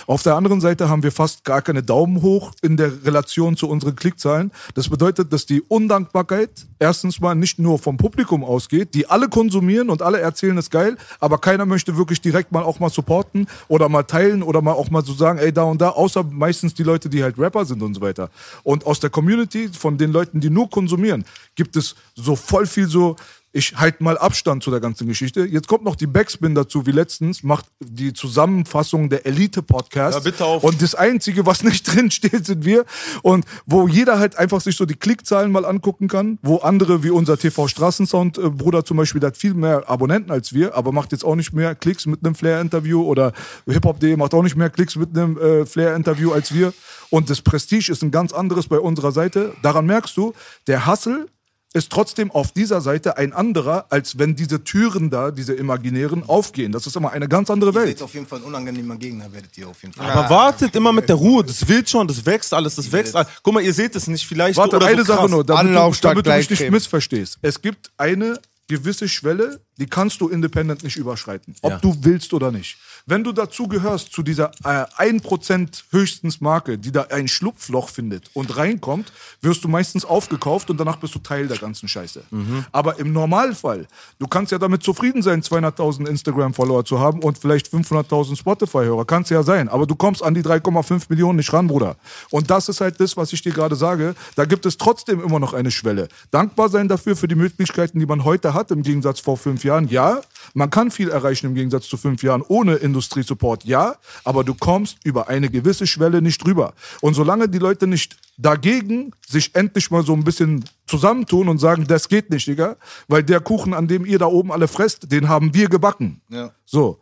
S5: Auf der anderen Seite haben wir fast gar keine Daumen hoch in der Relation zu unseren Klickzahlen. Das bedeutet, dass die Undankbarkeit erstens mal nicht nur vom Publikum ausgeht, die alle konsumieren und alle erzählen es geil, aber keiner möchte wirklich direkt mal auch mal supporten oder mal teilen oder mal auch mal so sagen, ey, da und da, außer meistens die Leute, die halt Rapper sind und so weiter. Und aus der Community, von den Leuten, die nur konsumieren, gibt es so voll viel so, ich halte mal Abstand zu der ganzen Geschichte. Jetzt kommt noch die Backspin dazu, wie letztens, macht die Zusammenfassung der Elite-Podcast.
S4: Ja, bitte auf.
S5: Und das Einzige, was nicht drin steht, sind wir. Und wo jeder halt einfach sich so die Klickzahlen mal angucken kann, wo andere wie unser TV-Straßensound-Bruder zum Beispiel, der hat viel mehr Abonnenten als wir, aber macht jetzt auch nicht mehr Klicks mit einem Flair-Interview oder Hip-Hop.de macht auch nicht mehr Klicks mit einem äh, Flair-Interview als wir. Und das Prestige ist ein ganz anderes bei unserer Seite. Daran merkst du, der Hustle ist trotzdem auf dieser Seite ein anderer, als wenn diese Türen da, diese imaginären, aufgehen. Das ist immer eine ganz andere
S6: Ihr seid
S5: Welt.
S6: auf jeden Fall ein unangenehmer Gegner, werdet ihr auf jeden Fall.
S4: Aber wartet immer mit der Ruhe. Das will schon, das wächst alles, das wächst alles. Guck mal, ihr seht es nicht vielleicht.
S5: Warte,
S4: oder
S5: eine
S4: so.
S5: Sache nur, damit, du, damit du mich nicht missverstehst. Es gibt eine gewisse Schwelle, die kannst du independent nicht überschreiten. Ob
S4: Ja.
S5: du willst oder nicht. Wenn du dazu gehörst, zu dieser äh, 1% höchstens Marke, die da ein Schlupfloch findet und reinkommt, wirst du meistens aufgekauft und danach bist du Teil der ganzen Scheiße. Aber im Normalfall, du kannst ja damit zufrieden sein, 200.000 Instagram-Follower zu haben und vielleicht 500.000 Spotify-Hörer. Kannst ja sein. Aber du kommst an die 3,5 Millionen nicht ran, Bruder. Und das ist halt das, was ich dir gerade sage. Da gibt es trotzdem immer noch eine Schwelle. Dankbar sein dafür, für die Möglichkeiten, die man heute hat, im Gegensatz vor fünf Jahren. Ja, man kann viel erreichen im Gegensatz zu fünf Jahren ohne Industriesupport. Ja, aber du kommst über eine gewisse Schwelle nicht drüber. Und solange die Leute nicht dagegen sich endlich mal so ein bisschen zusammentun und sagen, das geht nicht, Digga, weil der Kuchen, an dem ihr da oben alle fresst, den haben wir gebacken.
S6: Ja.
S5: So.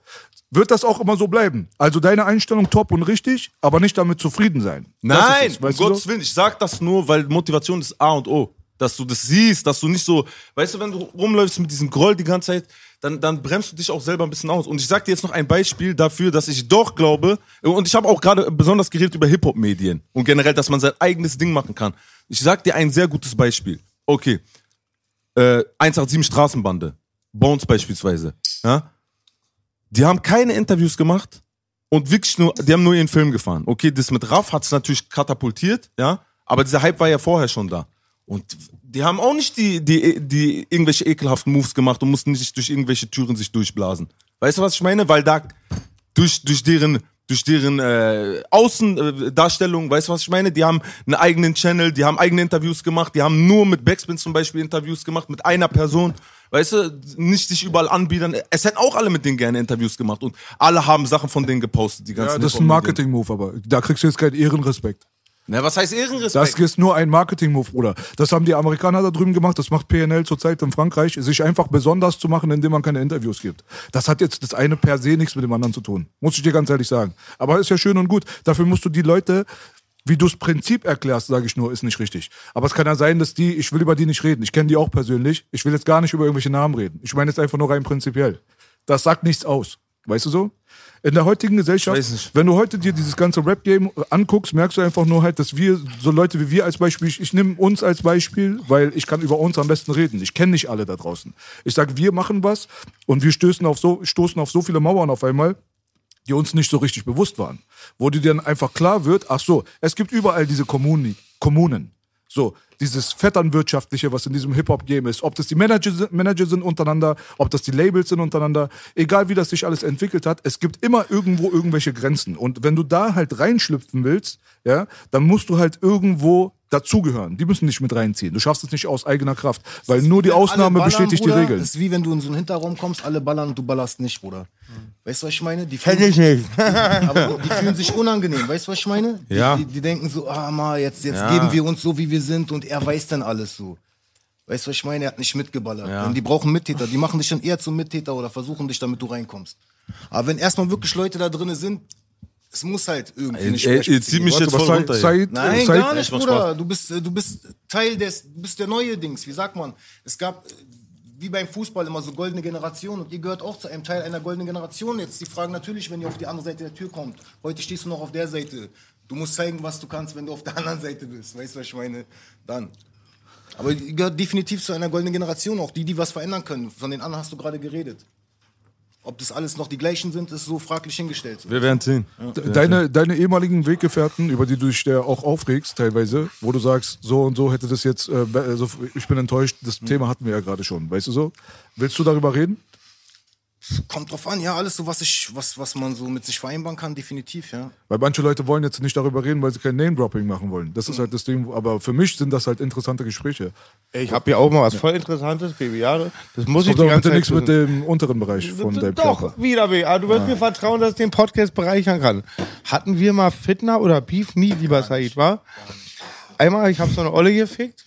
S5: Wird das auch immer so bleiben? Also deine Einstellung top und richtig, aber nicht damit zufrieden sein.
S4: Nein,
S5: es,
S4: um Gottes
S5: so?
S4: Willen. Ich sag das nur, weil Motivation ist A und O. Dass du das siehst, dass du nicht so, weißt du, wenn du rumläufst mit diesem Groll die ganze Zeit, dann, dann bremst du dich auch selber ein bisschen aus. Und ich sag dir jetzt noch ein Beispiel dafür, dass ich doch glaube, und ich habe auch gerade besonders geredet über Hip-Hop-Medien und generell, dass man sein eigenes Ding machen kann. Ich sag dir ein sehr gutes Beispiel. Okay. Äh, 187 Straßenbande. Bones beispielsweise. Ja? Die haben keine Interviews gemacht und wirklich nur, die haben nur ihren Film gefahren. Okay, das mit Raff hat es natürlich katapultiert, ja, aber dieser Hype war ja vorher schon da. Und die haben auch nicht die, die, die irgendwelche ekelhaften Moves gemacht und mussten nicht durch irgendwelche Türen sich durchblasen. Weißt du, was ich meine? Weil da durch, durch deren, durch deren äh, Außendarstellung, weißt du, was ich meine? Die haben einen eigenen Channel, die haben eigene Interviews gemacht, die haben nur mit Backspin zum Beispiel Interviews gemacht, mit einer Person. Weißt du, nicht sich überall anbiedern. Es hätten auch alle mit denen gerne Interviews gemacht und alle haben Sachen von denen gepostet, die ganzen
S5: Ja, das ist ein. Marketing-Move, aber da kriegst du jetzt keinen Ehrenrespekt.
S4: Na, was heißt Ehrenrespekt?
S5: Das ist nur ein Marketing-Move, Bruder. Das haben die Amerikaner da drüben gemacht, das macht PNL zurzeit in Frankreich, sich einfach besonders zu machen, indem man keine Interviews gibt. Das hat jetzt das eine per se nichts mit dem anderen zu tun. Muss ich dir ganz ehrlich sagen. Aber ist ja schön und gut. Dafür musst du die Leute, wie du das Prinzip erklärst, sage ich nur, ist nicht richtig. Aber es kann ja sein, dass die, ich will über die nicht reden. Ich kenne die auch persönlich. Ich will jetzt gar nicht über irgendwelche Namen reden. Ich meine jetzt einfach nur rein prinzipiell. Das sagt nichts aus. Weißt du so? In der heutigen Gesellschaft, wenn du heute dir dieses ganze Rap-Game anguckst, merkst du einfach nur halt, dass wir, so Leute wie wir als Beispiel, ich, ich nehme uns als Beispiel, weil ich kann über uns am besten reden. Ich kenne nicht alle da draußen. Ich sage, wir machen was und wir stößen auf so, stoßen auf so viele Mauern auf einmal, die uns nicht so richtig bewusst waren. Wo dir dann einfach klar wird, ach so, es gibt überall diese Kommuni, Kommunen. So, dieses Vetternwirtschaftliche, was in diesem Hip-Hop-Game ist. Ob das die Manager, Manager sind untereinander, ob das die Labels sind untereinander, egal wie das sich alles entwickelt hat, es gibt immer irgendwo irgendwelche Grenzen. Und wenn du da halt reinschlüpfen willst, ja, dann musst du halt irgendwo dazugehören. Die müssen dich mit reinziehen. Du schaffst es nicht aus eigener Kraft, weil nur die Ausnahme
S6: ballern,
S5: bestätigt
S6: Bruder,
S5: die Regel.
S6: Das ist wie wenn du in so einen Hinterraum kommst, alle ballern und du ballerst nicht, Bruder. Weißt du, was ich meine? Die
S3: Kenn
S6: fühlen,
S3: ich nicht.
S6: aber die fühlen sich unangenehm. Weißt du, was ich meine? Die,
S4: Ja.
S6: Die, die denken so, ah, mal, jetzt, jetzt
S4: Ja.
S6: geben wir uns so, wie wir sind und er weiß dann alles so. Weißt du, was ich meine? Er hat nicht mitgeballert.
S4: Ja.
S6: Und die brauchen Mittäter. Die machen dich dann eher zum Mittäter oder versuchen dich, damit du reinkommst. Aber wenn erstmal wirklich Leute da drin sind, es muss halt irgendwie eine
S4: ihr zieht mich jetzt voll
S5: was
S4: runter.
S5: Said-
S6: Nein,
S5: Said-
S6: gar nicht, Bruder. Du bist, du bist Teil des, du bist der neue Dings. Wie sagt man? Es gab, wie beim Fußball immer so goldene Generation und ihr gehört auch zu einem Teil einer goldenen Generation. Jetzt die Frage natürlich, wenn ihr auf die andere Seite der Tür kommt. Heute stehst du noch auf der Seite. Du musst zeigen, was du kannst, wenn du auf der anderen Seite bist. Weißt du, was ich meine? Dann. Aber ihr gehört definitiv zu einer goldenen Generation, auch die, die was verändern können. Von den anderen hast du gerade geredet. Ob das alles noch die gleichen sind, ist so fraglich hingestellt.
S4: Wir werden sehen.
S5: Deine, deine ehemaligen Weggefährten, über die du dich ja auch aufregst teilweise, wo du sagst, so und so hätte das jetzt, äh, also ich bin enttäuscht, das Thema hatten wir ja gerade schon, weißt du so? Willst du darüber reden?
S6: Kommt drauf an, ja, alles so, was, ich, was, was man so mit sich vereinbaren kann, definitiv, ja.
S5: Weil manche Leute wollen jetzt nicht darüber reden, weil sie kein Name-Dropping machen wollen. Das ist halt das Ding, aber für mich sind das halt interessante Gespräche.
S3: Ey, ich habe hier auch mal was voll Interessantes, BBA. Das muss ich
S5: Kommt
S3: die
S5: aber
S3: ganze Zeit
S5: nichts mit dem unteren Bereich von deinem
S3: Doch,
S5: Körper.
S3: wieder BBA. Du wirst mir vertrauen, dass ich den Podcast bereichern kann. Hatten wir mal Fitner oder Beef? Nie, lieber Said, war? Einmal, ich habe so eine Olle gefickt.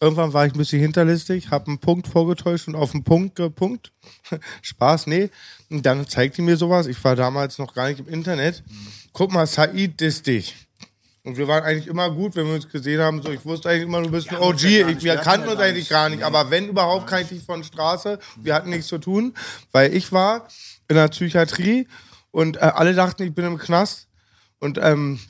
S3: Irgendwann war ich ein bisschen hinterlistig, habe einen Punkt vorgetäuscht und auf den Punkt gepunkt. Spaß, nee. Und dann zeigt die mir sowas. Ich war damals noch gar nicht im Internet. Guck mal, Said disst dich. Und wir waren eigentlich immer gut, wenn wir uns gesehen haben. So, ich wusste eigentlich immer, du bist ein OG.
S6: ja gar
S3: ich, wir kannten uns eigentlich gar nicht. Aber wenn überhaupt, kannte ich von Straße. Wir hatten nichts zu tun, weil ich war in der Psychiatrie und äh, alle dachten, ich bin im Knast. Und ähm,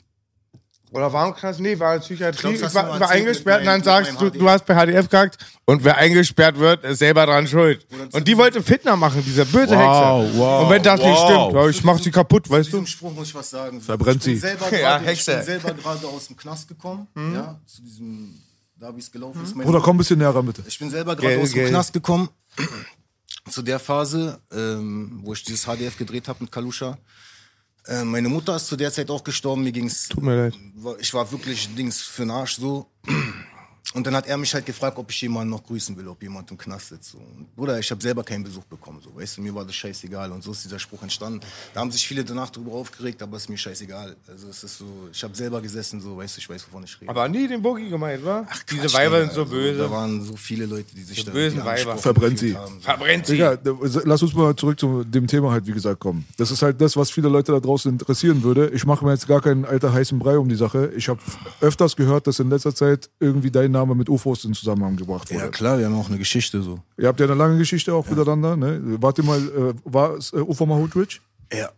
S3: oder war im Knast? Nee, war in Psychiatrie.
S6: glaub,
S3: war, war eingesperrt und dann sagst du, du hast bei HDF gehackt und wer eingesperrt wird, ist selber dran schuld. Und die wollte Fitner machen, diese böse
S4: Wow,
S3: Hexe.
S4: wow,
S3: und wenn das nicht
S4: wow.
S3: stimmt, ja, ich mach sie kaputt,
S6: Zu
S3: weißt du?
S6: diesem Spruch muss ich was sagen.
S5: Verbrennt sie.
S6: Selber
S3: Ja,
S6: gerade, ich
S3: Hexe.
S6: bin selber gerade aus dem Knast gekommen. Ja, zu diesem, da wie es gelaufen ist. Meine
S5: Bruder, komm ein bisschen näher ran, bitte.
S6: Ich bin selber gerade aus dem. Knast gekommen. Zu der Phase, ähm, wo ich dieses HDF gedreht habe mit Kalusha. Äh, meine Mutter ist zu der Zeit auch gestorben. Mir ging's.
S3: Tut mir leid.
S6: Ich war wirklich Dings für den Arsch so. Und dann hat er mich halt gefragt, ob ich jemanden noch grüßen will, ob jemand im Knast sitzt. So. Bruder, ich habe selber keinen Besuch bekommen. So. Weißt du, mir war das scheißegal. Und so ist dieser Spruch entstanden. Da haben sich viele danach drüber aufgeregt, aber es ist mir scheißegal. Also es ist so, ich habe selber gesessen, so, weißt du, ich weiß, wovon ich rede.
S3: Aber nie den Boogie gemeint, wa? Diese
S6: Quatsch,
S3: Weiber sind so
S6: Also,
S3: böse.
S6: Da waren so viele Leute, die sich da
S3: bösen Weiber.
S5: Verbrennt sie.
S6: haben.
S3: Verbrennt sie.
S5: Digga, d- lass uns mal zurück zu dem Thema halt, wie gesagt, kommen. Das ist halt das, was viele Leute da draußen interessieren würde. Ich mache mir jetzt gar keinen alter heißen Brei um die Sache. Ich habe öfters gehört, dass in letzter Zeit irgendwie dein Name mit UFOs in Zusammenhang gebracht wurde.
S6: Ja klar, wir haben auch eine Geschichte so.
S5: Ihr habt ja eine lange Geschichte auch miteinander, ne? Wart ihr mal, äh, war es äh, UFO Mahutwitch?
S6: Ja,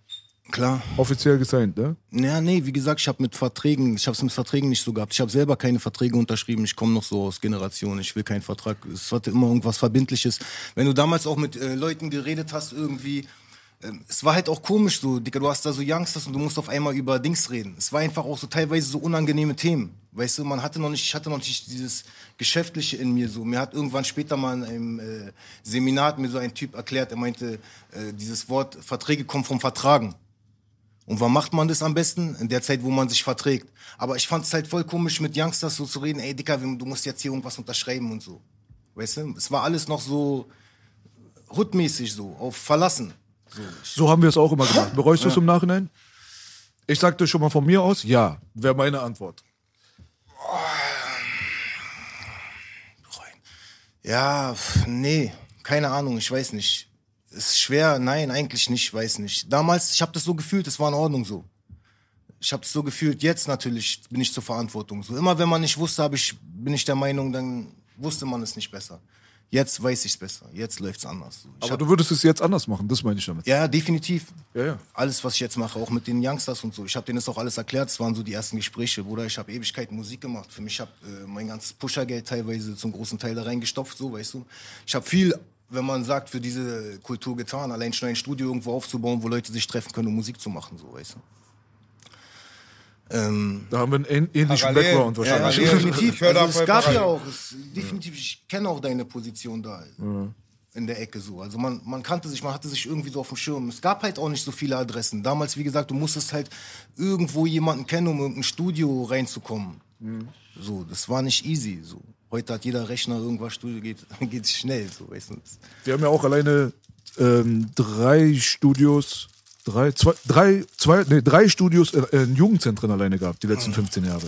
S6: klar.
S5: Offiziell gesigned, ne?
S6: Ja, nee, wie gesagt, ich habe mit Verträgen, ich habe es mit Verträgen nicht so gehabt. Ich habe selber keine Verträge unterschrieben. Ich komme noch so aus Generation. Ich will keinen Vertrag. Es hatte immer irgendwas Verbindliches. Wenn du damals auch mit äh, Leuten geredet hast, irgendwie, es war halt auch komisch so, Digga, du hast da so Youngsters und du musst auf einmal über Dings reden. Es war einfach auch so teilweise so unangenehme Themen. Weißt du, man hatte noch nicht, ich hatte noch nicht dieses Geschäftliche in mir so. Mir hat irgendwann später mal in einem äh, Seminar hat mir so ein Typ erklärt, er meinte, äh, dieses Wort Verträge kommen vom Vertragen. Und wann macht man das am besten? In der Zeit, wo man sich verträgt. Aber ich fand es halt voll komisch, mit Youngsters so zu reden, ey Dicker, du musst jetzt hier irgendwas unterschreiben und so. Weißt du? Es war alles noch so hutmäßig so, auf Verlassen. So,
S5: haben wir es auch immer gemacht. Bereust du es im Nachhinein? Ich sagte schon mal von mir aus, ja, wäre meine Antwort.
S6: ja, nee, keine Ahnung, ich weiß nicht. Ist schwer, nein, eigentlich nicht, weiß nicht. Damals, ich habe das so gefühlt, es war in Ordnung so. Ich habe es so gefühlt, jetzt natürlich bin ich zur Verantwortung. So immer wenn man nicht wusste, hab ich, bin ich der Meinung, dann wusste man es nicht besser. Jetzt weiß ich es besser, jetzt läuft's anders. So. Ich
S5: Aber du würdest es jetzt anders machen, das meine ich damit.
S6: Ja, definitiv.
S5: Ja, ja.
S6: Alles, was ich jetzt mache, auch mit den Youngsters und so. Ich habe denen das auch alles erklärt. Das waren so die ersten Gespräche. Bruder, ich habe Ewigkeiten Musik gemacht. Für mich habe äh, mein ganzes Pushergeld teilweise zum großen Teil da reingestopft, so, weißt du. Ich habe viel, wenn man sagt, für diese Kultur getan. Allein schon ein Studio irgendwo aufzubauen, wo Leute sich treffen können, um Musik zu machen, so, weißt du. Ähm,
S5: Da haben wir einen ähn- ähnlichen
S3: Parallel.
S5: Background
S6: ja,
S5: wahrscheinlich.
S6: definitiv.
S3: Ich hör da
S6: Also, es gab
S3: parallel.
S6: ja auch, es, definitiv, ich kenne auch deine Position da in der Ecke so. Also man, man kannte sich, man hatte sich irgendwie so auf dem Schirm. Es gab halt auch nicht so viele Adressen. Damals, wie gesagt, du musstest halt irgendwo jemanden kennen, um in irgendein Studio reinzukommen. So, das war nicht easy. So. Heute hat jeder Rechner irgendwas Studio, geht, geht schnell. So, weißt du.
S5: Wir haben ja auch alleine ähm, drei Studios, drei, zwei, drei, zwei, nee, drei Studios in, in Jugendzentren alleine gehabt, die letzten 15 Jahre.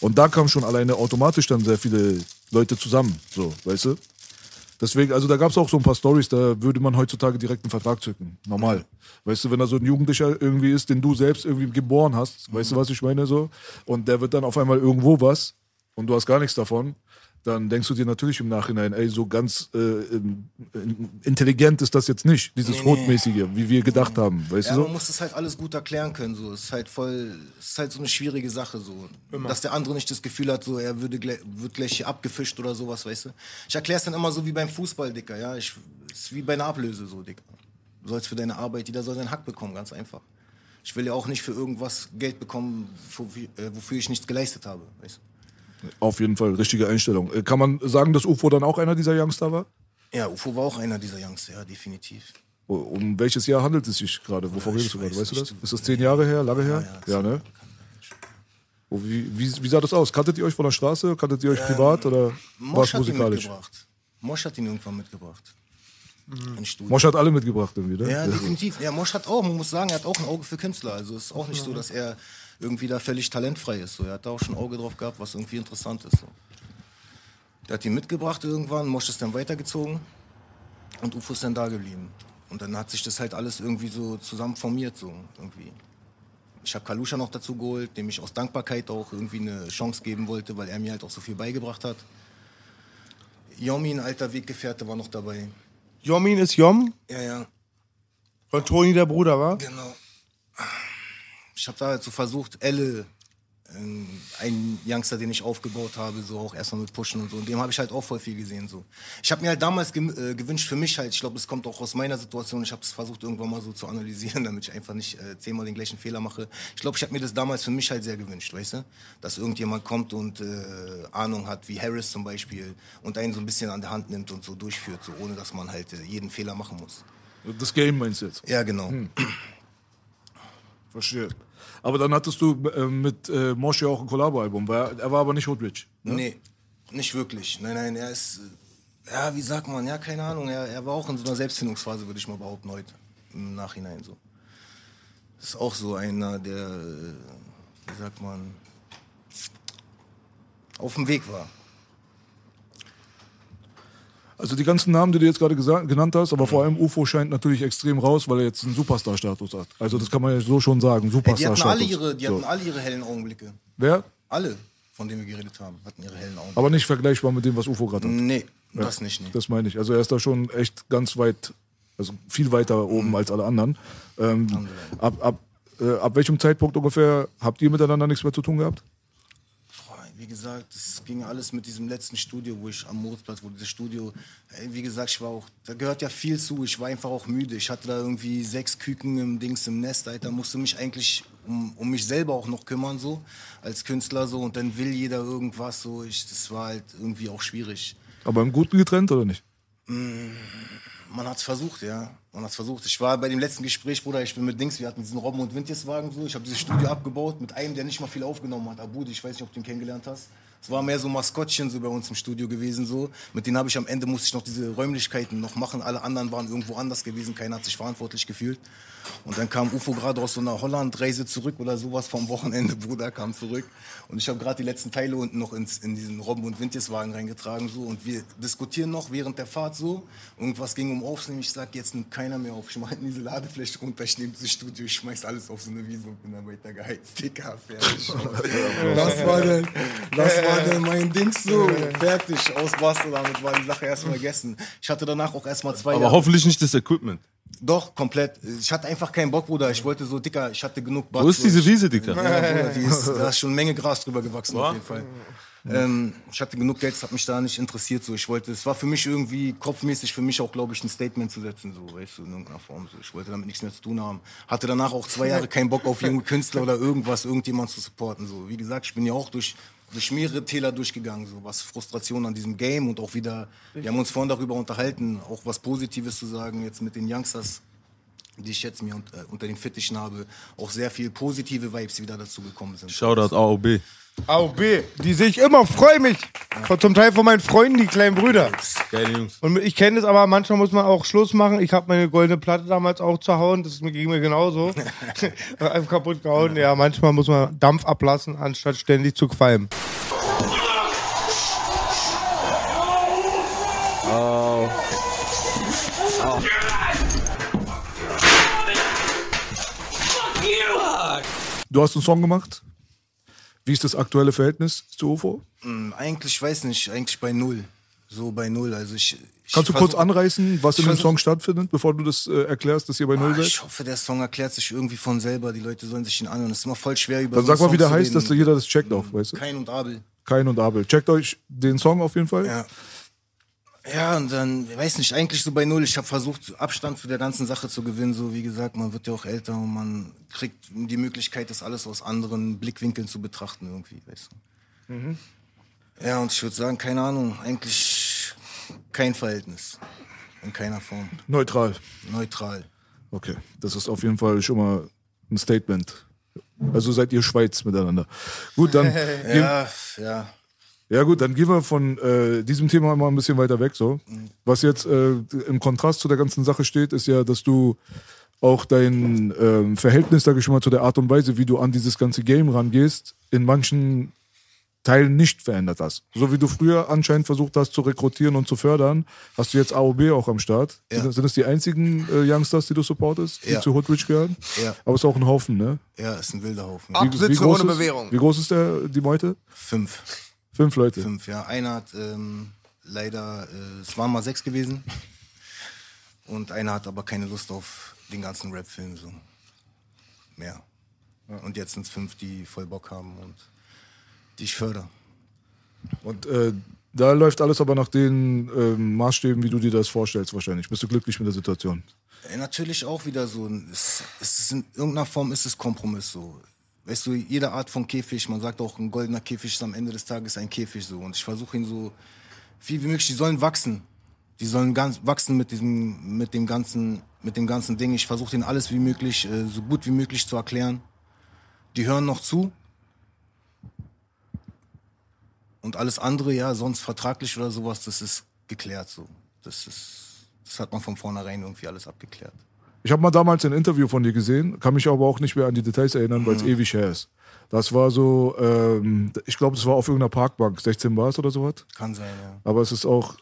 S5: Und da kamen schon alleine automatisch dann sehr viele Leute zusammen, so, weißt du? Deswegen, also da gab es auch so ein paar Stories, da würde man heutzutage direkt einen Vertrag zücken. Normal. Weißt du, wenn da so ein Jugendlicher irgendwie ist, den du selbst irgendwie geboren hast, weißt du, was ich meine so? Und der wird dann auf einmal irgendwo was und du hast gar nichts davon, dann denkst du dir natürlich im Nachhinein, ey, so ganz äh, ähm, intelligent ist das jetzt nicht, dieses
S6: Nee, nee.
S5: Rotmäßige, wie wir gedacht haben, weißt
S6: Ja,
S5: du
S6: man
S5: so?
S6: muss das halt alles gut erklären können. So. Es ist halt voll, es ist halt so eine schwierige Sache. So. Dass der andere nicht das Gefühl hat, so, er würde wird gleich hier abgefischt oder sowas, weißt du? Ich erkläre es dann immer so wie beim Fußball, Dicker. Ja? Ich, es ist wie bei einer Ablöse, so, Dicker. Du sollst für deine Arbeit, jeder soll seinen Hack bekommen, ganz einfach. Ich will ja auch nicht für irgendwas Geld bekommen, wofür, äh, wofür ich nichts geleistet habe, weißt du?
S5: Auf jeden Fall, richtige Einstellung. Äh, Kann man sagen, dass UFO dann auch einer dieser Youngster war?
S6: Ja, UFO war auch einer dieser Jungs, ja, definitiv.
S5: Um welches Jahr handelt es sich gerade? Wovon
S6: Ja,
S5: redest du gerade?
S6: weiß
S5: Weißt du das? Ist das zehn Jahre her, lange her?
S6: Ja,
S5: Ja, ne? Oh, wie, wie, wie sah das aus? Kanntet ihr euch von der Straße? Kanntet ihr euch privat oder war es
S6: Mosch hat ihn
S5: musikalisch?
S6: mitgebracht. Mosch hat ihn irgendwann mitgebracht. Studio.
S5: Mosch hat alle mitgebracht irgendwie, ne?
S6: Ja, definitiv. Ja, Mosch hat auch, man muss sagen, er hat auch ein Auge für Künstler. Also es ist auch nicht so, dass er irgendwie da völlig talentfrei ist. So. Er hat da auch schon ein Auge drauf gehabt, was irgendwie interessant ist. So. Der hat ihn mitgebracht irgendwann, Mosch ist dann weitergezogen und UFO ist dann da geblieben. Und dann hat sich das halt alles irgendwie so zusammen formiert. So, irgendwie. Ich habe Kalusha noch dazu geholt, dem ich aus Dankbarkeit auch irgendwie eine Chance geben wollte, weil er mir halt auch so viel beigebracht hat. Yomi, ein alter Weggefährte, war noch dabei.
S3: Jomin ist Jom
S6: Ja, ja.
S3: und Toni der Bruder, war?
S6: Genau. Ich habe da halt so versucht, Elle, ähm, ein Youngster, den ich aufgebaut habe, so auch erstmal mit Pushen und so. Und dem habe ich halt auch voll viel gesehen. So. Ich habe mir halt damals ge äh, gewünscht für mich halt, ich glaube, es kommt auch aus meiner Situation, ich habe es versucht irgendwann mal so zu analysieren, damit ich einfach nicht äh, zehnmal den gleichen Fehler mache. Ich glaube, ich habe mir das damals für mich halt sehr gewünscht, weißt du? Dass irgendjemand kommt und äh, Ahnung hat, wie Harris zum Beispiel, und einen so ein bisschen an der Hand nimmt und so durchführt, so ohne dass man halt äh, jeden Fehler machen muss.
S5: Das Game meinst du jetzt?
S6: Ja, genau.
S5: Verstehe. Aber dann hattest du äh, mit äh, Mosch ja auch ein Collabo-Album. War- Er war aber nicht Hoodrich. Ne?
S6: Nee, nicht wirklich. Nein, nein, er ist, äh, ja, wie sagt man, ja, keine Ahnung, er, er war auch in so einer Selbstfindungsphase, würde ich mal behaupten, heute, im Nachhinein so. Ist auch so einer, der, äh, wie sagt man, auf dem Weg war.
S5: Also die ganzen Namen, die du jetzt gerade genannt hast, aber vor allem UFO scheint natürlich extrem raus, weil er jetzt einen Superstar-Status hat. Also das kann man ja so schon sagen,
S6: Ey, die hatten
S5: Superstar-Status.
S6: alle ihre, die
S5: So.
S6: hatten alle ihre hellen Augenblicke.
S5: Wer?
S6: Alle, von denen wir geredet haben, hatten ihre hellen Augenblicke.
S5: Aber nicht vergleichbar mit dem, was UFO gerade hat.
S6: Nee, das nicht, nee.
S5: Das meine ich. Also er ist da schon echt ganz weit, also viel weiter oben
S6: Mhm.
S5: als alle anderen. Ähm, ab, ab, äh, ab welchem Zeitpunkt ungefähr habt ihr miteinander nichts mehr zu tun gehabt?
S6: Wie gesagt, es ging alles mit diesem letzten Studio, wo ich am Moritzplatz, wo dieses Studio, wie gesagt, ich war auch, da gehört ja viel zu. Ich war einfach auch müde. Ich hatte da irgendwie sechs Küken im Dings im Nest, Alter. Musste mich eigentlich um, um mich selber auch noch kümmern, so, als Künstler, so. Und dann will jeder irgendwas, so. Ich, das war halt irgendwie auch schwierig.
S5: Aber im Guten getrennt oder nicht?
S6: Man hat's versucht, ja. Man hat's versucht. Ich war bei dem letzten Gespräch, Bruder, ich bin mit Dings, wir hatten diesen Robben- und Windjeswagen so. Ich habe dieses Studio abgebaut mit einem, der nicht mal viel aufgenommen hat. Abudi, ich weiß nicht, ob du ihn kennengelernt hast. Es war mehr so Maskottchen so bei uns im Studio gewesen so. Mit denen habe ich am Ende musste ich noch diese Räumlichkeiten noch machen. Alle anderen waren irgendwo anders gewesen. Keiner hat sich verantwortlich gefühlt. Und dann kam UFO gerade aus so einer Holland-Reise zurück oder sowas vom Wochenende, Bruder, kam zurück. Und ich habe gerade die letzten Teile unten noch ins, in diesen Robben- und Windjeswagen reingetragen so. Und wir diskutieren noch während der Fahrt so. Irgendwas ging um Aufnehmen. Ich sag, jetzt nimmt keiner mehr auf. Ich mach diese Ladefläche runter, ich nehme dieses Studio, ich schmeiß alles auf so eine Wiese und bin dann weiter geheizt. Dicker, fertig. das, war dann, das war dann mein Ding so. Fertig, aus Basta, damit war die Sache erstmal gegessen. Ich hatte danach auch erstmal zwei
S4: Aber
S6: Jahre-
S4: hoffentlich nicht das Equipment.
S6: Doch, komplett. Ich hatte einfach keinen Bock, Bruder. Ich wollte so, Dicker, ich hatte genug
S4: Wo ist diese Wiese, Dicker?
S6: Ja, Bruder, die ist, da ist schon eine Menge Gras drüber gewachsen, auf jeden Fall. Ähm, ich hatte genug Geld, das hat mich da nicht interessiert. So. Ich wollte, es war für mich irgendwie kopfmäßig für mich auch, glaube ich, ein Statement zu setzen, so, weißt du, in irgendeiner Form. So. Ich wollte damit nichts mehr zu tun haben. Hatte danach auch zwei Jahre keinen Bock auf junge Künstler oder irgendwas, irgendjemand zu supporten. So. Wie gesagt, ich bin ja auch durch, durch mehrere Täler durchgegangen, so was Frustration an diesem Game und auch wieder, wir haben uns vorhin darüber unterhalten, auch was Positives zu sagen, jetzt mit den Youngsters die ich jetzt mir unter, unter den Fittichen habe, auch sehr viel positive Vibes wieder dazu gekommen sind.
S4: Shoutout AOB.
S3: AOB, die sehe ich immer, freue mich. Von- Zum Teil von meinen Freunden, die kleinen Brüder.
S4: Geile Jungs.
S3: Und ich kenne es, aber manchmal muss man auch Schluss machen. Ich habe meine goldene Platte damals auch zerhauen, das ging mir genauso. Einfach kaputt gehauen. Ja, manchmal muss man Dampf ablassen, anstatt ständig zu qualmen.
S5: Du hast einen Song gemacht. Wie ist das aktuelle Verhältnis zu UFO?
S6: Hm, Eigentlich, weiß nicht, eigentlich bei null. So bei null. Also ich, ich
S5: Kannst du kurz anreißen, was in dem Song stattfindet, bevor du das äh, erklärst, dass ihr bei Null
S6: Ah,
S5: seid?
S6: ich hoffe, der Song erklärt sich irgendwie von selber. Die Leute sollen sich ihn anhören. Es ist immer voll schwer über
S5: Dann
S6: so
S5: sag mal, wie der heißt, dass jeder das checkt auch, weißt du?
S6: Kain und Abel.
S5: Kain und Abel. Checkt euch den Song auf jeden Fall.
S6: Ja. Ja, und dann, ich weiß nicht, eigentlich so bei Null. Ich habe versucht, Abstand zu der ganzen Sache zu gewinnen. So, wie gesagt, man wird ja auch älter und man kriegt die Möglichkeit, das alles aus anderen Blickwinkeln zu betrachten, irgendwie, weißt du.
S5: Mhm.
S6: Ja, und ich würde sagen, keine Ahnung, eigentlich kein Verhältnis. In keiner Form.
S5: Neutral.
S6: Neutral.
S5: Okay, das ist auf jeden Fall schon mal ein Statement. Also seid ihr Schweiz miteinander. Gut, dann
S6: Ja, ja.
S5: Ja gut, dann gehen wir von äh, diesem Thema mal ein bisschen weiter weg. So, was jetzt äh, im Kontrast zu der ganzen Sache steht, ist ja, dass du auch dein ähm, Verhältnis, sag ich mal, zu der Art und Weise, wie du an dieses ganze Game rangehst, in manchen Teilen nicht verändert hast. So wie du früher anscheinend versucht hast zu rekrutieren und zu fördern, hast du jetzt AOB auch am Start.
S6: Ja.
S5: Sind, sind das die einzigen äh, Youngsters, die du supportest, die
S6: Ja.
S5: zu Hoodrich gehören?
S6: Ja.
S5: Aber es ist auch ein Haufen, ne?
S6: Ja, ist ein wilder Haufen.
S7: Absitze ohne
S5: ist,
S7: Bewährung.
S5: Wie groß ist der, die Meute?
S6: Fünf.
S5: Fünf Leute.
S6: Fünf, ja. Einer hat ähm, leider, äh, es waren mal sechs gewesen. Und einer hat aber keine Lust auf den ganzen Rap-Film so. Mehr. Und jetzt sind es fünf, die voll Bock haben und die ich fördere.
S5: Und äh, da läuft alles aber nach den ähm, Maßstäben, wie du dir das vorstellst wahrscheinlich. Bist du glücklich mit der Situation?
S6: Äh, Natürlich auch wieder so. Es, es ist in irgendeiner Form ist es Kompromiss so. Weißt du, jede Art von Käfig, man sagt auch, ein goldener Käfig ist am Ende des Tages ein Käfig so. Und ich versuche ihn so viel wie möglich, die sollen wachsen. Die sollen ganz wachsen mit diesem, mit dem ganzen, mit dem ganzen Ding. Ich versuche denen alles wie möglich, äh, so gut wie möglich zu erklären. Die hören noch zu. Und alles andere, ja, sonst vertraglich oder sowas, das ist geklärt so. Das ist, das hat man von vornherein irgendwie alles abgeklärt.
S5: Ich habe mal damals ein Interview von dir gesehen, kann mich aber auch nicht mehr an die Details erinnern, weil es ewig her ist. Das war so, ähm, ich glaube, es war auf irgendeiner Parkbank, 16 Bars oder sowas.
S6: Kann sein, ja.
S5: Aber es ist auch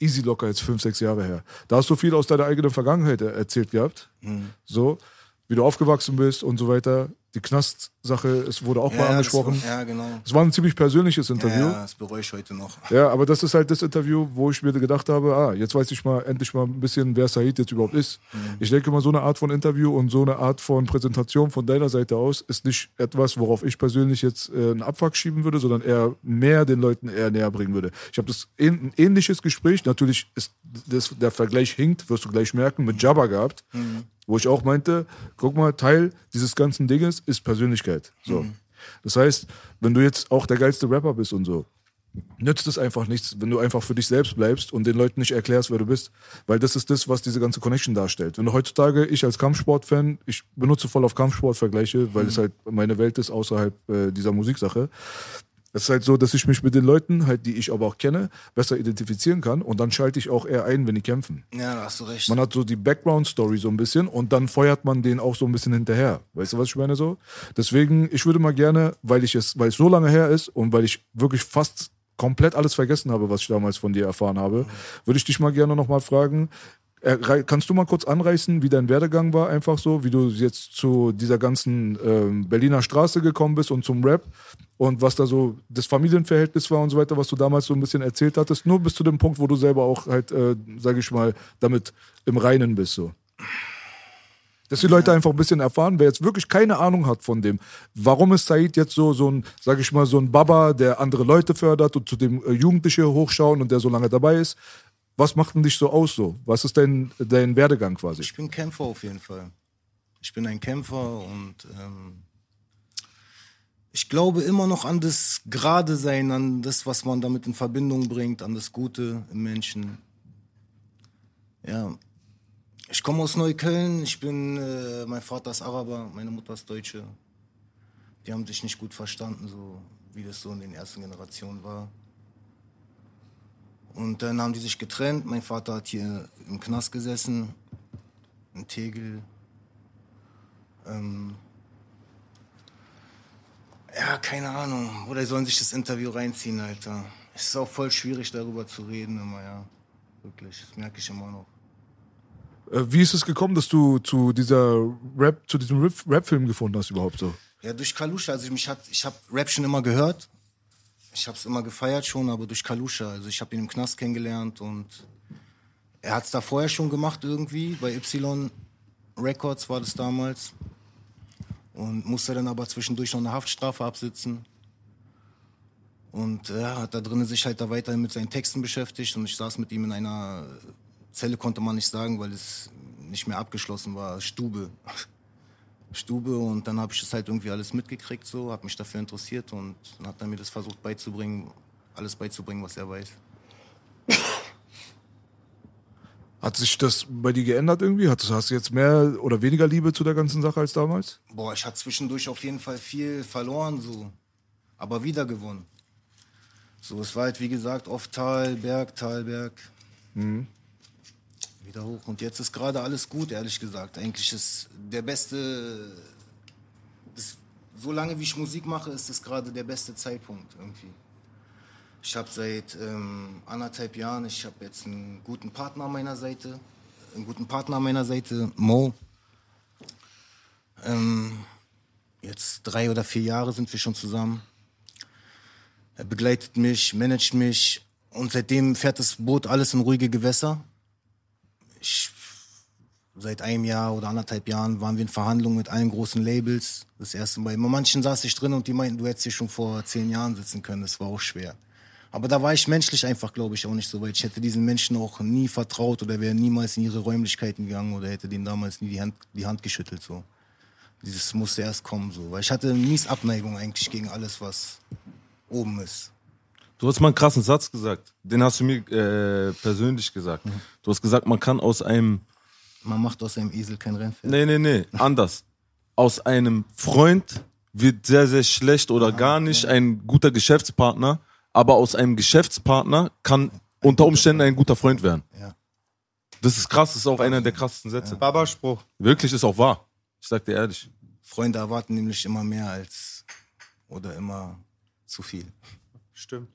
S5: easy locker jetzt fünf, sechs Jahre her. Da hast du viel aus deiner eigenen Vergangenheit er- erzählt gehabt.
S6: Mhm.
S5: So, wie du aufgewachsen bist und so weiter. Die Knastsache, es wurde auch mal angesprochen.
S6: Das, war- ja, genau.
S5: Es war ein ziemlich persönliches
S6: Ja,
S5: Interview.
S6: ja, das bereue ich heute noch.
S5: Ja, aber das ist halt das Interview, wo ich mir gedacht habe, ah, jetzt weiß ich mal endlich mal ein bisschen, wer Said jetzt überhaupt ist. Ich denke mal, so eine Art von Interview und so eine Art von Präsentation von deiner Seite aus ist nicht etwas, worauf ich persönlich jetzt äh, einen Abfuck schieben würde, sondern eher mehr den Leuten eher näher bringen würde. Ich habe das ein ähnliches Gespräch, natürlich ist das, der Vergleich hinkt, wirst du gleich merken, mit Jabba gehabt, wo ich auch meinte, guck mal, Teil dieses ganzen Dinges ist Persönlichkeit. So. Das heißt, wenn du jetzt auch der geilste Rapper bist und so, nützt es einfach nichts, wenn du einfach für dich selbst bleibst und den Leuten nicht erklärst, wer du bist. Weil das ist das, was diese ganze Connection darstellt. Wenn du heutzutage, ich als Kampfsportfan, ich benutze voll auf Kampfsport-Vergleiche, weil es halt meine Welt ist außerhalb äh, dieser Musiksache. Es ist halt so, dass ich mich mit den Leuten, halt, die ich aber auch kenne, besser identifizieren kann und dann schalte ich auch eher ein, wenn die kämpfen.
S6: Ja, da hast du recht.
S5: Man hat so die Background-Story so ein bisschen und dann feuert man den auch so ein bisschen hinterher. Weißt du, was ich meine so? Deswegen, ich würde mal gerne, weil ich es, weil es so lange her ist und weil ich wirklich fast komplett alles vergessen habe, was ich damals von dir erfahren habe, würde ich dich mal gerne nochmal fragen, äh, Kannst du mal kurz anreißen, wie dein Werdegang war, einfach so, wie du jetzt zu dieser ganzen ähm, Berliner Straße gekommen bist und zum Rap und was da so das Familienverhältnis war und so weiter, was du damals so ein bisschen erzählt hattest, nur bis zu dem Punkt, wo du selber auch halt, äh, sage ich mal, damit im Reinen bist so. Dass die Leute einfach ein bisschen erfahren, wer jetzt wirklich keine Ahnung hat von dem. Warum ist Said jetzt so, so ein, sag ich mal, so ein Baba, der andere Leute fördert und zu dem äh, Jugendliche hochschauen und der so lange dabei ist? Was macht denn dich so aus so? Was ist dein, dein Werdegang quasi?
S6: Ich bin Kämpfer auf jeden Fall. Ich bin ein Kämpfer und ähm, ich glaube immer noch an das Gerade sein, an das, was man damit in Verbindung bringt, an das Gute im Menschen. Ja. Ich komme aus Neukölln. Ich bin, äh, mein Vater ist Araber, meine Mutter ist Deutsche. Die haben sich nicht gut verstanden, so wie das so in den ersten Generationen war. Und dann haben die sich getrennt. Mein Vater hat hier im Knast gesessen, in Tegel. Ähm ja, keine Ahnung. Oder sollen sich das Interview reinziehen, Alter. Es ist auch voll schwierig, darüber zu reden, immer, ja. Wirklich, das merke ich immer noch.
S5: Äh, Wie ist es gekommen, dass du zu dieser Rap, zu diesem Rap- Rap-Film gefunden hast überhaupt so?
S6: Ja, durch Kalusha. Also mich hat, ich habe Rap schon immer gehört. Ich habe es immer gefeiert schon, aber durch Kalusha. Also ich habe ihn im Knast kennengelernt und er hat es da vorher schon gemacht irgendwie. Bei Y Records war das damals. Und musste dann aber zwischendurch noch eine Haftstrafe absitzen. Und er hat da drinnen sich halt da weiterhin mit seinen Texten beschäftigt und ich saß mit ihm in einer Zelle, konnte man nicht sagen, weil es nicht mehr abgeschlossen war, Stube. Stube und dann habe ich das halt irgendwie alles mitgekriegt, so, habe mich dafür interessiert und dann hat er mir das versucht beizubringen, alles beizubringen, was er weiß.
S5: Hat sich das bei dir geändert irgendwie? Hast du hast du jetzt mehr oder weniger Liebe zu der ganzen Sache als damals?
S6: Boah, ich hatte zwischendurch auf jeden Fall viel verloren, so, aber wieder gewonnen. So, es war halt wie gesagt oft Tal, Berg, Tal, Berg. Wieder hoch. Und jetzt ist gerade alles gut, ehrlich gesagt. Eigentlich ist der beste. Das, so lange wie ich Musik mache, ist es gerade der beste Zeitpunkt irgendwie. Ich habe seit ähm, anderthalb Jahren, ich habe jetzt einen guten Partner an meiner Seite, einen guten Partner an meiner Seite, Mo. Ähm, jetzt drei oder vier Jahre sind wir schon zusammen. Er begleitet mich, managt mich und seitdem fährt das Boot alles in ruhige Gewässer. Ich, seit einem Jahr oder anderthalb Jahren waren wir in Verhandlungen mit allen großen Labels. Das erste Mal. Bei manchen saß ich drin und die meinten, du hättest hier schon vor zehn Jahren sitzen können. Das war auch schwer. Aber da war ich menschlich einfach, glaube ich, auch nicht so weit. Ich hätte diesen Menschen auch nie vertraut oder wäre niemals in ihre Räumlichkeiten gegangen oder hätte denen damals nie die Hand, die Hand geschüttelt. So. Dieses musste erst kommen. So. Weil ich hatte mies Abneigung eigentlich gegen alles, was oben ist.
S4: Du hast mal einen krassen Satz gesagt. Den hast du mir äh, persönlich gesagt. Du hast gesagt, man kann aus einem.
S6: Man macht aus einem Esel kein Rennpferd.
S4: Nee, nee, nee, anders. Aus einem Freund wird sehr, sehr schlecht oder gar nicht ein guter Geschäftspartner, aber aus einem Geschäftspartner kann unter Umständen ein guter Freund werden.
S6: Ja.
S4: Das ist krass, das ist auch einer der krassesten Sätze.
S3: Baba-Spruch.
S4: Wirklich ist auch wahr. Ich sag dir ehrlich.
S6: Freunde erwarten nämlich immer mehr als oder immer zu viel.
S3: Stimmt.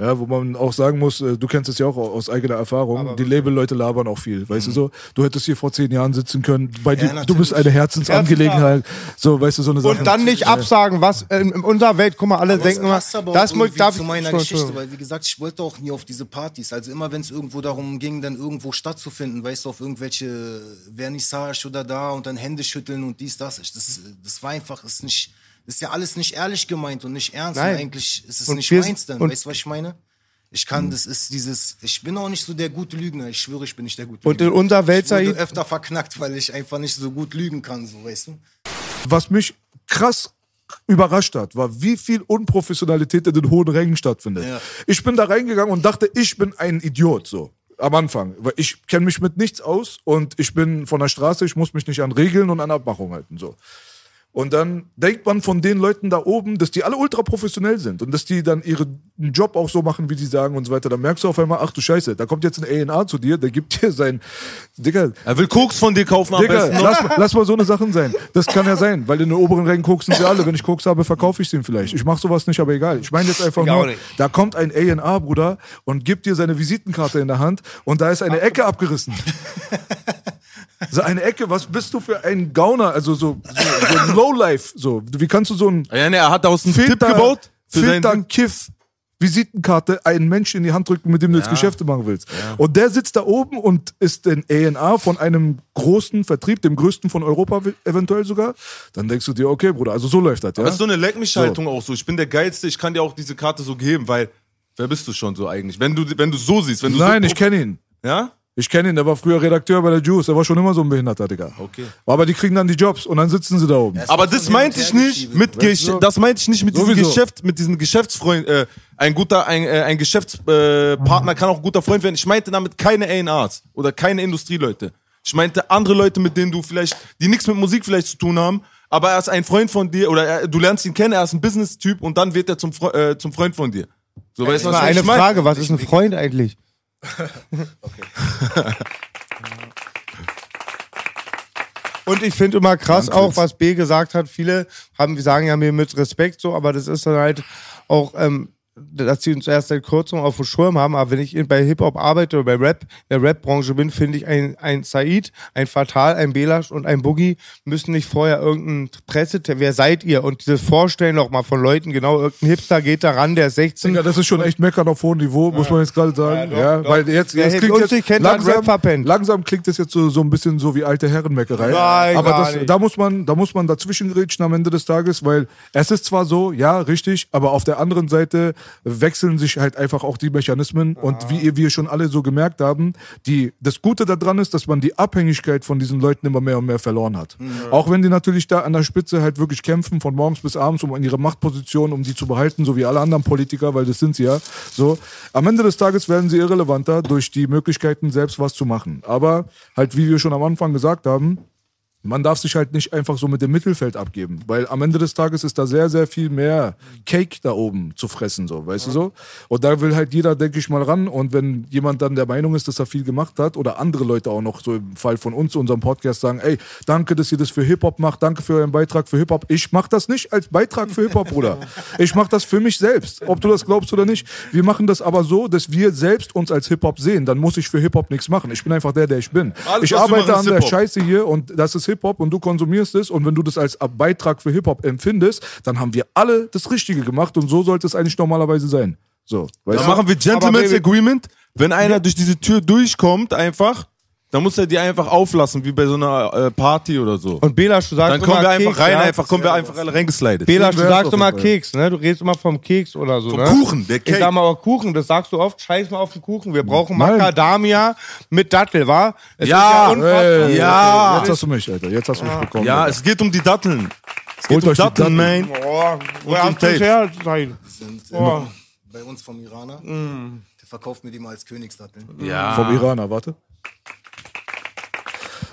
S5: Ja, wo man auch sagen muss, äh, du kennst es ja auch aus eigener Erfahrung,
S3: Aber
S5: die Label-Leute labern auch viel, weißt du so? Du hättest hier vor zehn Jahren sitzen können, bei dir, du bist eine Herzensangelegenheit, so, weißt du, so eine Sache.
S3: Und dann nicht absagen, was in, in unserer Welt, guck mal, alle
S6: Aber
S3: denken
S6: es
S3: immer, das muss, darf
S6: zu
S3: ich,
S6: meiner
S3: Entschuldigung,
S6: Geschichte, weil wie gesagt, ich wollte auch nie auf diese Partys. Also immer wenn es irgendwo darum ging, dann irgendwo stattzufinden, weißt du, auf irgendwelche Vernissage oder da und dann Hände schütteln und dies, das. Ich- Das, das war einfach, ist nicht, das ist ja alles nicht ehrlich gemeint und nicht ernst.
S3: Nein.
S6: Und eigentlich ist es
S3: Und
S6: nicht meins dann. weißt du, was ich meine? Ich kann, das ist dieses, ich bin auch nicht so der gute Lügner. Ich schwöre, ich bin nicht der gute
S3: Und in
S6: Lügner.
S3: unserer Welt,
S6: ich wurde öfter verknackt, weil ich einfach nicht so gut lügen kann, so, weißt du?
S5: Was mich krass überrascht hat, war, wie viel Unprofessionalität in den hohen Rängen stattfindet.
S6: Ja.
S5: Ich bin da reingegangen und dachte, ich bin ein Idiot, so. Am Anfang. Weil ich kenne mich mit nichts aus und ich bin von der Straße, ich muss mich nicht an Regeln und an Abmachungen halten, so. Und dann denkt man von den Leuten da oben, dass die alle ultra professionell sind und dass die dann ihren Job auch so machen, wie die sagen und so weiter. Dann merkst du auf einmal, ach du Scheiße, da kommt jetzt ein A&A zu dir, der gibt dir sein, Digga,
S4: Er will Koks von dir kaufen
S5: Digga, lass, lass mal so eine Sachen sein. Das kann ja sein, weil in den oberen Rängen koksen sie alle. Wenn ich Koks habe, verkaufe ich den vielleicht. Ich mache sowas nicht, aber egal. Ich meine jetzt einfach nur, da kommt ein A&A, Bruder, und gibt dir seine Visitenkarte in der Hand und da ist eine Ecke abgerissen. So eine Ecke, was bist du für ein Gauner? Also so, so, so ein Lowlife. So, wie kannst du so ein
S4: Ja, nee, er hat aus einem Tipp
S5: Filter,
S4: gebaut. Für
S5: Filter,
S4: seinen
S5: Kiff, Visitenkarte einen Menschen in die Hand drücken, mit dem du jetzt Geschäfte machen willst. Und der sitzt da oben und ist ein A&A von einem großen Vertrieb, dem größten von Europa eventuell sogar. Dann denkst du dir, okay, Bruder, also so läuft das, ja?
S4: Das ist so eine Leck mich Haltung auch so. Ich bin der geilste, ich kann dir auch diese Karte so geben, weil wer bist du schon so eigentlich? Wenn du wenn du so siehst, wenn du
S5: Nein,
S4: so
S5: ich kenne ihn.
S4: Ja?
S5: Ich kenne ihn, der war früher Redakteur bei der Juice, der war schon immer so ein Behinderter, Digga.
S4: Okay.
S5: Aber die kriegen dann die Jobs und dann sitzen sie da oben.
S4: Aber das meinte ich nicht mit
S5: Weißt du?
S4: Gesch das meinte ich nicht mit diesem. Geschäft, mit diesem Geschäftsfreund. Äh, ein guter, ein, äh, ein Geschäftspartner äh, Partner kann auch ein guter Freund werden. Ich meinte damit keine A&Rs oder keine Industrieleute. Ich meinte andere Leute, mit denen du vielleicht, die nichts mit Musik vielleicht zu tun haben, aber er ist ein Freund von dir oder er, du lernst ihn kennen, er ist ein Business-Typ und dann wird er zum, Fre äh, zum Freund von dir. So, weißt du, was ich
S3: eine
S4: meine?
S3: Frage, was ist ein Freund eigentlich? Und ich finde immer krass auch, was B gesagt hat. Viele haben, wir sagen ja mir mit Respekt so, aber das ist dann halt auch, ähm, dass sie uns erst seit kurzem auf dem Schirm haben, aber wenn ich bei Hip-Hop arbeite oder bei Rap, der Rap-Branche bin, finde ich ein, ein Said, ein Fatal, ein Belash und ein Boogie müssen nicht vorher irgendein Presse, wer seid ihr? Und dieses Vorstellen noch mal von Leuten, genau, irgendein Hipster geht da ran, der ist 16.
S5: Digga, das ist schon echt meckern auf hohem Niveau, muss man jetzt gerade sagen.
S3: Ja,
S5: Ja,
S3: doch, doch.
S5: weil jetzt, jetzt klingt
S3: uns
S5: jetzt
S3: kennt, hat Rap
S5: langsam, langsam klingt das jetzt so, so ein bisschen so wie alte Herrenmeckerei.
S3: Nein,
S5: Aber das, da muss man, da muss man dazwischen grätschen am Ende des Tages, weil es ist zwar so, ja, richtig, aber auf der anderen Seite wechseln sich halt einfach auch die Mechanismen und wie wir schon alle so gemerkt haben, die, das Gute daran ist, dass man die Abhängigkeit von diesen Leuten immer mehr und mehr verloren hat. Auch wenn die natürlich da an der Spitze halt wirklich kämpfen, von morgens bis abends, um an ihre Machtposition, um die zu behalten, so wie alle anderen Politiker, weil das sind sie ja. So, am Ende des Tages werden sie irrelevanter durch die Möglichkeiten, selbst was zu machen. Aber halt, wie wir schon am Anfang gesagt haben, man darf sich halt nicht einfach so mit dem Mittelfeld abgeben, weil am Ende des Tages ist da sehr, sehr viel mehr Cake da oben zu fressen, so, weißt du so? Und da will halt jeder, denke ich mal, ran. Und wenn jemand dann der Meinung ist, dass er viel gemacht hat, oder andere Leute auch noch, so im Fall von uns, unserem Podcast, sagen, ey, danke, dass ihr das für Hip-Hop macht, danke für euren Beitrag für Hip-Hop. Ich mach das nicht als Beitrag für Hip-Hop, Bruder. Ich mach das für mich selbst, ob du das glaubst oder nicht. Wir machen das aber so, dass wir selbst uns als Hip-Hop sehen. Dann muss ich für Hip-Hop nichts machen. Ich bin einfach der, der ich bin.
S4: Alles,
S5: ich arbeite an der. Scheiße hier und das ist Hip-Hop und du konsumierst es und wenn du das als Beitrag für Hip-Hop empfindest, dann haben wir alle das Richtige gemacht und so sollte es eigentlich normalerweise sein. So, weißt
S4: Dann
S5: du?
S4: machen wir Gentleman's Agreement. Wenn einer durch diese Tür durchkommt, einfach, dann muss er die einfach auflassen, wie bei so einer äh, Party oder so.
S3: Und Belash, du sagst
S4: dann kommen
S3: immer
S4: wir einfach
S3: Keks,
S4: rein,
S3: ja?
S4: einfach, kommen wir einfach alle reingeslidet.
S3: Belash, du sagst immer. Keks, ne? Du redest immer vom Keks oder so,
S4: Vom
S3: ne?
S4: Kuchen, der
S3: Ich
S4: Cake.
S3: sag mal aber Kuchen, das sagst du oft, scheiß mal auf den Kuchen. Wir brauchen
S5: Nein.
S3: Macadamia mit Dattel, wa? Es
S4: Ja,
S3: ist unfassbar.
S5: Ey,
S4: Ja.
S5: Jetzt hast du mich, Alter. Jetzt hast du mich bekommen.
S4: Ja,
S5: Alter.
S4: es geht um die Datteln. Es geht
S5: Holt
S4: um
S5: euch die
S4: Datteln,
S5: Datteln.
S4: man.
S3: Oh, woher hast du her? Sein?
S6: sind
S3: Oh.
S6: bei uns vom Iraner.
S3: Mm.
S6: Der verkauft mir die mal als Königsdatteln.
S4: Ja.
S5: Vom Iraner, warte.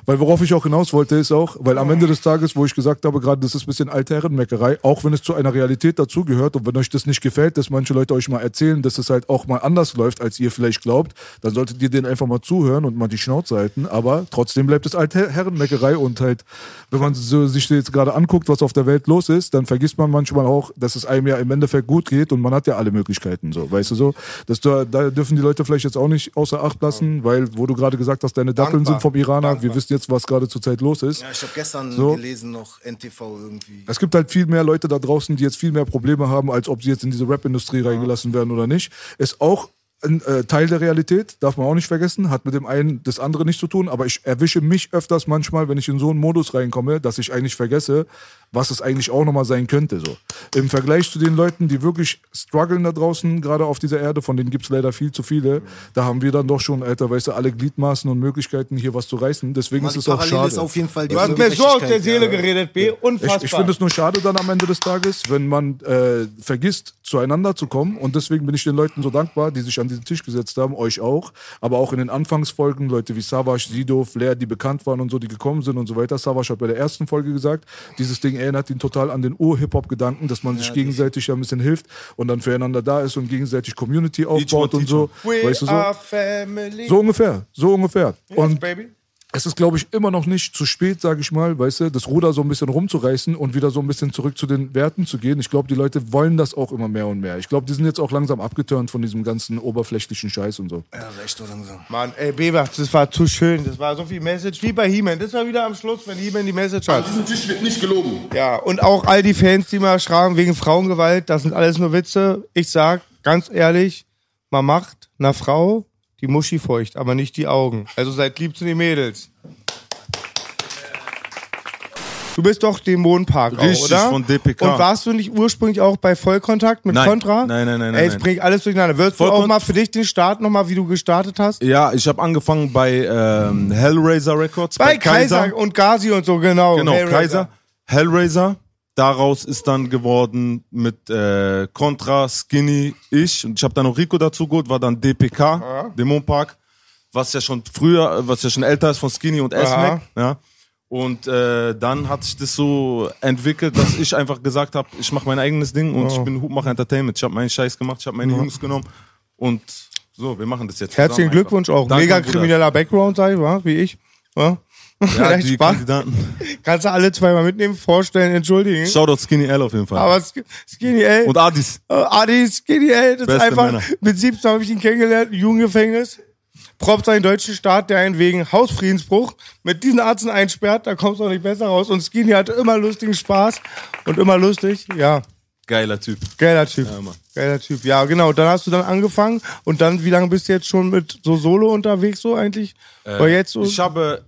S5: Weil worauf ich auch hinaus wollte, ist auch, weil am Ende des Tages, wo ich gesagt habe, gerade das ist ein bisschen alte Herrenmeckerei, auch wenn es zu einer Realität dazugehört und wenn euch das nicht gefällt, dass manche Leute euch mal erzählen, dass es halt auch mal anders läuft, als ihr vielleicht glaubt, dann solltet ihr denen einfach mal zuhören und mal die Schnauze halten. Aber trotzdem bleibt es alte Herrenmeckerei und halt, wenn man so, sich jetzt gerade anguckt, was auf der Welt los ist, dann vergisst man manchmal auch, dass es einem ja im Endeffekt gut geht und man hat ja alle Möglichkeiten, so, weißt du so. Das, da, da dürfen die Leute vielleicht jetzt auch nicht außer Acht lassen, weil, wo du gerade gesagt hast, deine Datteln
S6: Dankbar.
S5: sind vom Iraner, wir
S6: Dankbar.
S5: wissen jetzt, was gerade zurzeit los ist.
S6: Ja, ich habe gestern
S5: So.
S6: gelesen noch NTV irgendwie.
S5: Es gibt halt viel mehr Leute da draußen, die jetzt viel mehr Probleme haben, als ob sie jetzt in diese Rap-Industrie reingelassen werden oder nicht. Ist auch ein äh, Teil der Realität, darf man auch nicht vergessen, hat mit dem einen das andere nichts zu tun, aber ich erwische mich öfters manchmal, wenn ich in so einen Modus reinkomme, dass ich eigentlich vergesse, was es eigentlich auch nochmal sein könnte. So. Im Vergleich zu den Leuten, die wirklich strugglen da draußen, gerade auf dieser Erde, von denen gibt es leider viel zu viele, da haben wir dann doch schon, Alter, weißt du, alle Gliedmaßen und Möglichkeiten, hier was zu reißen. Deswegen
S6: Man,
S5: ist es auch schade.
S6: ist auf jeden Fall die
S3: Du hast mir so aus der Seele
S6: ja.
S3: geredet, B. Unfassbar.
S5: Ich, ich finde es nur schade dann am Ende des Tages, wenn man äh, vergisst, zueinander zu kommen. Und deswegen bin ich den Leuten so dankbar, die sich an diesen Tisch gesetzt haben, euch auch. Aber auch in den Anfangsfolgen, Leute wie Savage, Sido, Flair, die bekannt waren und so, die gekommen sind und so weiter. Savage hat bei der ersten Folge gesagt, dieses Ding erinnert ihn total an den Ur-Hip-Hop-Gedanken, dass man sich gegenseitig ja ein bisschen hilft und dann füreinander da ist und gegenseitig Community aufbaut und so.
S3: We
S5: Weißt du so?
S3: family.
S5: So ungefähr, so ungefähr.
S3: Yes,
S5: Und
S3: baby.
S5: Es ist, glaube ich, immer noch nicht zu spät, sage ich mal, weißt du, das Ruder so ein bisschen rumzureißen und wieder so ein bisschen zurück zu den Werten zu gehen. Ich glaube, die Leute wollen das auch immer mehr und mehr. Ich glaube, die sind jetzt auch langsam abgeturnt von diesem ganzen oberflächlichen Scheiß und so.
S6: Ja, recht so langsam.
S3: Mann, ey, Beber, das war zu schön. Das war so viel Message wie bei He-Man. Das war wieder am Schluss, wenn He-Man die Message hat.
S2: Diesem Tisch wird nicht gelogen.
S3: Ja, und auch all die Fans, die mal schreiben wegen Frauengewalt, das sind alles nur Witze. Ich sag ganz ehrlich, man macht einer Frau die Muschi feucht, aber nicht die Augen. Also seid lieb zu den Mädels. Du bist doch Dämonenpark
S4: Richtig,
S3: auch, oder?
S4: von DPK.
S3: Und warst du nicht ursprünglich auch bei Vollkontakt mit
S4: Nein.
S3: Contra?
S4: Nein, nein, nein,
S3: Ey,
S4: nein,
S3: jetzt
S4: nein.
S3: bring ich alles durcheinander. Würdest du auch
S4: Vollkont-
S3: mal für dich den Start nochmal, wie du gestartet hast?
S4: Ja, ich habe angefangen bei ähm, Hellraiser Records.
S3: Bei Kaiser, und Gazi und so, genau.
S4: Genau,
S3: Hellraiser.
S4: Kaiser. Hellraiser. Daraus ist dann geworden mit äh, Contra, Skinny, ich. Und ich habe dann noch Rico dazu geholt, war dann DPK, Demon Park, was ja schon früher, was ja schon älter ist von Skinny und S-Mac. Ja. Und äh, dann hat sich das so entwickelt, dass ich einfach gesagt habe, ich mache mein eigenes Ding und ich bin Hutmacher Entertainment. Ich habe meinen Scheiß gemacht, ich habe meine Jungs genommen und so, wir machen das jetzt.
S3: Herzlichen Glückwunsch
S4: einfach.
S3: auch.
S4: Danke,
S3: Mega krimineller Background sei, wie ich. Ja?
S4: Ja, die
S3: Spaß.
S4: Kandidaten.
S3: Kannst du alle zweimal mitnehmen, vorstellen, entschuldigen.
S4: Shoutout Skinny L auf jeden Fall.
S3: Aber Sk- Skinny L.
S4: Und Adis.
S3: Äh, Adi Skinny L, das ist
S4: Beste
S3: einfach,
S4: Männer.
S3: mit 17 habe ich ihn kennengelernt, Jugendgefängnis. Props an den deutschen Staat, der einen wegen Hausfriedensbruch mit diesen Arzten einsperrt, da kommst du auch nicht besser raus. Und Skinny hatte immer lustigen Spaß und immer lustig, ja.
S4: Geiler Typ.
S3: Geiler Typ.
S4: Ja, Mann.
S3: Geiler Typ. Ja, genau. Dann hast du dann angefangen und dann, wie lange bist du jetzt schon mit so Solo unterwegs so eigentlich? Weil jetzt so
S4: Ich habe,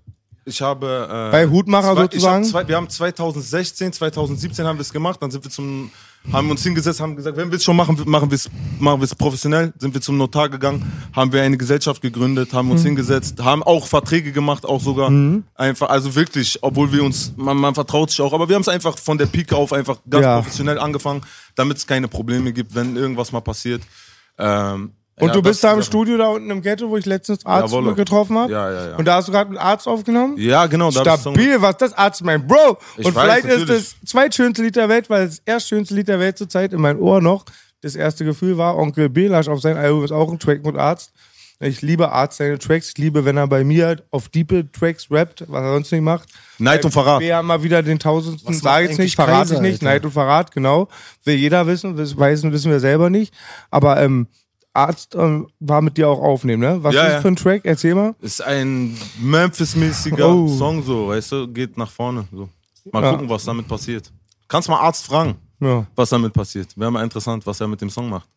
S4: ich habe äh,
S3: Bei Hutmacher
S4: zwei,
S3: sozusagen?
S4: Hab zwei, wir haben 2016, 2017 haben wir es gemacht. Dann sind wir zum, haben uns hingesetzt, haben gesagt, wenn wir es schon machen, machen wir es, machen wir es professionell. Sind wir zum Notar gegangen, haben wir eine Gesellschaft gegründet, haben
S3: Mhm.
S4: uns hingesetzt, haben auch Verträge gemacht, auch sogar einfach, also wirklich, obwohl wir uns, man, man vertraut sich auch, aber wir haben es einfach von der Pike auf einfach ganz
S3: Ja.
S4: professionell angefangen, damit es keine Probleme gibt, wenn irgendwas mal passiert. Ähm,
S3: Und
S4: ja,
S3: du bist
S4: das
S3: da im
S4: ist-
S3: Studio da unten im Ghetto, wo ich letztens Arzt
S4: Jawolle.
S3: getroffen habe.
S4: Ja, ja, ja.
S3: Und da hast du gerade einen Arzt aufgenommen?
S4: Ja, genau. da
S3: Stabil, was das Arzt mein Bro.
S4: Ich
S3: Und
S4: weiß,
S3: vielleicht ist
S4: natürlich.
S3: das zweitschönste Lied der Welt, weil das erstschönste Lied der Welt zur Zeit in mein Ohr noch das erste Gefühl war. Onkel Belasch auf sein Album ist auch ein Track mit Arzt. Ich liebe Arzt seine Tracks. Ich liebe, wenn er bei mir auf diepe Tracks rappt, was er sonst nicht macht.
S4: Neid und Verrat.
S3: Wir haben mal wieder den tausendsten, sage ich nicht, verrate ich nicht,
S6: Alter?
S3: Neid und Verrat, genau. Will jeder wissen, wiss- wissen, wissen wir selber nicht. Aber ähm, Arzt ähm, war mit dir auch aufnehmen, ne? Was
S4: Ja,
S3: ist
S4: ja.
S3: das für ein Track? Erzähl mal.
S4: Ist ein Memphis-mäßiger
S3: Oh.
S4: Song, so, weißt du, geht nach vorne. So. Mal
S3: Ja.
S4: gucken, was damit passiert. Kannst mal Arzt fragen, was damit passiert. Wäre mal interessant, was er mit dem Song macht.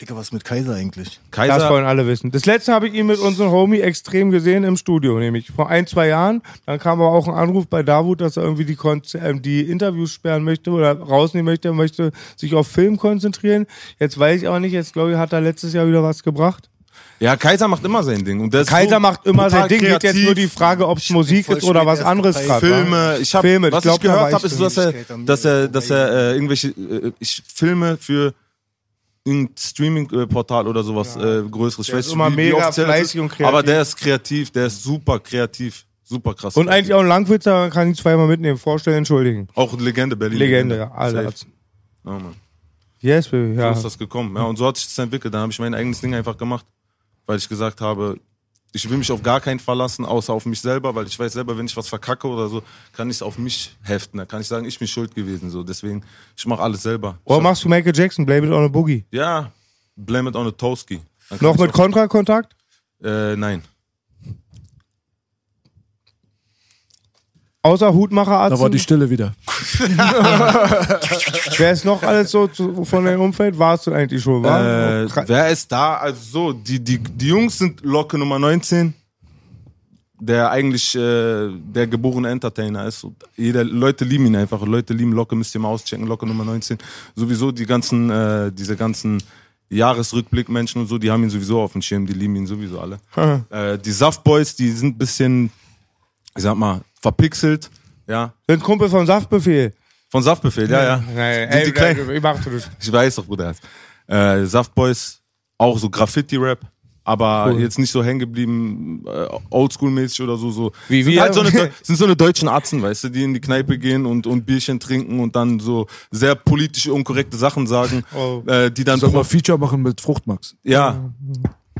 S6: Digga, was mit Kaiser eigentlich?
S3: Das
S4: Kaiser,
S3: wollen alle wissen. Das letzte habe ich ihn mit unserem Homie extrem gesehen im Studio, nämlich vor ein, zwei Jahren. Dann kam aber auch ein Anruf bei Davut, dass er irgendwie die, ähm, die Interviews sperren möchte oder rausnehmen möchte, er möchte sich auf Film konzentrieren. Jetzt weiß ich aber nicht, jetzt glaube ich, hat er letztes Jahr wieder was gebracht.
S4: ja, Kaiser macht immer sein Ding. Und ist
S3: Kaiser
S4: so
S3: macht immer sein Ding. Geht jetzt
S4: kreativ.
S3: nur die Frage, ob es Musik ist oder was anderes gerade.
S4: Filme, ich habe,
S3: Filme, ich
S4: was
S3: glaub,
S4: ich gehört habe, ist, dass er, dass er, dass er äh, irgendwelche, äh, ich filme für irgendein Streaming-Portal oder sowas äh, größeres. Ich
S3: Der
S4: weiß
S3: ist immer
S4: wie,
S3: mega
S4: wie
S3: fleißig
S4: ist,
S3: und kreativ.
S4: Aber der ist kreativ, der ist super kreativ, super krass.
S3: Und eigentlich auch ein Langwitzer, kann ihn zweimal mitnehmen. Vorstellen, entschuldigen.
S4: auch Legende Berlin.
S3: Legende, ja. Alle.
S4: Ja, Mann.
S3: Yes, baby,
S4: So
S3: ja.
S4: ist das gekommen. Ja, und so hat sich das entwickelt. Dann habe ich mein eigenes Ding einfach gemacht, weil ich gesagt habe, ich will mich auf gar keinen verlassen, außer auf mich selber, weil ich weiß selber, wenn ich was verkacke oder so, kann ich es auf mich heften. Da kann ich sagen, ich bin schuld gewesen. So. Deswegen, ich mache alles selber.
S3: Oder machst du Michael Jackson, Blame It on a Boogie?
S4: ja, blame it on a Toski.
S3: Noch mit Kontrakontakt?
S4: Äh, nein.
S3: Außer Hutmacherarzt.
S5: Da war die Stille wieder.
S3: Wer ist noch alles so zu, von deinem Umfeld? Warst du eigentlich schon, war?
S4: Äh, wer ist da? Also so, die, die, die Jungs sind Locke Nummer 19, der eigentlich äh, der geborene Entertainer ist. Und jeder, Leute lieben ihn einfach. Leute lieben Locke, müsst ihr mal auschecken, Locke Nummer 19. Sowieso die ganzen, äh, diese ganzen Jahresrückblickmenschen und so, die haben ihn sowieso auf dem Schirm, die lieben ihn sowieso alle. äh, die Saftboys, die sind ein bisschen, ich sag mal, verpixelt, ja.
S3: Sind Kumpel vom Saftbefehl.
S4: Von Saftbefehl, ja, ja.
S3: Nein,
S4: Sind die klein?
S3: ich mach das.
S4: Ich weiß doch, Bruder. Äh, Saftboys, auch so Graffiti-Rap, aber
S3: Cool.
S4: jetzt nicht so hängen geblieben, äh, Oldschool-mäßig oder so. so.
S3: Wie
S4: sind
S3: wir?
S4: Halt so eine, sind so eine deutschen Atzen, weißt du, die in die Kneipe gehen und, und Bierchen trinken und dann so sehr politisch unkorrekte Sachen sagen,
S3: Oh.
S4: äh, die dann...
S5: Soll mal Feature machen mit Fruchtmax.
S4: ja.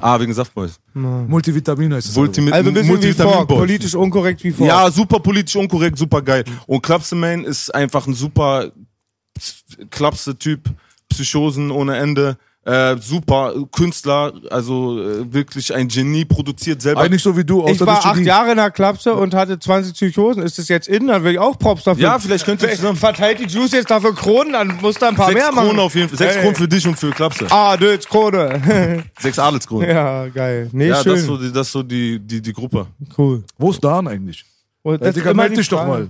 S4: Ah, wegen Saftboys.
S5: Multivitamin heißt es.
S4: Multimi
S3: Also ein bisschen wie
S4: Multivitamin
S3: vor,
S4: Boys.
S3: politisch unkorrekt wie vor.
S4: Ja, super politisch unkorrekt, super geil. Und Klapse-Man ist einfach ein super Klapse-Typ, Psychosen ohne Ende. Äh, super Künstler, also äh, wirklich ein Genie, produziert selber.
S5: Eigentlich so wie du, außer
S3: Ich war acht. Jahre in der Klapse und hatte 20 Psychosen. Ist das jetzt in? Dann will ich auch Props dafür.
S4: Ja, vielleicht könnt ihr zusammen.
S3: Verteilt die Juice jetzt dafür Kronen, dann muss da ein paar
S4: Sechs
S3: mehr machen.
S4: Kronen auf jeden Fall. Sechs
S3: Ey.
S4: Kronen für dich und für Klapse.
S3: Ah, Dötz, Krone.
S4: Sechs Adelskronen.
S3: ja, geil. Nee,
S4: Ja,
S3: schön.
S4: das ist so, die, das ist so die, die, die Gruppe.
S3: cool.
S5: Wo ist Dan eigentlich? Ja,
S3: das
S5: Digga, meld
S3: die
S5: dich doch mal.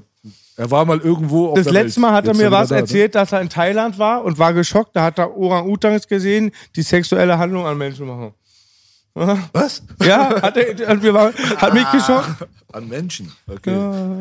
S5: Er war mal irgendwo auf
S3: Das letzte. Mal hat er mir was
S5: da, ne?
S3: erzählt, dass er in Thailand war und war geschockt. Da hat er Orang-Utans gesehen, die sexuelle Handlung an Menschen machen.
S5: Was?
S3: Ja, hat, er, hat, mir, war- hat mich geschockt.
S5: An Menschen. Okay.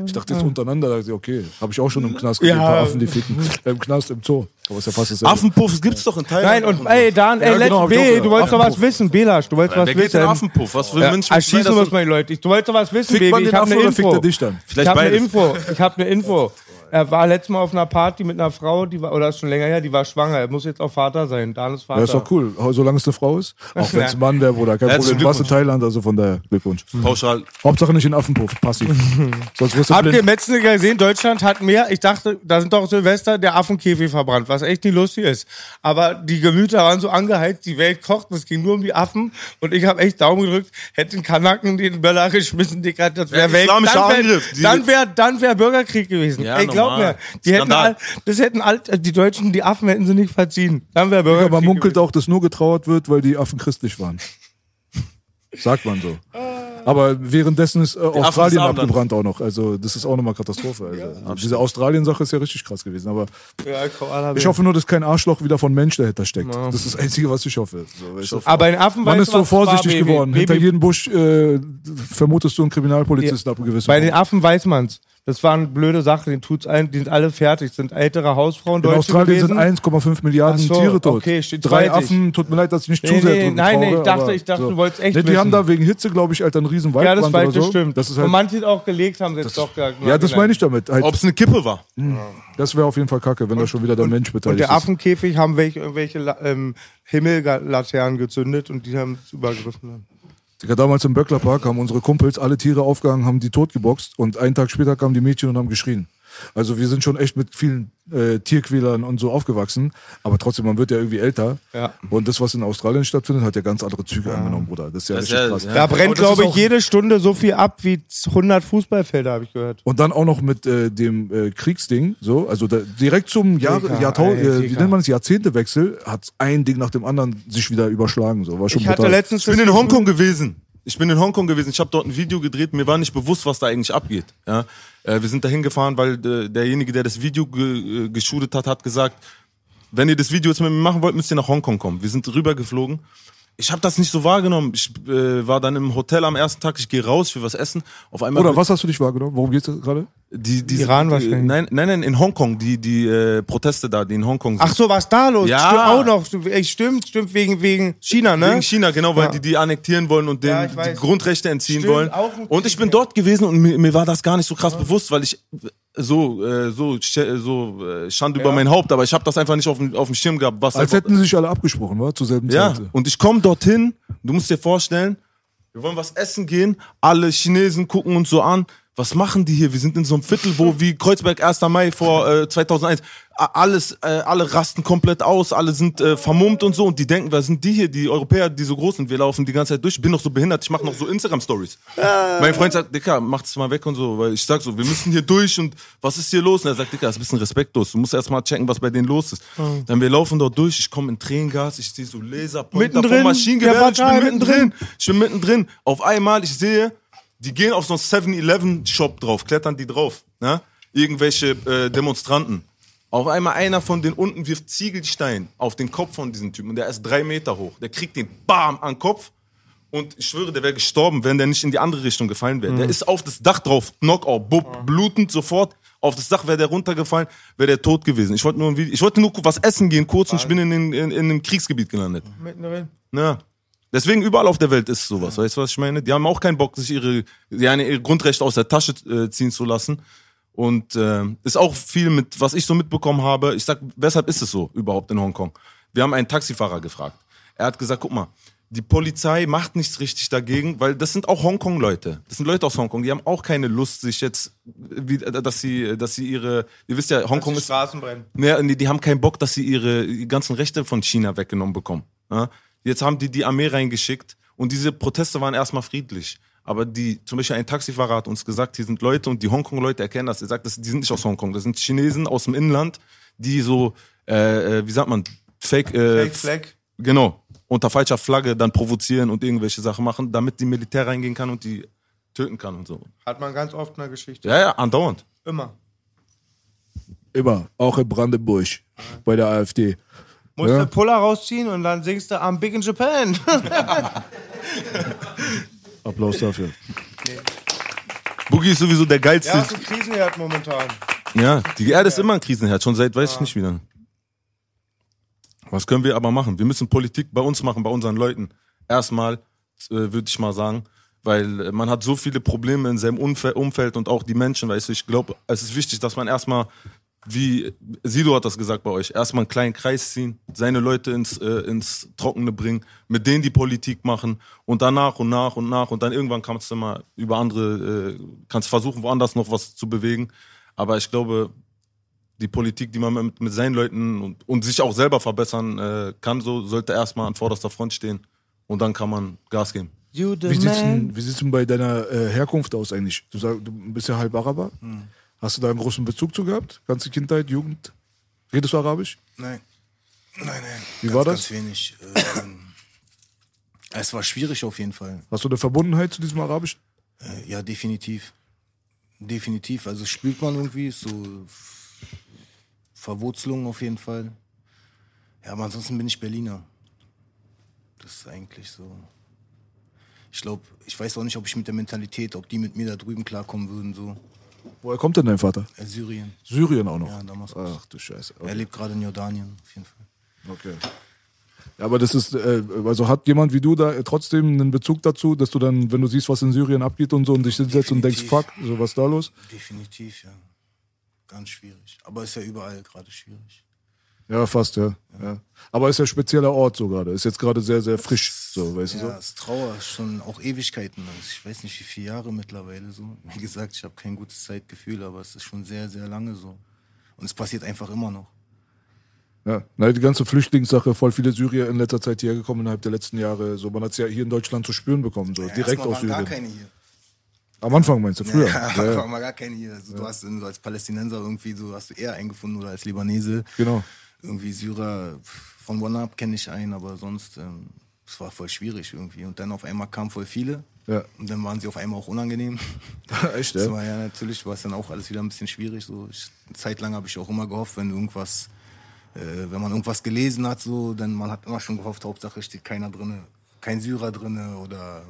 S5: Ich dachte jetzt untereinander, dachte ich, okay, habe ich auch schon im Knast gesehen,
S3: Ja.
S5: ein paar Affen, die ficken. Im Knast, im Zoo. Aber ist ja fast dasselbe.
S4: Affenpuff gibt's doch in
S3: Nein,
S4: Thailand.
S3: und ey, Dan, ey,
S5: Ja,
S3: let's
S5: genau, ich auch
S3: B, du wolltest doch was wissen, Belasch, du wolltest was
S4: Wer geht
S3: wissen.
S4: in Affenpuff? Was für
S3: Ja,
S4: Menschen
S3: erschießen
S4: das
S3: muss die Leute. Du wolltest was wissen,
S5: Fickt
S3: Baby. Ich
S5: den
S3: hab
S5: Affen
S3: eine
S5: fickt
S3: Info.
S5: er dich dann?
S3: Ich
S4: Vielleicht
S3: hab eine. Info. Ich hab eine Info. Er war letztes Mal auf einer Party mit einer Frau, die war, oder ist schon länger her, die war schwanger. Er muss jetzt auch Vater sein. Dan ist Vater.
S5: Ja, ist doch cool. Solange es eine Frau ist. Auch wenn es ein Mann wäre, Bruder. Kein
S4: Herzlichen
S5: Problem. Warst in. Thailand, also von daher Glückwunsch.
S4: Pauschal.
S5: Hauptsache nicht in Affenpuff, passiv. Sonst wirst du
S3: Habt ihr
S5: blind.
S3: Metzner gesehen? Deutschland hat mehr. Ich dachte, da sind doch Silvester der Affenkäfig verbrannt, was echt nicht lustig ist. Aber die Gemüter waren so angeheizt, die Welt kocht, es ging nur um die Affen. Und ich habe echt Daumen gedrückt, hätte den Kanaken den Böller geschmissen, Digga, das wäre
S4: Ja,
S3: Welt.
S4: islamischer
S3: Dann wäre
S4: Angriff. Die-
S3: dann wär, dann wär Bürgerkrieg gewesen.
S4: Ja,
S3: Ey, glaub
S4: normal.
S3: mir, die hätten all, das hätten all, die Deutschen, die Affen hätten sie nicht verziehen. Dann wäre
S5: Ja,
S3: Bürgerkrieg.
S5: man munkelt
S3: gewesen.
S5: auch, dass nur getrauert wird, weil die Affen christlich waren. Sagt man so. Aber währenddessen ist äh, Australien abgebrannt auch noch. Also das ist auch nochmal Katastrophe. Also. Diese Australien-Sache ist ja richtig krass gewesen. Aber
S3: Ja,
S5: ich hoffe nur, dass kein Arschloch wieder von Mensch dahinter steckt. Das ist das Einzige, was ich hoffe. So, weißt du?
S3: Aber in Affen
S5: Man ist so
S3: es war,
S5: vorsichtig
S3: Baby?
S5: geworden.
S3: Baby,
S5: Hinter jedem Busch äh, vermutest du einen Kriminalpolizisten ab einem gewissen
S3: Bei den. Affen weiß man's. Das waren blöde Sachen, den tut's allen, die sind alle fertig, sind ältere Hausfrauen,
S5: In
S3: Deutsche
S5: Australien
S3: gewesen.
S5: sind 1,5 Milliarden
S3: Ach so,
S5: Tiere tot.
S3: okay, steht
S5: Drei
S3: zweitig.
S5: Affen, tut mir leid, dass ich nicht
S3: Nee,
S5: zu sehr
S3: nee, nein, nee,
S5: traure,
S3: ich dachte- ich dachte, du wolltest echt
S5: nee, Die
S3: wissen.
S5: haben da wegen Hitze, glaube ich, halt einen riesen
S3: Ja,
S5: Waldbrand
S3: das weiß
S5: oder
S3: ich,
S5: so.
S3: stimmt.
S5: Das ist
S3: Und
S5: halt,
S3: manche auch gelegt haben sie jetzt doch gesagt.
S5: ja, das meine ich damit. Halt,
S4: Ob es eine Kippe war.
S5: das wäre auf jeden Fall kacke, wenn da schon wieder der Mensch
S3: Und
S5: beteiligt
S3: der
S5: ist.
S3: Affenkäfig haben welche, irgendwelche ähm, Himmellaternen gezündet und die haben es übergriffen.
S5: Digga, damals im Böcklerpark haben unsere Kumpels alle Tiere aufgehangen, haben die totgeboxt und einen Tag später kamen die Mädchen und haben geschrien. Also wir sind schon echt mit vielen äh, Tierquälern und so aufgewachsen, aber trotzdem, man wird ja irgendwie älter.
S3: Ja.
S5: Und das, was in Australien stattfindet, hat ja ganz andere Züge angenommen, Bruder. Das ist ja
S4: Das ist
S5: richtig
S4: ja-
S5: krass.
S4: ja.
S3: Da brennt, glaube
S5: ist
S3: ich, jede Stunde so viel ab wie 100 Fußballfelder, habe ich gehört.
S5: Und dann auch noch mit äh, dem äh, Kriegsding, so, also da, direkt zum Jahr,
S3: Digga,
S5: Jahrtau
S3: ey,
S5: äh, wie nennt man das, Jahrzehntewechsel, hat ein Ding nach dem anderen sich wieder überschlagen. So, war schon
S3: Ich hatte
S5: brutal.
S3: letztens
S4: Ich bin in Hongkong gewesen. Ich bin in Hongkong gewesen. Ich habe dort ein Video gedreht. Mir war nicht bewusst, was da eigentlich abgeht. Ja? Äh, wir sind da hingefahren, weil äh, derjenige, der das Video ge äh, geshootet hat, hat gesagt, wenn ihr das Video jetzt mit mir machen wollt, müsst ihr nach Hongkong kommen. Wir sind rübergeflogen. Ich habe das nicht so wahrgenommen. Ich äh, war dann im Hotel am ersten Tag. Ich gehe raus, will was essen. Auf einmal
S5: Oder was hast du dich wahrgenommen? Worum geht's gerade?
S4: Die, diese,
S3: Iran
S4: die,
S3: wahrscheinlich.
S4: Nein, nein, nein, in Hongkong. Die, die äh, Proteste da, die in Hongkong sind.
S3: Ach so, was da los?
S4: Ja.
S3: Stimmt auch noch. Stimmt, Stimmt, stimmt, wegen, wegen China, ne?
S4: Wegen China, genau, weil
S3: Ja.
S4: die die annektieren wollen und
S3: Ja,
S4: denen
S3: weiß.
S4: die Grundrechte entziehen
S3: Stimmt,
S4: wollen.
S3: auch ein
S4: Und ich bin
S3: ja.
S4: dort gewesen und mir, mir war das gar nicht so krass bewusst, weil ich so äh, so sch- so äh, Schand über mein Haupt, aber ich habe das einfach nicht auf dem auf dem Schirm gehabt, was
S5: Als
S4: einfach,
S5: hätten sie sich alle abgesprochen, war zur selben
S4: ja.
S5: Zeit.
S4: Und ich komme dorthin, du musst dir vorstellen, wir wollen was essen gehen, alle Chinesen gucken uns so an. Was machen die hier? Wir sind in so einem Viertel, wo wie Kreuzberg 1. Mai vor äh, 2001 a- alles äh, alle rasten komplett aus, alle sind äh, vermummt und so und die denken, wer sind die hier, die Europäer, die so groß sind? Wir laufen die ganze Zeit durch. Ich bin noch so behindert, ich mache noch so Instagram Stories. Mein Freund sagt, Dicker, mach's mal weg und so, weil ich sag so, wir müssen hier durch und was ist hier los? Und er sagt, Dicker, das ist ein bisschen respektlos. Du musst erst mal checken, was bei denen los ist. Dann wir laufen dort durch, ich komme in Tränengas, ich sehe so Laserpointer
S3: Mittendrin,
S4: vom Maschinengewehr, ich bin mittendrin. Ich bin mittendrin. Auf einmal, ich sehe, die gehen auf so einen 7-Eleven-Shop drauf, klettern die drauf. Ne? Irgendwelche äh, Demonstranten. Auf einmal einer von denen unten wirft Ziegelstein auf den Kopf von diesem Typen und der ist drei Meter hoch. Der kriegt den BAM an den Kopf und ich schwöre, der wäre gestorben, wenn der nicht in die andere Richtung gefallen wäre. Der ist auf das Dach drauf, Knockout, bub, blutend sofort. Auf das Dach wäre der runtergefallen, wäre der tot gewesen. Ich wollte nur, ich wollte nur was essen gehen kurz und ich bin in, den, in, in einem Kriegsgebiet gelandet.
S3: Mittendrin.
S4: Ja. Deswegen überall auf der Welt ist sowas. Weißt du, was ich meine? Die haben auch keinen Bock, sich ihre, ja, ihre Grundrechte aus der Tasche äh, ziehen zu lassen. Und äh, ist auch viel mit, was ich so mitbekommen habe. Ich sag, weshalb ist es so überhaupt in Hongkong? Wir haben einen Taxifahrer gefragt. Er hat gesagt, guck mal, die Polizei macht nichts richtig dagegen, weil das sind auch Hongkong-Leute. Das sind Leute aus Hongkong, die haben auch keine Lust, sich jetzt, wie, dass sie, dass sie ihre, ihr wisst ja, Hongkong
S3: Die
S4: ist
S3: Straßen brennen.
S4: Nee, die haben keinen Bock, dass sie ihre ganzen Rechte von China weggenommen bekommen. Ja? Jetzt haben die die Armee reingeschickt und diese Proteste waren erstmal friedlich. Aber die, zum Beispiel ein Taxifahrer hat uns gesagt, hier sind Leute und die Hongkong-Leute erkennen das. Er sagt, das, die sind nicht aus Hongkong, das sind Chinesen aus dem Inland, die so, äh, äh, wie sagt man, Fake, äh,
S3: Fake Flag.
S4: genau, unter falscher Flagge dann provozieren und irgendwelche Sachen machen, damit die Militär reingehen kann und die töten kann und so.
S3: Hat man ganz oft in der Geschichte.
S4: Ja, ja, andauernd.
S3: Immer.
S5: Immer, auch in Brandenburg, bei der AfD.
S3: Musst
S5: Ja.
S3: du Puller rausziehen und dann singst du I'm big in Japan.
S5: Applaus dafür.
S4: Boogie ist sowieso der geilste.
S3: ja, ist ein Krisenherd momentan.
S4: Ja, die Erde ist immer ein Krisenherd, schon seit weiß ich nicht wie lange. Was können wir aber machen? Wir müssen Politik bei uns machen, bei unseren Leuten. Erstmal, äh, würde ich mal sagen, Weil äh, man hat so viele Probleme in seinem Umfeld, Umfeld und auch die Menschen, weißt du, ich glaube, es ist wichtig, dass man erstmal, wie Sido hat das gesagt bei euch, erstmal einen kleinen Kreis ziehen, seine Leute ins, äh, ins Trockene bringen, mit denen die Politik machen und dann nach und nach und nach und dann irgendwann kannst du mal über andere, äh, kannst versuchen, woanders noch was zu bewegen. Aber ich glaube, die Politik, die man mit, mit seinen Leuten und, und sich auch selber verbessern äh, kann, so sollte erstmal an vorderster Front stehen und dann kann man Gas geben.
S3: You the
S5: Wie wie sieht's denn bei deiner äh, Herkunft aus eigentlich? Du, sag, du bist ja halb Araber.
S6: Hm.
S5: Hast du da einen großen Bezug zu gehabt? Ganze Kindheit, Jugend? Redest du Arabisch?
S6: Nein. Nein, nein.
S5: Wie
S6: ganz,
S5: war das?
S6: Ganz wenig. Ähm, es war schwierig auf jeden Fall.
S5: Hast du eine Verbundenheit zu diesem Arabischen?
S6: Äh, ja, definitiv. Definitiv. Also spürt man irgendwie so Verwurzelung auf jeden Fall. Ja, aber ansonsten bin ich Berliner. Das ist eigentlich so. Ich glaube, ich weiß auch nicht, ob ich mit der Mentalität, ob die mit mir da drüben klarkommen würden, so.
S5: Woher kommt denn dein Vater?
S6: Äh, Syrien.
S5: Syrien auch noch.
S6: Ja, Damaskus.
S5: Ach du Scheiße.
S6: Er
S5: Okay.
S6: lebt gerade in Jordanien, auf jeden Fall.
S5: okay. Ja, aber das ist, äh, also hat jemand wie du da trotzdem einen Bezug dazu, dass du dann, wenn du siehst, was in Syrien abgeht und so und dich hinsetzt und denkst, fuck, so was ist da los?
S6: Definitiv, ja. Ganz schwierig. Aber ist ja überall gerade schwierig.
S5: Ja, fast, ja. ja. Aber ist ja ein spezieller Ort so gerade. Ist jetzt gerade sehr, sehr frisch, so, weißt
S6: Ja,
S5: du so?
S6: es ist Trauer schon auch Ewigkeiten. Also ich weiß nicht, wie viele Jahre mittlerweile so. Wie gesagt, ich habe kein gutes Zeitgefühl, aber es ist schon sehr, sehr lange so. Und es passiert einfach immer noch.
S5: Ja, na, die ganze Flüchtlingssache, voll viele Syrier in letzter Zeit hierher gekommen innerhalb der letzten Jahre. So, man hat es ja hier in Deutschland zu spüren bekommen, so
S6: Ja,
S5: direkt aus
S6: waren gar
S5: Syrien.
S6: keine hier.
S5: Am Anfang meinst du, früher?
S6: Ja,
S5: Ja, ja,
S6: waren mal gar keine hier. Also, Du hast so als Palästinenser irgendwie so hast du eher eingefunden oder als Libanese.
S5: Genau.
S6: Irgendwie Syrer von One-Up kenne ich einen, aber sonst ähm, es war voll schwierig irgendwie. Und dann auf einmal kamen voll viele.
S5: Ja.
S6: Und dann waren sie auf einmal auch unangenehm.
S5: Echt,
S6: Das
S5: ja?
S6: war ja natürlich, war es dann auch alles wieder ein bisschen schwierig. So. Ich, eine Zeit lang habe ich auch immer gehofft, wenn irgendwas, äh, wenn man irgendwas gelesen hat, so, dann man hat immer schon gehofft, Hauptsache steht keiner drin, kein Syrer drin oder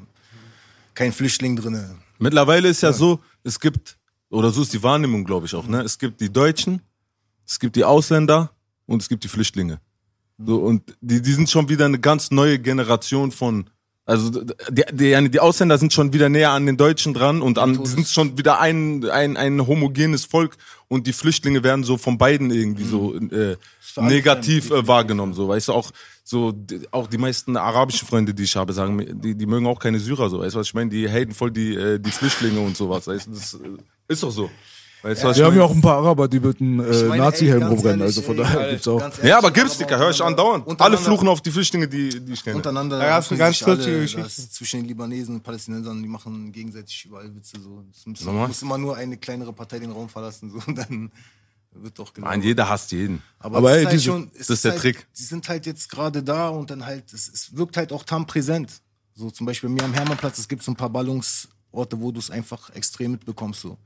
S6: kein Flüchtling drin.
S4: Mittlerweile ist ja, so, es gibt, oder so ist die Wahrnehmung, glaube ich auch, ne? Es gibt die Deutschen, es gibt die Ausländer und es gibt die Flüchtlinge. So, und die, die sind schon wieder eine ganz neue Generation von, also die, die, die Ausländer sind schon wieder näher an den Deutschen dran und an, die sind schon wieder ein, ein, ein homogenes Volk und die Flüchtlinge werden so von beiden irgendwie so äh, negativ äh, wahrgenommen. So, weißt du, auch so die, auch die meisten arabischen Freunde, die ich habe, sagen, mir, die, die mögen auch keine Syrer so. Weißt du, was ich meine? Die haten voll die, äh, die Flüchtlinge und sowas. Weißt du, das äh, ist doch so. Weißt was
S5: Wir haben ja auch ein paar Araber, die mit einem äh, Nazi-Helm rumrennen.
S6: ehrlich,
S5: Also von
S6: ey,
S5: daher gibt's auch.
S6: ehrlich,
S4: Ja, aber gibt's, Dicker, höre ich andauernd. Alle fluchen auf die Flüchtlinge, die, die ich kenne.
S6: Untereinander.
S3: Da gab's
S6: hassen
S3: eine ganz lustige
S6: das
S3: Geschichte.
S6: Zwischen den Libanesen und Palästinensern, die machen gegenseitig überall Witze. So. Es muss,
S4: Normal.
S6: muss immer nur eine kleinere Partei den Raum verlassen. So, und dann wird doch genau.
S4: Nein, jeder hasst jeden.
S6: Aber,
S5: Aber
S6: es
S5: ey,
S6: ist halt
S5: diese-
S6: schon, es
S4: das ist der
S6: halt,
S4: Trick.
S6: Sie sind halt jetzt gerade da und dann halt, es, es wirkt halt auch tam präsent. So zum Beispiel mir am Hermannplatz, es gibt so ein paar Ballungsorte, wo du es einfach extrem mitbekommst. So.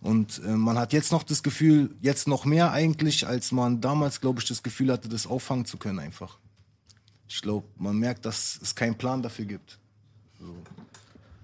S6: Und äh, man hat jetzt noch das Gefühl, jetzt noch mehr eigentlich, als man damals, glaube ich, das Gefühl hatte, das auffangen zu können einfach. Ich glaube, man merkt, dass es keinen Plan dafür gibt.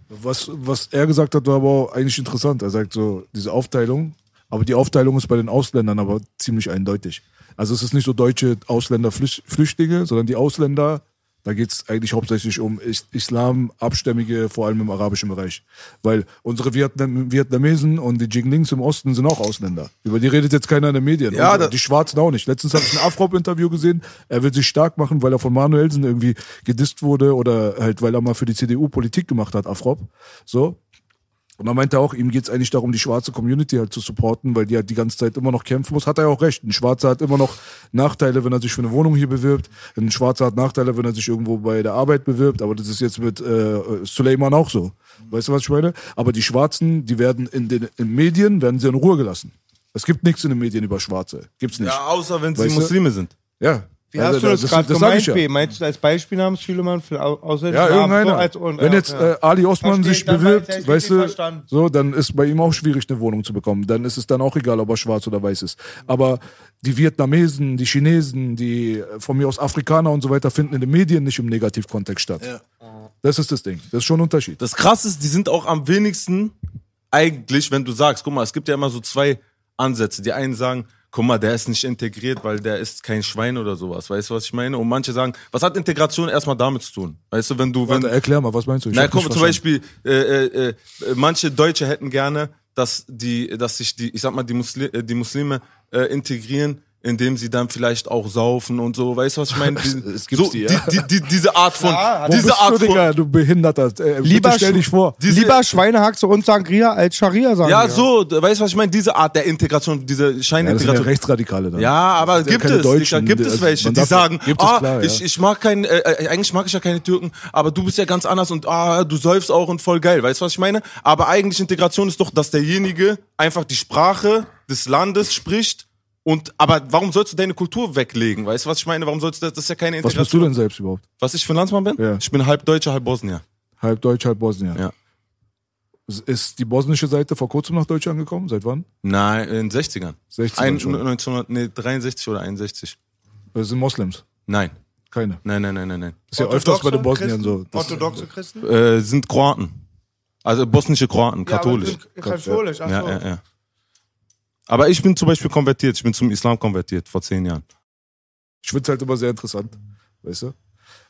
S5: Was, was er gesagt hat, war aber eigentlich interessant. Er sagt so, diese Aufteilung, aber die Aufteilung ist bei den Ausländern aber ziemlich eindeutig. Also es ist nicht so deutsche Ausländer Flüch- Flüchtlinge, sondern die Ausländer, da geht es eigentlich hauptsächlich um Is Islam, Abstämmige, vor allem im arabischen Bereich. Weil unsere Vietnam Vietnamesen und die Jinglings im Osten sind auch Ausländer. Über die redet jetzt keiner in den Medien.
S4: Ja,
S5: die Schwarzen auch nicht. Letztens habe ich ein Afrop-Interview gesehen. Er will sich stark machen, weil er von Manuelsen irgendwie gedisst wurde oder halt, weil er mal für die CDU Politik gemacht hat, Afrop. So. Und er meinte auch, ihm geht's eigentlich darum, die schwarze Community halt zu supporten, weil die halt die ganze Zeit immer noch kämpfen muss. Hat er ja auch recht. Ein Schwarzer hat immer noch Nachteile, wenn er sich für eine Wohnung hier bewirbt. Ein Schwarzer hat Nachteile, wenn er sich irgendwo bei der Arbeit bewirbt. Aber das ist jetzt mit äh, Suleiman auch so. Weißt du, was ich meine? Aber die Schwarzen, die werden in den in Medien, werden sie in Ruhe gelassen. Es gibt nichts in den Medien über Schwarze. Gibt's nicht.
S4: Ja, außer wenn sie
S5: Weißt du?
S4: Muslime sind.
S5: Ja.
S3: Wie
S5: Also,
S3: hast du das, gerade
S5: das sag
S3: gemeint,
S5: ich ja.
S3: B? Meinst du als Beispiel namens Schülemann für Au- ausländische
S5: Ja, irgendeiner.
S3: So als, und,
S5: Wenn
S3: ja,
S5: jetzt äh, Ali Osman sich bewirbt,
S3: weiß
S5: weißt du,
S3: verstanden.
S5: so, dann ist bei ihm auch schwierig, eine Wohnung zu bekommen. Dann ist es dann auch egal, ob er schwarz oder weiß ist. Aber die Vietnamesen, die Chinesen, die äh, von mir aus Afrikaner und so weiter finden in den Medien nicht im Negativkontext statt.
S6: Ja.
S5: Das ist das Ding. Das ist schon ein Unterschied.
S4: Das krasse ist, die sind auch am wenigsten eigentlich, wenn du sagst, guck mal, es gibt ja immer so zwei Ansätze. Die einen sagen, guck mal, der ist nicht integriert, weil der ist kein Schwein oder sowas. Weißt du, was ich meine? Und manche sagen, was hat Integration erstmal damit zu tun? Weißt du, wenn du, wenn,
S5: Warte, erklär mal, was meinst du? Ich
S4: na, guck,
S5: nicht
S4: zum. Beispiel, äh, äh, äh, manche Deutsche hätten gerne, dass die, dass sich die, ich sag mal, die, Musli äh, die Muslime äh, integrieren, indem sie dann vielleicht auch saufen und so. Weißt du, was ich meine?
S5: Es gibt's
S4: so,
S5: die, ja.
S4: die, die, diese Art von,
S5: Wo
S4: diese
S5: bist
S4: Art
S5: du,
S4: von,
S5: Digga, du Behinderter. Äh,
S3: Lieber
S5: bitte stell dich vor.
S4: Diese-
S3: Lieber Schweinehaxe und Sangria als Scharia sagen.
S4: ja, so, weißt du, was ich meine? Diese Art der Integration, diese
S5: Ja, das sind ja
S4: Scheinintegration.
S5: Rechtsradikale dann.
S4: Ja, aber
S5: Das ja
S4: gibt es,
S5: Deutschen,
S4: Digga, gibt es
S5: also
S4: welche, die sagen,
S5: gibt es
S4: ah,
S5: klar, ja.
S4: ich, ich mag kein, äh, äh, eigentlich mag ich ja keine Türken, aber du bist ja ganz anders und ah, du säufst auch und voll geil, weißt du, was ich meine? Aber eigentlich Integration ist doch, dass derjenige einfach die Sprache des Landes spricht und, aber warum sollst du deine Kultur weglegen, weißt du, was ich meine? Warum sollst du, das das ist ja keine
S5: Was bist du
S4: Integration.
S5: denn selbst überhaupt?
S4: Was ich für ein Landsmann bin?
S5: Ja.
S4: Ich bin halb Deutscher, halb Bosnier.
S5: Halb Deutsch, halb Bosnier.
S4: Ja.
S5: Ist die bosnische Seite vor kurzem nach Deutschland gekommen? Seit wann?
S4: Nein, in den 60ern.
S5: 60
S4: Ein,
S5: schon.
S4: 1963 oder 61.
S5: Das sind Moslems.
S4: Nein.
S5: Keine.
S4: Nein, nein, nein, nein, nein.
S5: ist ja öfters bei den Bosniern so. Das,
S6: Orthodoxe Christen?
S4: Äh, sind Kroaten. Also bosnische Kroaten, katholisch.
S3: Katholisch, ach so.
S4: Ja, ja, ja. Aber ich bin zum Beispiel konvertiert. Ich bin zum Islam konvertiert vor zehn Jahren.
S5: ich finde es halt immer sehr interessant. Weißt du?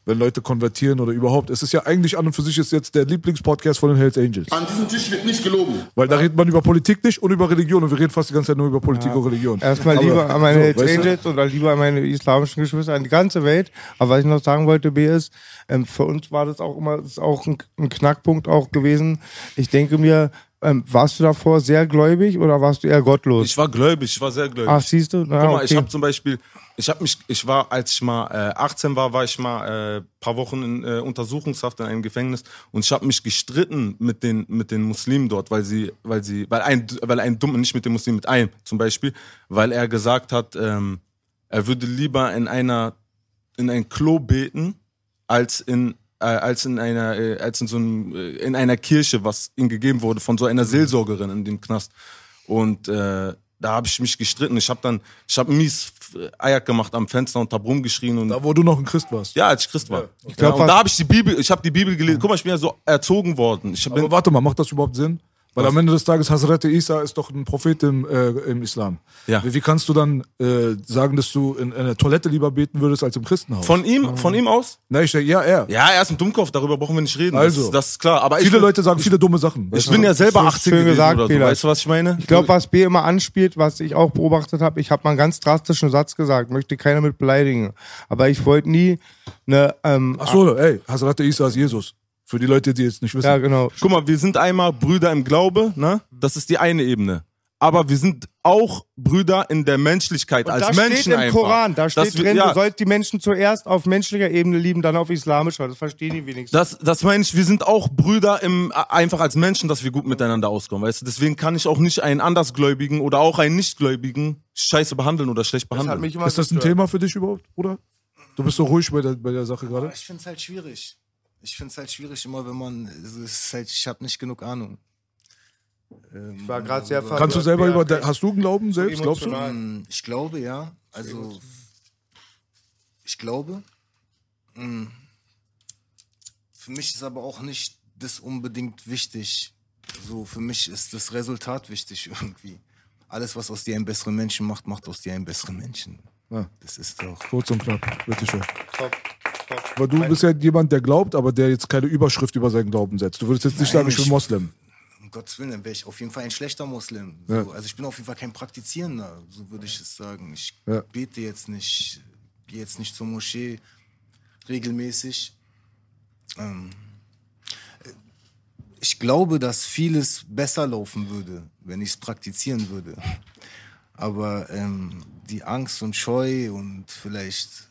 S5: Wenn Leute konvertieren oder überhaupt. Es ist ja eigentlich an und für sich ist jetzt der Lieblingspodcast von den Hells Angels.
S2: An diesem Tisch wird nicht gelogen.
S5: Weil da redet man über Politik nicht und über Religion. Und wir reden fast die ganze Zeit nur über Politik und Religion.
S3: Erstmal
S5: Aber-
S3: lieber an meine
S5: so,
S3: Hells
S5: weißt du?
S3: Angels und dann lieber an meine islamischen Geschwister, an die ganze Welt. Aber was ich noch sagen wollte, B, ist, ähm, für uns war das auch immer, das ist auch ein, ein Knackpunkt auch gewesen. Ich denke mir, ähm, warst du davor sehr gläubig oder warst du eher gottlos?
S4: Ich war gläubig, ich war sehr gläubig.
S3: Ach, siehst du? Na,
S4: Guck mal, ich
S3: okay.
S4: habe zum Beispiel, ich habe mich, ich war, als ich mal äh, 18 war, war ich mal äh, paar Wochen in äh, Untersuchungshaft in einem Gefängnis und ich habe mich gestritten mit den mit den Muslimen dort, weil sie, weil sie, weil ein, weil ein Dumm, nicht mit den Muslimen, mit einem zum Beispiel, weil er gesagt hat, ähm, er würde lieber in einer in ein Klo beten als in äh, als in einer äh, als in so einem äh, in einer Kirche, was ihm gegeben wurde von so einer Seelsorgerin in dem Knast. Und äh, da habe ich mich gestritten. Ich habe dann ich habe mies Eier gemacht am Fenster und hab rumgeschrien und
S5: Da, wo du noch ein Christ warst.
S4: ja, als ich Christ war.
S3: Ich glaub,
S4: ja, und da habe ich die Bibel, ich habe die Bibel gelesen. Guck mal, ich bin ja so erzogen worden. Ich bin,
S5: Aber warte mal, macht das überhaupt Sinn? Weil am Ende des Tages Hazrat Isa ist doch ein Prophet im, äh, im Islam.
S4: Ja.
S5: Wie, wie kannst du dann äh, sagen, dass du in, einer Toilette lieber beten würdest als im Christenhaus?
S4: von ihm, von ihm aus?
S5: Na, ich denke, ja, er.
S4: Ja, er ist ein Dummkopf, darüber brauchen wir nicht reden.
S5: Also.
S4: das, das ist klar. Aber ich
S5: Viele
S4: bin,
S5: Leute sagen viele dumme Sachen.
S4: ich
S5: weißt
S4: bin ja selber
S3: Schön
S4: 18 gewesen
S3: gesagt,
S4: oder so.
S3: Peter.
S4: Weißt du, was ich meine?
S3: Ich glaube, was B immer anspielt, was ich auch beobachtet habe, ich habe mal einen ganz drastischen Satz gesagt, möchte keiner mit beleidigen. Aber ich wollte nie eine, ähm,
S5: Ach so, ey, Hazrat Isa ist Jesus. Für die Leute, die jetzt nicht wissen.
S3: ja genau.
S4: Guck mal, wir sind einmal Brüder im Glaube, ne? Das ist die eine Ebene. Aber wir sind auch Brüder in der Menschlichkeit, als
S3: da
S4: Menschen
S3: steht im
S4: einfach.
S3: Koran, da steht
S4: wir-
S3: drin,
S4: ja,
S3: du sollst die Menschen zuerst auf menschlicher Ebene lieben, dann auf islamischer. Das verstehen die wenigstens.
S4: Das, das meine ich, wir sind auch Brüder im, einfach als Menschen, dass wir gut miteinander auskommen, weißt du? Deswegen kann ich auch nicht einen Andersgläubigen oder auch einen Nichtgläubigen scheiße behandeln oder schlecht
S3: Das
S4: behandeln.
S3: immer
S5: Ist das ein
S3: gestört.
S5: Thema für dich überhaupt, oder? Du bist so ruhig bei der, bei der Sache gerade.
S6: Ich finde es halt schwierig. Ich finde es halt schwierig, immer wenn man. Es ist halt, ich habe nicht genug Ahnung. Ähm,
S3: Ich war gerade sehr
S6: aber-
S5: Kannst du
S3: verwirrt,
S5: selber
S3: ja,
S5: über, hast du Glauben selbst, glaubst du?
S6: Ähm, Ich glaube, ja. Also, ich glaube. ähm, Für mich ist aber auch nicht das unbedingt wichtig. So, für mich ist das Resultat wichtig irgendwie. Alles, was aus dir einen besseren Menschen macht, macht aus dir einen besseren Menschen.
S5: Ja.
S6: Das ist doch.
S5: Kurz und knapp, bitteschön.
S3: Top.
S5: Aber du bist ja jemand, der glaubt, aber der jetzt keine Überschrift über seinen Glauben setzt. Du würdest jetzt nicht sagen, ich bin Moslem.
S6: Um Gottes Willen, dann wäre ich auf jeden Fall ein schlechter Muslim.
S5: Ja.
S6: So, also ich bin auf jeden Fall kein Praktizierender, so würde ich es sagen. Ich
S5: Ja.
S6: bete jetzt nicht, gehe jetzt nicht zur Moschee regelmäßig. Ähm, äh, ich glaube, dass vieles besser laufen würde, wenn ich es praktizieren würde. Aber ähm, die Angst und Scheu und vielleicht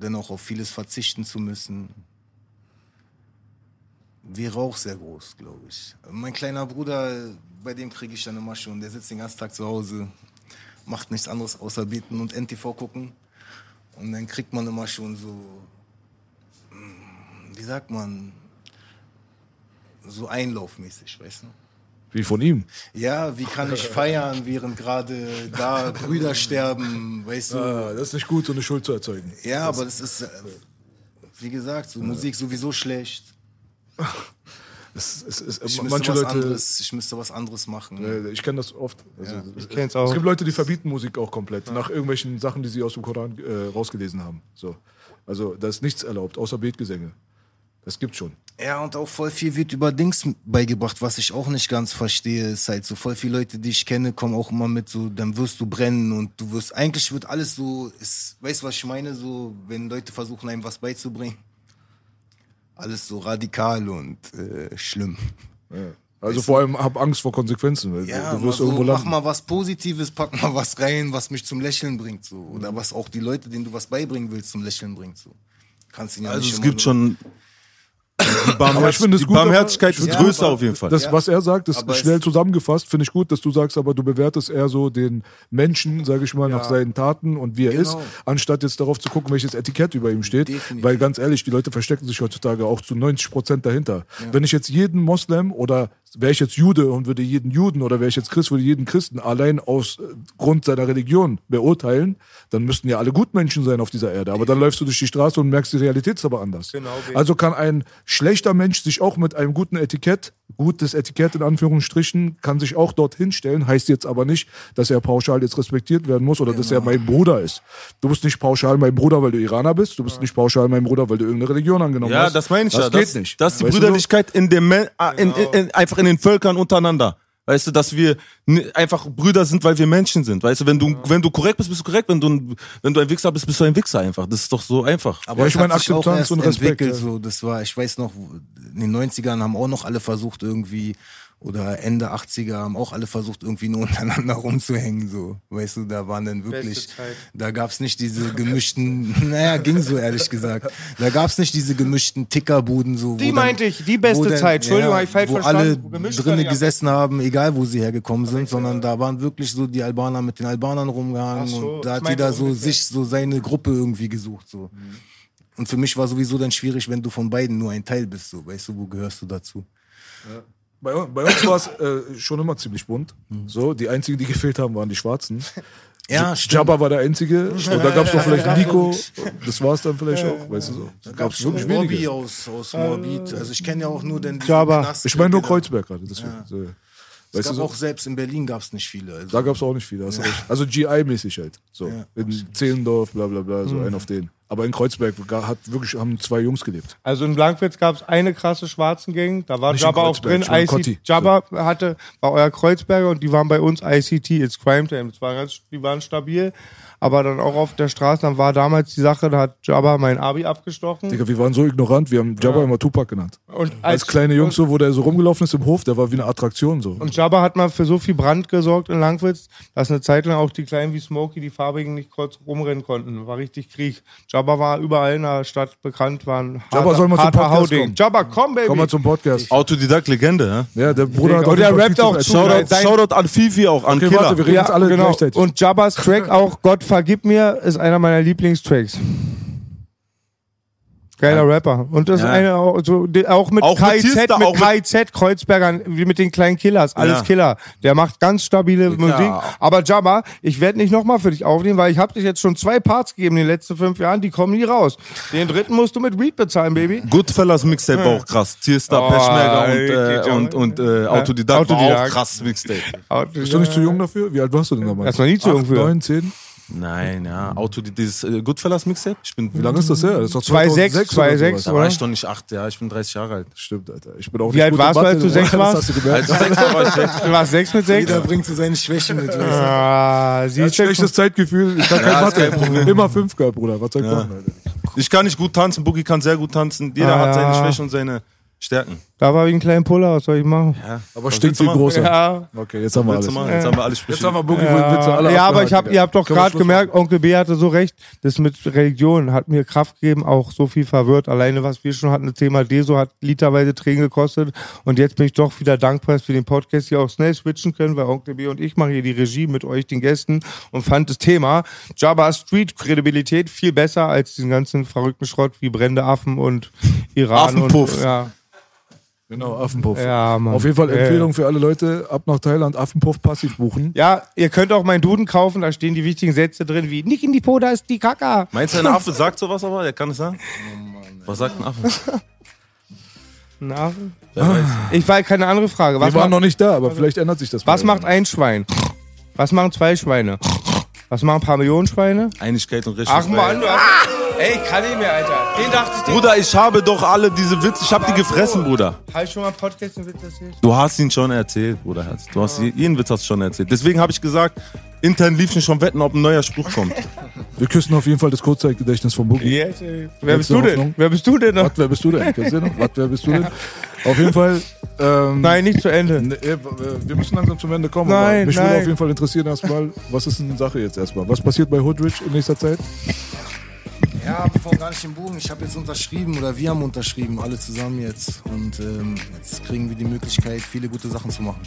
S6: dennoch auf vieles verzichten zu müssen, wäre auch sehr groß, glaube ich. Mein kleiner Bruder, bei dem kriege ich dann immer schon, der sitzt den ganzen Tag zu Hause, macht nichts anderes außer beten und NTV gucken. Und dann kriegt man immer schon so, mm, wie sagt man, so einlaufmäßig, weißt du?
S5: Wie von ihm.
S6: Ja, wie kann ich feiern, während gerade da Brüder sterben, weißt du?
S5: Ah, das ist nicht gut, so eine Schuld zu erzeugen.
S6: Ja, aber das ist, äh, wie gesagt, so Musik sowieso schlecht.
S5: Es, es, es,
S6: Ich müsste,
S5: Leute,
S6: anderes, ich müsste was anderes machen.
S5: äh, ich kenne das oft. Also,
S3: Ich kenn's
S5: Es
S3: auch.
S5: gibt Leute, die verbieten Musik auch komplett, nach irgendwelchen Sachen, die sie aus dem Koran äh, rausgelesen haben. So. Also da ist nichts erlaubt, außer Betgesänge. Das gibt's schon.
S6: Ja, und auch voll viel wird über Dings beigebracht, was ich auch nicht ganz verstehe. Ist halt so voll viele Leute, die ich kenne, kommen auch immer mit so, dann wirst du brennen und du wirst, eigentlich wird alles so, ist, weißt du, was ich meine? So, wenn Leute versuchen, einem was beizubringen. Alles so radikal und äh, schlimm.
S5: Also vor allem hab Angst vor Konsequenzen. Weil
S6: Ja,
S5: du
S6: mal
S5: wirst
S6: so,
S5: irgendwo
S6: mach mal was Positives, pack mal was rein, was mich zum Lächeln bringt. So. Oder was auch die Leute, denen du was beibringen willst, zum Lächeln bringt. So. Kannst ihn ja
S4: Also
S6: nicht
S4: es
S6: immer
S4: gibt
S6: nur-
S4: schon. Die,
S5: Aber ich
S4: Barmherz
S5: finde es
S4: die
S5: gut,
S4: Barmherzigkeit
S5: aber-
S4: ist
S6: Ja,
S4: größer
S6: aber-
S4: auf jeden Fall.
S5: Das,
S6: Ja.
S5: was er sagt, ist
S6: Aber
S5: schnell zusammengefasst. Finde ich gut, dass du sagst, aber du bewertest eher so den Menschen, sage ich mal, nach seinen Taten und wie er
S6: Genau.
S5: ist, anstatt jetzt darauf zu gucken, welches Etikett über ihm steht.
S6: Definitiv.
S5: Weil ganz ehrlich, die Leute verstecken sich heutzutage auch zu 90 Prozent dahinter. Wenn ich jetzt jeden Moslem oder wäre ich jetzt Jude und würde jeden Juden oder wäre ich jetzt Christ, würde jeden Christen allein aus äh, Grund seiner Religion beurteilen, dann müssten ja alle Gutmenschen sein auf dieser Erde. Aber dann läufst du durch die Straße und merkst, die Realität ist aber anders.
S3: Genau,
S5: also kann ein schlechter Mensch sich auch mit einem guten Etikett, gutes Etikett in Anführungsstrichen, kann sich auch dorthin stellen, heißt jetzt aber nicht, dass er pauschal jetzt respektiert werden muss oder dass er mein Bruder ist. Du bist nicht pauschal mein Bruder, weil du Iraner bist, du bist nicht pauschal mein Bruder, weil du irgendeine Religion angenommen
S4: Ja,
S5: hast.
S4: das meine ich
S5: das
S4: ja.
S5: geht
S4: das,
S5: nicht.
S4: Das ist die
S5: Weißt du
S4: Brüderlichkeit in dem Men ah, in, in, in, einfach in den Völkern untereinander. Weißt du, dass wir einfach Brüder sind, weil wir Menschen sind. Weißt du, wenn du, wenn du korrekt bist, bist du korrekt. Wenn du, ein- wenn du ein Wichser bist, bist du ein Wichser einfach. Das ist doch so einfach.
S6: Aber
S5: Ja,
S6: ich
S5: meine, Akzeptanz und Respekt, ja.
S6: So, das war, ich weiß noch, in den 90ern haben auch noch alle versucht irgendwie oder Ende 80er haben auch alle versucht irgendwie nur untereinander rumzuhängen. So, weißt du, da waren dann wirklich, da gab's nicht diese gemischten, naja, ging so ehrlich gesagt. Da gab's nicht diese gemischten Tickerbuden so.
S3: Die meinte ich, die beste
S6: dann-
S3: Zeit. Entschuldigung, hab ich falsch
S6: wo
S3: verstanden.
S6: alle
S3: Wo
S6: drinnen
S3: ja.
S6: gesessen haben, egal wo sie hergekommen sind, sondern da waren wirklich so die Albaner mit den Albanern rumgehangen
S3: so,
S6: und da
S3: ich
S6: hat jeder so sich so seine Gruppe irgendwie gesucht so. Und für mich war sowieso dann schwierig, wenn du von beiden nur ein Teil bist, so, weißt du, wo gehörst du dazu?
S5: Bei, bei uns war es äh, schon immer ziemlich bunt. So, die einzigen, die gefehlt haben, waren die Schwarzen.
S6: Ja,
S5: Jabba war der Einzige. Und da gab es noch vielleicht Nico. Das war es dann vielleicht auch. Weißt du so. Da gab es wirklich wenige.
S6: aus, aus Moabit. Also ich kenne ja auch nur den
S3: Jabba.
S5: Ich meine nur Kreuzberg gerade. Deswegen. So.
S6: Es
S5: Weißt du
S6: gab
S5: so?
S6: auch selbst in Berlin gab es nicht viele. Also.
S5: Da gab es auch nicht viele. du recht. Also GI-mäßig halt. So. In Zehlendorf, bla bla bla, so
S6: Mhm.
S5: ein auf den. Aber in Kreuzberg hat wirklich, haben zwei Jungs gelebt.
S3: Also in Blankwitz gab es eine krasse schwarzen Gang, da war
S5: Nicht
S3: Jabba auch drin. IC. Jabba hatte, war euer Kreuzberger und die waren bei uns ICT, it's Crime Time. Das war ganz, die waren stabil. Aber dann auch auf der Straße, dann war damals die Sache, da hat Jabba mein Abi abgestochen.
S5: Digga, wir waren so ignorant, wir haben Jabba immer Tupac genannt.
S3: Und
S5: Als kleine Jungs so, wo der so rumgelaufen ist im Hof, der war wie eine Attraktion so.
S3: Und Jabba hat mal für so viel Brand gesorgt in Langwitz, dass eine Zeit lang auch die Kleinen wie Smokey, die Farbigen, nicht kurz rumrennen konnten. War richtig Krieg. Jabba war überall in der Stadt bekannt, war ein harter,
S5: Jabba soll mal zum Podcast
S3: Hauding.
S5: kommen.
S3: Jabba, komm, Baby.
S5: Komm mal zum Podcast.
S4: Autodidakt-Legende, ja?
S5: Ja, der Bruder hat
S3: Und der rappt auch
S5: zu.
S4: Shoutout, Shoutout an Fifi auch, an
S5: Okay,
S4: Killer.
S5: warte, wir reden jetzt alle gleichzeitig.
S3: genau. Und Jabbas Track auch, Gott vergib mir, ist einer meiner Lieblingstracks. Geiler Rapper. Und das
S4: Ja.
S3: ist eine, auch, so, die- auch mit
S4: Auch mit
S3: KIZ, mit,
S4: mit-
S3: KIZ, Kreuzbergern, wie mit den kleinen Killers, alles
S4: Ja.
S3: Killer. Der macht ganz stabile Musik. Aber Jabba, ich werde nicht nochmal für dich aufnehmen, weil ich habe dich jetzt schon zwei Parts gegeben in den letzten fünf Jahren, die kommen nie raus. Den dritten musst du mit Weed bezahlen, Baby.
S4: Goodfellas Mixtape war auch krass. Tierstar,
S3: Oh,
S4: Peschmerga und, äh, und, und äh, Autodidakt, war
S3: Autodidakt.
S4: auch krass Mixtape.
S5: Bist du nicht zu jung dafür? Wie alt warst du denn damals?
S3: Ist noch nie zu jung für.
S5: neun, zehn?
S4: Nein, ja, Auto, dieses äh, Goodfellas Mixtape. Ich bin,
S5: Wie lange ist das her? Das ist doch
S3: 2,6,
S5: 2006
S3: 2,6,
S5: oder
S4: da
S5: sowas.
S4: war ich doch nicht acht, ja, ich bin 30 Jahre alt.
S5: Stimmt, Alter. Ich bin auch
S3: Wie
S5: nicht
S3: alt
S5: gut
S3: warst du, als du sechs
S5: das
S3: warst?
S5: hast du gemerkt.
S4: Als Sechster war ich sechs.
S3: Du warst sechs mit sechs?
S6: Jeder bringt so seine Schwächen mit.
S3: Ah,
S5: Ja,
S3: siehst du?
S5: schlechtes Zeitgefühl. Ich kann kein
S4: ist
S5: Mathe. Immer fünf gehabt, Bruder. Was soll ich machen, Alter?
S4: Ich kann nicht gut tanzen, Boogie kann sehr gut tanzen. Jeder
S3: Ah,
S4: hat seine
S3: ja.
S4: Schwächen und seine Stärken.
S3: Da war ich ein kleiner Puller, was soll ich machen?
S5: Aber
S4: Was
S5: stinkt wie großer.
S3: Ja.
S5: Okay, jetzt haben wir alles.
S4: mal? Jetzt haben wir alle Sprüche.
S5: Jetzt haben wir Boogie Witze
S3: Ja,
S5: alle
S3: ja aber ich hab, ihr habt doch gerade gemerkt, Onkel B hatte so recht, das mit Religion hat mir Kraft gegeben, auch so viel verwirrt. Alleine, was wir schon hatten, das Thema Deso hat literweise Tränen gekostet. Und jetzt bin ich doch wieder dankbar, dass wir den Podcast hier auch schnell switchen können, weil Onkel B und ich machen hier die Regie mit euch, den Gästen, und fand das Thema Jabba Street Kredibilität viel besser als diesen ganzen verrückten Schrott wie brennende Affen und Iran
S4: Affenpuff.
S3: und ja.
S5: Genau, Affenpuff.
S3: Ja, Mann.
S5: Auf jeden Fall
S3: Äh.
S5: Empfehlung für alle Leute, ab nach Thailand Affenpuff passiv buchen.
S3: Ja, ihr könnt auch meinen Duden kaufen, da stehen die wichtigen Sätze drin, wie Nick in die Po, da ist die Kaka.
S4: Meinst du, ein Affe sagt sowas aber? Der kann es sagen? Was sagt ein Affe?
S3: Ein
S4: weiß.
S3: Ich weiß keine andere Frage. Was
S5: Wir waren noch nicht da, aber vielleicht ändert sich das.
S3: was macht ein Schwein? Was machen zwei Schweine? Was machen ein paar Millionen Schweine?
S4: Einigkeit und Recht.
S3: Ach man, du hast. Ey, ich kann nicht mehr, Alter. Den dachte ich, den
S4: Bruder, ich habe doch alle diese Witze, ich habe die gefressen, Bruder.
S3: Habe ich schon mal einen Podcast einen Witz erzählt?
S4: Du hast ihn schon erzählt, Bruder Herz. Du hast jeden Witz hast du schon erzählt. Deswegen habe ich gesagt, intern liefen schon Wetten, ob ein neuer Spruch kommt.
S5: Wir küssen auf jeden Fall das Kurzzeitgedächtnis von Boogie.
S3: Yes, ey. Wer bist du denn? Wer bist du denn noch?
S5: Was, wer bist du denn? Kennst du noch? Was, wer bist du denn? Auf jeden Fall. Ähm,
S3: Nein, nicht zu Ende.
S5: Ne, äh, wir müssen langsam zum Ende kommen.
S3: Nein,
S5: aber mich würde
S3: nein.
S5: auf jeden Fall interessieren erstmal, was ist denn Sache jetzt erstmal? Was passiert bei Hoodrich in nächster Zeit?
S6: Ja, bevor gar nicht den Bogen. Ich habe jetzt unterschrieben oder wir haben unterschrieben, alle zusammen jetzt. Und ähm, jetzt kriegen wir die Möglichkeit, viele gute Sachen zu machen.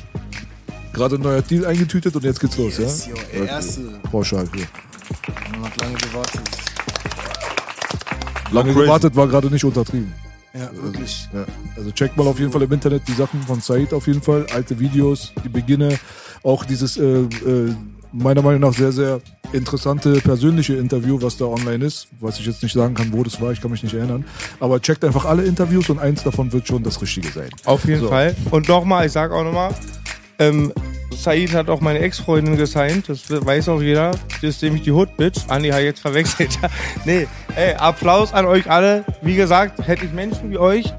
S5: Gerade ein neuer Deal eingetütet und jetzt geht's los,
S6: Yes,
S5: ja?
S6: yo, ey, erste.
S5: Pauschal hier.
S6: Man hat lange gewartet.
S5: Lange
S4: Crazy.
S5: gewartet war gerade nicht untertrieben.
S6: Ja, wirklich.
S5: Ja. Also checkt mal auf jeden Fall im Internet die Sachen von Said auf jeden Fall. Alte Videos, die Beginne, auch dieses äh, äh, meiner Meinung nach sehr, sehr interessante persönliche Interview, was da online ist. Was ich jetzt nicht sagen kann, wo das war, ich kann mich nicht erinnern. Aber checkt einfach alle Interviews und eins davon wird schon das Richtige sein.
S3: Auf jeden
S5: So.
S3: Fall. Und nochmal, ich sag auch nochmal, ähm, Said hat auch meine Ex-Freundin gesigned, das weiß auch jeder. Das ist nämlich die Hood-Bitch. Andi hat jetzt verwechselt. nee, ey, Applaus an euch alle. Wie gesagt, hätte ich Menschen wie euch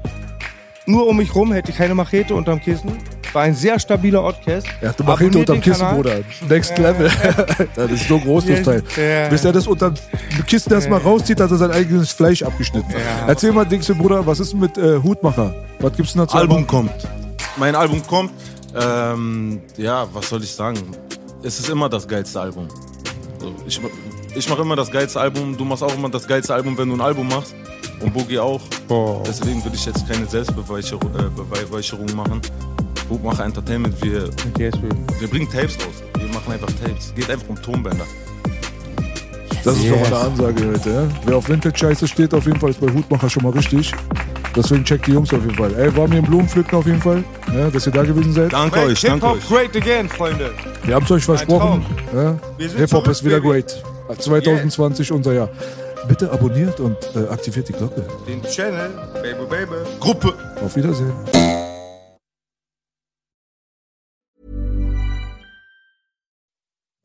S3: nur um mich rum, hätte ich keine Machete unterm Kissen. War ein sehr stabiler Podcast.
S5: Er hatte Machete unterm Kissen,
S3: Kanal.
S5: Bruder. Next Level. das ist so groß, das Teil. Bis er das unterm Kissen erstmal rauszieht, hat er sein eigenes Fleisch abgeschnitten. Erzähl mal, Dingste, Bruder, was ist denn mit äh, Hutmacher? Was gibt's denn da zu
S4: Album kommt. Mein Album kommt. Ähm, ja, was soll ich sagen? Es ist immer das geilste Album. Ich ich mache immer das geilste Album. Du machst auch immer das geilste Album, wenn du ein Album machst. Und Boogie auch.
S3: Boah.
S4: Deswegen will ich jetzt keine Selbstbeweihräucherung äh, Beweihräucherung machen. Bookmacher Entertainment, wir,
S3: Yes,
S4: wir bringen Tapes raus. Wir machen einfach Tapes. Geht einfach um Tonbänder.
S5: Das ist
S3: Yes.
S5: mal eine Ansage heute. Ja? Wer auf Vintage-Scheiße steht, auf jeden Fall ist bei Hutmacher schon mal richtig. Deswegen checkt die Jungs auf jeden Fall. Ey, war mir ein Blumenpflücken auf jeden Fall, ja, dass ihr da gewesen seid.
S4: Danke euch, danke
S3: Hip-Hop
S4: euch.
S3: great again, Freunde.
S5: Wir haben es euch versprochen. Ja?
S3: Wir sind
S5: Hip-Hop ist wieder
S3: Baby.
S5: great. 2020 unser Jahr. Bitte abonniert und äh, aktiviert die Glocke.
S3: Den Channel, baby, baby.
S4: Gruppe.
S5: Auf Wiedersehen.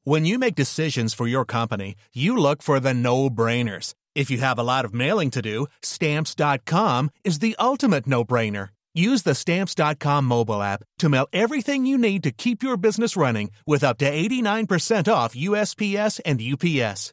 S7: When you make decisions for your company, you look for the no brainers. If you have a lot of mailing to do, stamps.com is the ultimate no brainer. Use the stamps.com mobile app to mail everything you need to keep your business running with up to 89% off USPS and UPS.